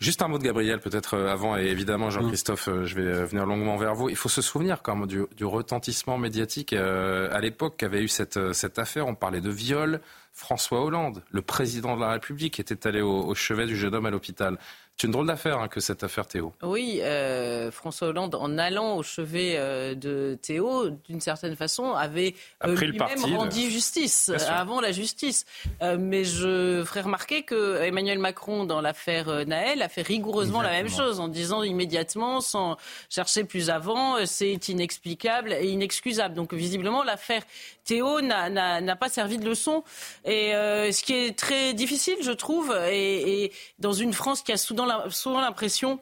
S1: Juste un mot de Gabriel, peut-être euh, avant, et évidemment, Jean-Christophe, euh, je vais euh, venir longuement vers vous. Il faut se souvenir quand même du, retentissement médiatique à l'époque qu'avait eu cette, cette affaire. On parlait de viol. François Hollande, le président de la République, était allé au chevet du jeune homme à l'hôpital. C'est une drôle d'affaire hein, que cette affaire Théo.
S10: Oui, euh, François Hollande, en allant au chevet euh, de Théo, d'une certaine façon, avait euh, lui-même rendu justice avant la justice. mais je ferai remarquer que Emmanuel Macron, dans l'affaire Naël, a fait rigoureusement la même chose en disant immédiatement, sans chercher plus avant, c'est inexplicable et inexcusable. Donc visiblement, l'affaire Théo n'a pas servi de leçon. Et ce qui est très difficile, je trouve, et, et dans une France qui a soudain souvent l'impression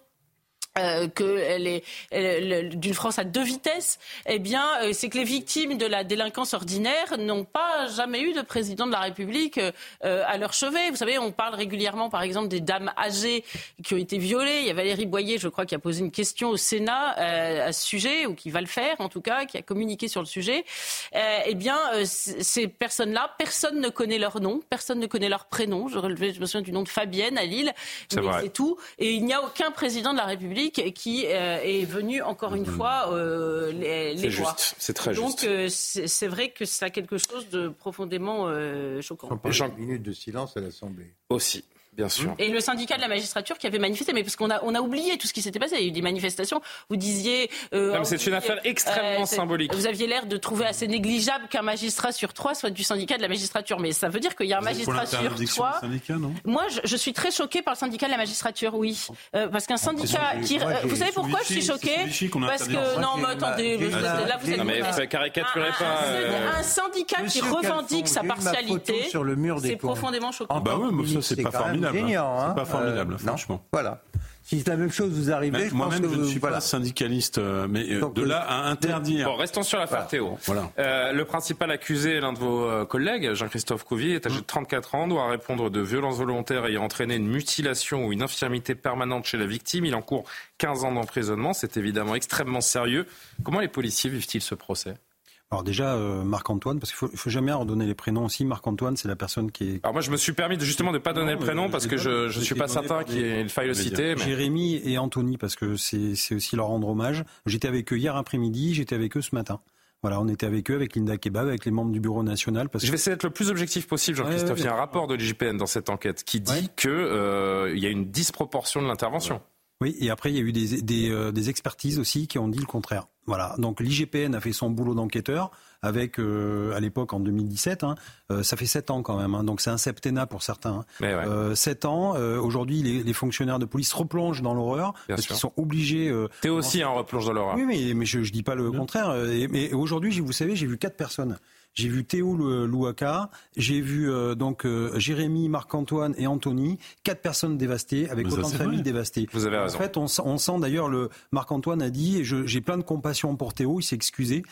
S10: euh, est d'une France à deux vitesses, eh bien, euh, c'est que les victimes de la délinquance ordinaire n'ont pas jamais eu de président de la République euh, à leur chevet. Vous savez, on parle régulièrement, par exemple, des dames âgées qui ont été violées. Il y a Valérie Boyer, je crois, qui a posé une question au Sénat à ce sujet, ou qui va le faire, en tout cas, qui a communiqué sur le sujet. eh bien, ces personnes-là, personne ne connaît leur nom, personne ne connaît leur prénom. Je, relevais, je me souviens du nom de Fabienne à Lille, mais c'est tout. Et il n'y a aucun président de la République qui euh, est venu encore une mmh. fois euh, les, les voir.
S1: C'est très
S10: Donc, juste. Donc euh, c'est vrai que ça a quelque chose de profondément choquant.
S7: Jean... Une minute de silence à l'Assemblée.
S1: Aussi. Bien sûr.
S10: Et le syndicat de la magistrature qui avait manifesté, mais parce qu'on a, on a oublié tout ce qui s'était passé. Il y a eu des manifestations. Vous disiez.
S1: Euh, c'est une affaire extrêmement symbolique.
S10: Vous aviez l'air de trouver assez négligeable qu'un magistrat sur trois soit du syndicat de la magistrature. Mais ça veut dire qu'il y a un magistrat sur trois. Moi, je, je, suis très choquée par le syndicat de la magistrature, oui. Euh, parce qu'un syndicat qui. vous savez pourquoi je suis choquée? Parce que. Non, mais attendez.
S1: Là, vous êtes. Non, mais caricaturez pas.
S10: Un syndicat qui revendique sa partialité. C'est profondément choquant.
S8: Bah oui, mais ça, c'est pas formidable.
S7: Hein.
S8: C'est pas formidable, euh, franchement.
S7: Voilà. Si c'est la même chose, vous arrivez.
S8: Moi-même, je, ne suis pas syndicaliste, euh, mais euh, de là à interdire.
S1: Bon, restons sur l'affaire Théo. Voilà. le principal accusé, l'un de vos collègues, Jean-Christophe Couvier, est âgé de 34 ans, doit répondre de violences volontaires ayant entraîné une mutilation ou une infirmité permanente chez la victime. Il encourt 15 ans d'emprisonnement. C'est évidemment extrêmement sérieux. Comment les policiers vivent-ils ce procès?
S25: Alors déjà, euh, Marc-Antoine, parce qu'il faut, faut jamais redonner les prénoms aussi. Marc-Antoine, c'est la personne qui est...
S1: Alors moi, je me suis permis de, justement de ne pas donner le prénom parce que je ne suis pas certain qu'il faille le citer.
S25: Mais... Jérémy et Anthony, parce que c'est aussi leur rendre hommage. J'étais avec eux hier après-midi, j'étais avec eux ce matin. Voilà, on était avec eux, avec Linda Kebab, avec les membres du bureau national.
S1: Parce Je vais essayer d'être le plus objectif possible, Jean-Christophe. Il y a un rapport de l'IGPN dans cette enquête qui dit qu'il euh, y a une disproportion de l'intervention.
S25: Oui, et après, il y a eu des, des, euh, des expertises aussi qui ont dit le contraire. Voilà, donc l'IGPN a fait son boulot d'enquêteur avec, euh, à l'époque, en 2017, hein, euh, ça fait sept ans quand même, hein, donc c'est un septennat pour certains. Hein. Sept ans, aujourd'hui, les, les, fonctionnaires de police replongent dans l'horreur parce qu'ils sont obligés...
S1: T'es aussi un replonge dans l'horreur.
S25: Oui, mais, mais je, je dis pas le contraire. mais aujourd'hui, vous savez, j'ai vu quatre personnes j'ai vu Théo Louaka, j'ai vu euh, donc euh, Jérémy, Marc-Antoine et Anthony, quatre personnes dévastées avec autant de familles dévastées.
S1: Vous avez raison.
S25: En fait, on, on sent d'ailleurs le Marc-Antoine a dit, j'ai plein de compassion pour Théo, il s'est excusé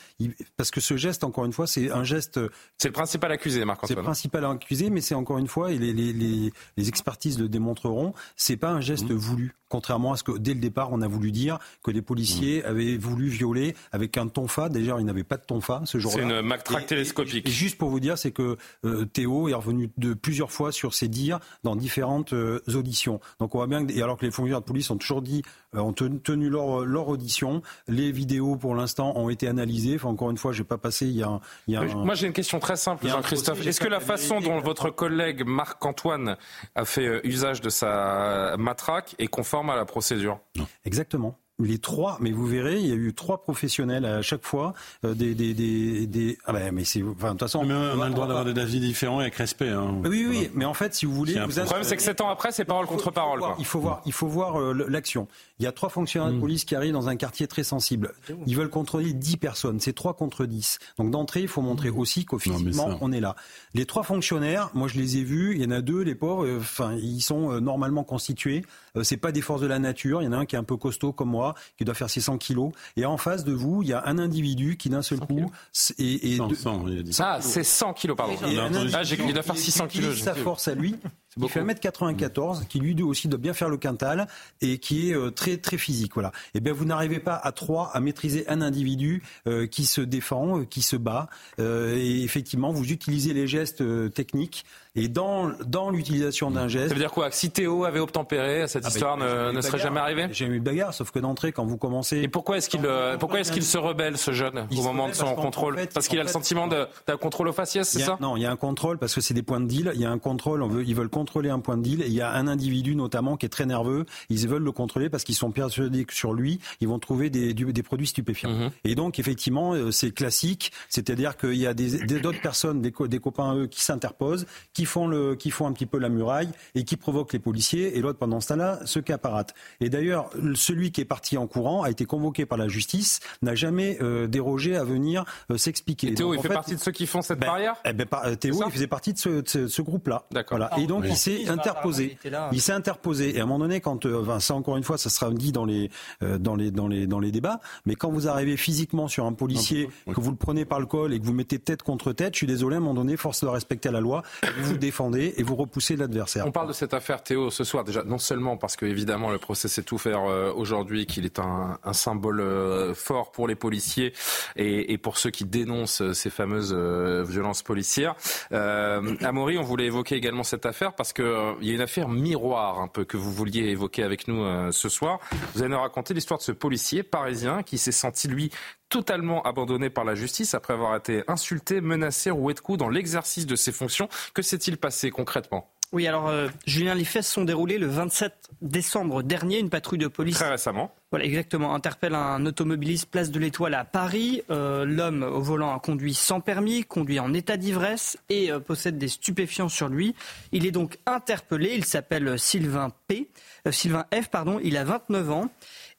S25: parce que ce geste, encore une fois, c'est un geste.
S1: C'est le principal accusé, Marc-Antoine.
S25: C'est le principal accusé, mais c'est encore une fois, et les, les, les, les expertises le démontreront, c'est pas un geste mmh. voulu contrairement à ce que dès le départ on a voulu dire que les policiers mmh. avaient voulu violer avec un tonfa. Déjà, il n'avait pas de tonfa ce jour-là.
S1: C'est une matraque
S25: Et, juste pour vous dire, c'est que euh, Théo est revenu de plusieurs fois sur ses dires dans différentes euh, auditions. Donc on voit bien, que, et alors que les fonctionnaires de police ont toujours dit, euh, ont tenu leur, leur audition, les vidéos pour l'instant ont été analysées. Enfin, encore une fois, je vais pas passer. Il y a, il y a
S1: Moi, j'ai une question très simple, Jean-Christophe. Est-ce que la façon dont votre collègue Marc-Antoine a fait usage de sa matraque est conforme à la procédure?
S25: Exactement les trois, mais vous verrez, il y a eu trois professionnels à chaque fois. Euh, des, des, des, des, Ah ben, mais c'est, enfin, de toute façon,
S8: mais on a le droit d'avoir des avis différents avec respect. Hein.
S25: Oui, oui, mais en fait, si vous voulez,
S1: vous le problème, c'est que sept ans après, c'est parole contre parole.
S25: Il faut voir, il faut voir euh, l'action. Il y a trois fonctionnaires de mm. police qui arrivent dans un quartier très sensible. Ils veulent contrôler dix personnes. C'est trois contre dix. Donc d'entrée, il faut montrer mm. aussi qu'officiellement, on est là. Les trois fonctionnaires, moi je les ai vus. Il y en a deux, les pauvres. Euh, enfin, ils sont normalement constitués. C'est pas des forces de la nature. Il y en a un qui est un peu costaud comme moi, qui doit faire ses 100 kilos. Et en face de vous, il y a un individu qui d'un seul coup
S1: et, et 100, ah, c'est 100 kilos, pardon. ah, j'ai il doit faire 600 kilos.
S25: Sa force à lui. Il fait 1m94, qui lui aussi doit bien faire le quintal et qui est euh, très très physique. Voilà. Et eh bien vous n'arrivez pas à trois à maîtriser un individu euh, qui se défend, euh, qui se bat. et effectivement, vous utilisez les gestes techniques et dans, dans l'utilisation d'un geste.
S1: Ça veut dire quoi? Si Théo avait obtempéré, cette ah bah, histoire ne, ne serait jamais arrivée?
S25: J'ai eu une bagarre, sauf que d'entrée, quand vous commencez.
S1: Et pourquoi est-ce qu'il pourquoi est-ce qu'il se rebelle, ce jeune, au moment de son contrôle Parce qu'il a le sentiment d'un contrôle au faciès, c'est ça?
S25: Non, il y a un contrôle parce que c'est des points de deal. Il y a un contrôle, on veut, ils veulent contrôler un point de deal. Et il y a un individu notamment qui est très nerveux. Ils veulent le contrôler parce qu'ils sont persuadés que sur lui, ils vont trouver des, des produits stupéfiants. Mhm. Et donc, effectivement, euh, c'est classique. C'est-à-dire qu'il y a d'autres personnes, des, des copains eux, qui s'interposent, qui font le, qui font un petit peu la muraille et qui provoque les policiers et l'autre pendant ce temps-là se caparate. Et d'ailleurs, celui qui est parti en courant a été convoqué par la justice, n'a jamais euh, dérogé à venir euh, s'expliquer.
S1: Théo, il fait, partie de ceux qui font cette ben, barrière
S25: eh ben, euh, Théo, il faisait partie de ce, ce, groupe-là.
S1: D'accord.
S25: Et donc, il s'est interposé. Il s'est interposé. Et à un moment donné, quand, enfin, ça encore une fois, ça sera dit dans les, dans les, dans les, dans les débats. Mais quand vous arrivez physiquement sur un policier, que vous le prenez par le col et que vous mettez tête contre tête, je suis désolé, à un moment donné, force de respecter la loi. Vous vous défendez et vous repoussez l'adversaire.
S1: On parle de cette affaire Théo ce soir déjà, non seulement parce que évidemment le procès s'est tout faire aujourd'hui, qu'il est un, un symbole fort pour les policiers et, et, pour ceux qui dénoncent ces fameuses violences policières. Euh, Amaury, on voulait évoquer également cette affaire parce qu'il euh, y a une affaire miroir un peu que vous vouliez évoquer avec nous euh, ce soir. Vous allez nous raconter l'histoire de ce policier parisien qui s'est senti, lui, totalement abandonné par la justice après avoir été insulté, menacé, roué de coups dans l'exercice de ses fonctions. Que s'est-il passé concrètement?
S30: Oui, alors euh, Julien, les faits se sont déroulés le 27 décembre dernier. Une patrouille de police.
S1: Très récemment.
S30: Voilà, exactement. Interpelle un automobiliste place de l'Étoile à Paris. Euh, l'homme au volant a conduit sans permis, conduit en état d'ivresse et euh, possède des stupéfiants sur lui. Il est donc interpellé. Il s'appelle Sylvain P. Sylvain F. Pardon. Il a 29 ans.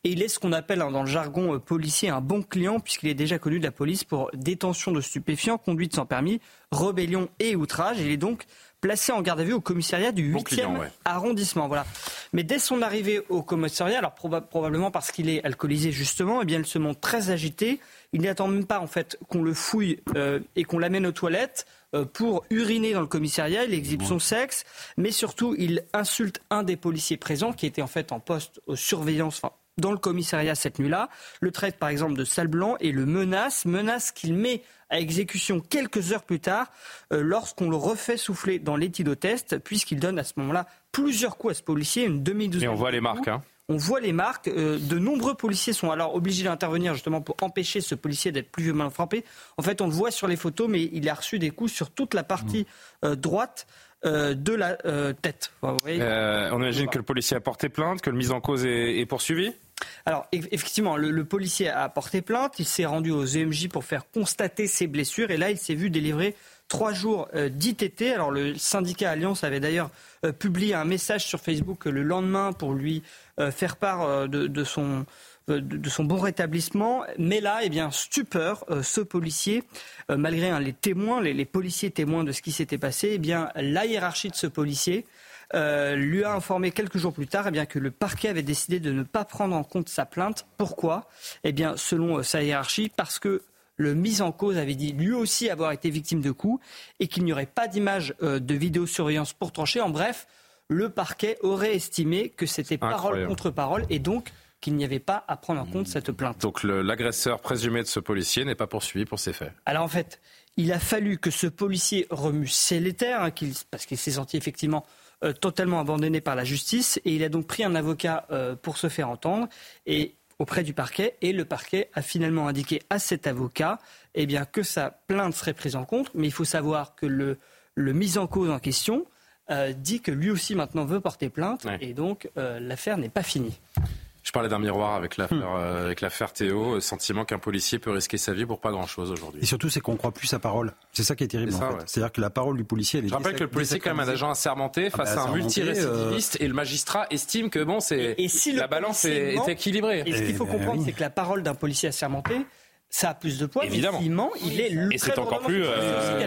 S30: Et il est ce qu'on appelle hein, dans le jargon policier un bon client, puisqu'il est déjà connu de la police pour détention de stupéfiants, conduite sans permis, rébellion et outrage. Il est donc placé en garde à vue au commissariat du 8e arrondissement. Voilà. Mais dès son arrivée au commissariat, alors probablement parce qu'il est alcoolisé justement, eh bien, il se montre très agité. Il n'attend même pas en fait qu'on le fouille euh, et qu'on l'amène aux toilettes euh, pour uriner dans le commissariat. Il exhibe son sexe, mais surtout il insulte un des policiers présents qui était en fait en poste aux surveillance, dans le commissariat cette nuit-là, le traite par exemple de sale blanc et le menace, menace qu'il met à exécution quelques heures plus tard euh, lorsqu'on le refait souffler dans l'éthylotest, puisqu'il donne à ce moment-là plusieurs coups à ce policier, une demi-douzaine.
S1: Et on voit les marques. Hein.
S30: On voit les marques. Euh, de nombreux policiers sont alors obligés d'intervenir justement pour empêcher ce policier d'être plus violemment frappé. En fait, on le voit sur les photos, mais il a reçu des coups sur toute la partie mmh. euh, droite de la tête.
S1: on imagine que le policier a porté plainte, que le mise en cause est, est poursuivi?
S30: Alors effectivement, le, policier a porté plainte, il s'est rendu aux EMJ pour faire constater ses blessures et là il s'est vu délivrer trois jours euh, d'ITT. Alors le syndicat Alliance avait d'ailleurs euh, publié un message sur Facebook le lendemain pour lui euh, faire part de, son de, son bon rétablissement. Mais là, eh bien, stupeur, ce policier, malgré les témoins, les, policiers témoins de ce qui s'était passé, eh bien, la hiérarchie de ce policier euh, lui a informé quelques jours plus tard eh bien, que le parquet avait décidé de ne pas prendre en compte sa plainte. Pourquoi? Eh bien, selon euh, sa hiérarchie, parce que le mis en cause avait dit lui aussi avoir été victime de coups et qu'il n'y aurait pas d'image euh, de vidéosurveillance pour trancher. En bref, le parquet aurait estimé que c'était parole contre parole et donc qu'il n'y avait pas à prendre en compte cette plainte.
S1: Donc l'agresseur présumé de ce policier n'est pas poursuivi pour ces faits.
S30: Alors en fait, il a fallu que ce policier remue ses terres, hein, parce qu'il s'est senti effectivement euh, totalement abandonné par la justice et il a donc pris un avocat euh, pour se faire entendre et auprès du parquet et le parquet a finalement indiqué à cet avocat eh bien, que sa plainte serait prise en compte, mais il faut savoir que le, le mis en cause en question euh, dit que lui aussi maintenant veut porter plainte et donc l'affaire n'est pas finie.
S1: Je parlais d'un miroir avec l'affaire, euh, avec l'affaire Théo, sentiment qu'un policier peut risquer sa vie pour pas grand chose aujourd'hui.
S25: Et surtout, c'est qu'on croit plus sa parole. C'est ça qui est terrible. C'est-à-dire que la parole du policier, elle est
S1: Je rappelle que le policier est quand même un agent assermenté ah face bah, à un multirécidiviste euh, et le magistrat estime que bon, c'est et, si la balance est, équilibrée.
S30: Et ce qu'il faut comprendre, c'est que la parole d'un policier assermenté, ça a plus de poids.
S1: Évidemment.
S30: il est
S1: Et c'est encore plus. Euh,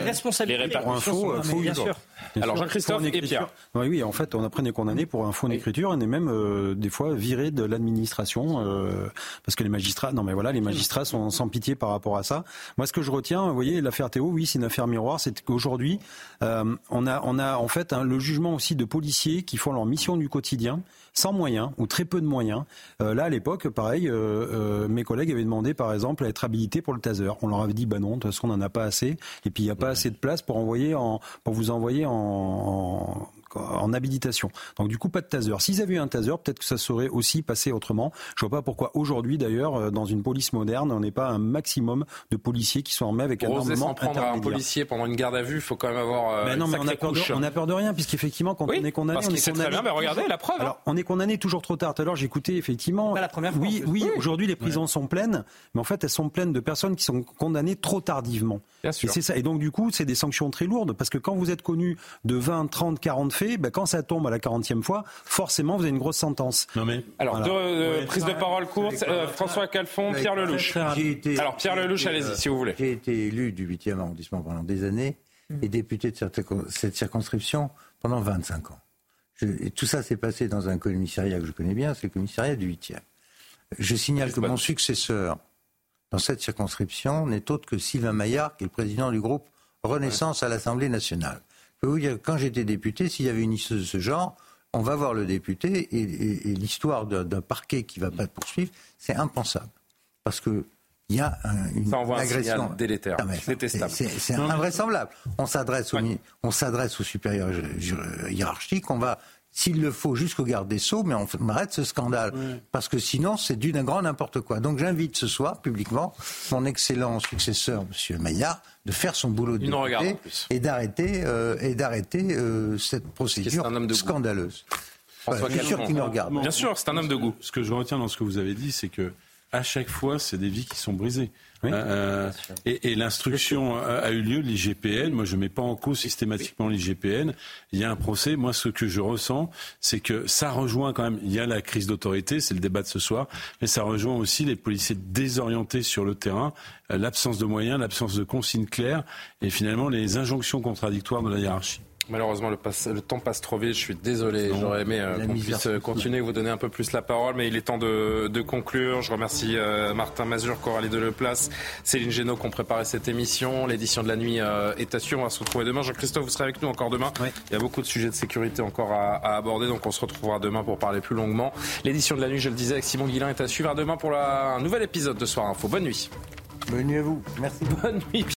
S30: les
S1: répercussions bien sûr. Alors Jean-Christophe et Pierre.
S25: Oui, oui, en fait, on a pris des condamnés pour un faux d'écriture. On est même euh, des fois viré de l'administration euh, parce que les magistrats. Non, mais voilà, les magistrats sont sans pitié par rapport à ça. Moi, ce que je retiens, vous voyez, l'affaire Théo, oui, c'est une affaire miroir. C'est qu'aujourd'hui, euh, on a, on a en fait hein, le jugement aussi de policiers qui font leur mission du quotidien sans moyens ou très peu de moyens. Euh, là, à l'époque, pareil, euh, euh, mes collègues avaient demandé, par exemple, à être habilités pour le taser. On leur avait dit, bah non, de toute façon, on n'en a pas assez. Et puis, il n'y a pas assez de place pour envoyer en, pour vous envoyer en en habilitation. Donc du coup, pas de taser. S'ils avaient eu un taser, peut-être que ça serait aussi passé autrement. Je vois pas pourquoi aujourd'hui, d'ailleurs, euh, dans une police moderne, on n'est pas un maximum de policiers qui sont armés avec un armement
S1: s'en prendre à un policier pendant une garde à vue, il faut quand même avoir euh,
S25: non, mais on a, peur de, on a peur de rien, puisqu'effectivement, quand on est condamné, on est
S1: condamné. Très bien, mais regardez la preuve. Hein.
S25: Alors, on est condamné toujours trop tard. Tout à l'heure, j'écoutais effectivement.
S30: Pas la première fois,
S25: oui, oui, aujourd'hui, les prisons sont pleines, mais en fait, elles sont pleines de personnes qui sont condamnées trop tardivement.
S1: Bien sûr.
S25: Et c'est ça. Et donc, du coup, c'est des sanctions très lourdes, parce que quand vous êtes connu de 20, 30, 40 faits, ben, quand ça tombe à la 40e fois, forcément, vous avez une grosse sentence.
S1: Non mais... Alors, deux euh, prises de parole courtes. Euh, François Calfon, Pierre Lelouch. Alors, Pierre Lelouch, allez-y, si vous voulez.
S7: J'ai été élu du 8e arrondissement pendant des années. et député de cette circonscription pendant 25 ans. et tout ça s'est passé dans un commissariat que je connais bien, c'est le commissariat du 8e. Je signale que mon successeur dans cette circonscription n'est autre que Sylvain Maillard, qui est le président du groupe Renaissance à l'Assemblée nationale. Je peux vous dire, quand j'étais député, s'il y avait une issue de ce genre, on va voir le député et, l'histoire d'un parquet qui ne va pas poursuivre, c'est impensable. Parce que il y a une agression
S1: délétère, détestable.
S7: C'est invraisemblable. On s'adresse au, on s'adresse aux supérieurs hiérarchiques, on va s'il le faut, jusqu'au garde des Sceaux, mais on arrête ce scandale. Parce que sinon, c'est dû d'un grand n'importe quoi. Donc j'invite ce soir, publiquement, mon excellent successeur, M. Maillard, de faire son boulot de député et d'arrêter euh, et d'arrêter euh, cette procédure scandaleuse.
S1: François je suis sûr qu'il nous regarde. Bien sûr, c'est un homme de goût.
S8: Ce que je retiens dans ce que vous avez dit, c'est que à chaque fois, c'est des vies qui sont brisées. Euh, euh, et, l'instruction a, eu lieu de l'IGPN. Moi, je ne mets pas en cause systématiquement l'IGPN. Il y a un procès. Moi, ce que je ressens, c'est que ça rejoint quand même. Il y a la crise d'autorité, c'est le débat de ce soir, mais ça rejoint aussi les policiers désorientés sur le terrain, euh, l'absence de moyens, l'absence de consignes claires, et finalement les injonctions contradictoires de la hiérarchie.
S1: Malheureusement, le, temps passe trop vite. Je suis désolé. J'aurais aimé euh, qu'on puisse euh, continuer, vous donner un peu plus la parole, mais il est temps de, conclure. Je remercie euh, Martin Mazur, Coralie Deleplace, Céline Génaud qui ont préparé cette émission. L'édition de la nuit est assurée. On va se retrouver demain. Jean-Christophe, vous serez avec nous encore demain. Il y a beaucoup de sujets de sécurité encore à, aborder, donc on se retrouvera demain pour parler plus longuement. L'édition de la nuit, je le disais, avec Simon Guillain est à suivre. demain pour un nouvel épisode de Soir Info. Bonne nuit.
S7: Bonne nuit à vous. Merci.
S1: Bonne nuit.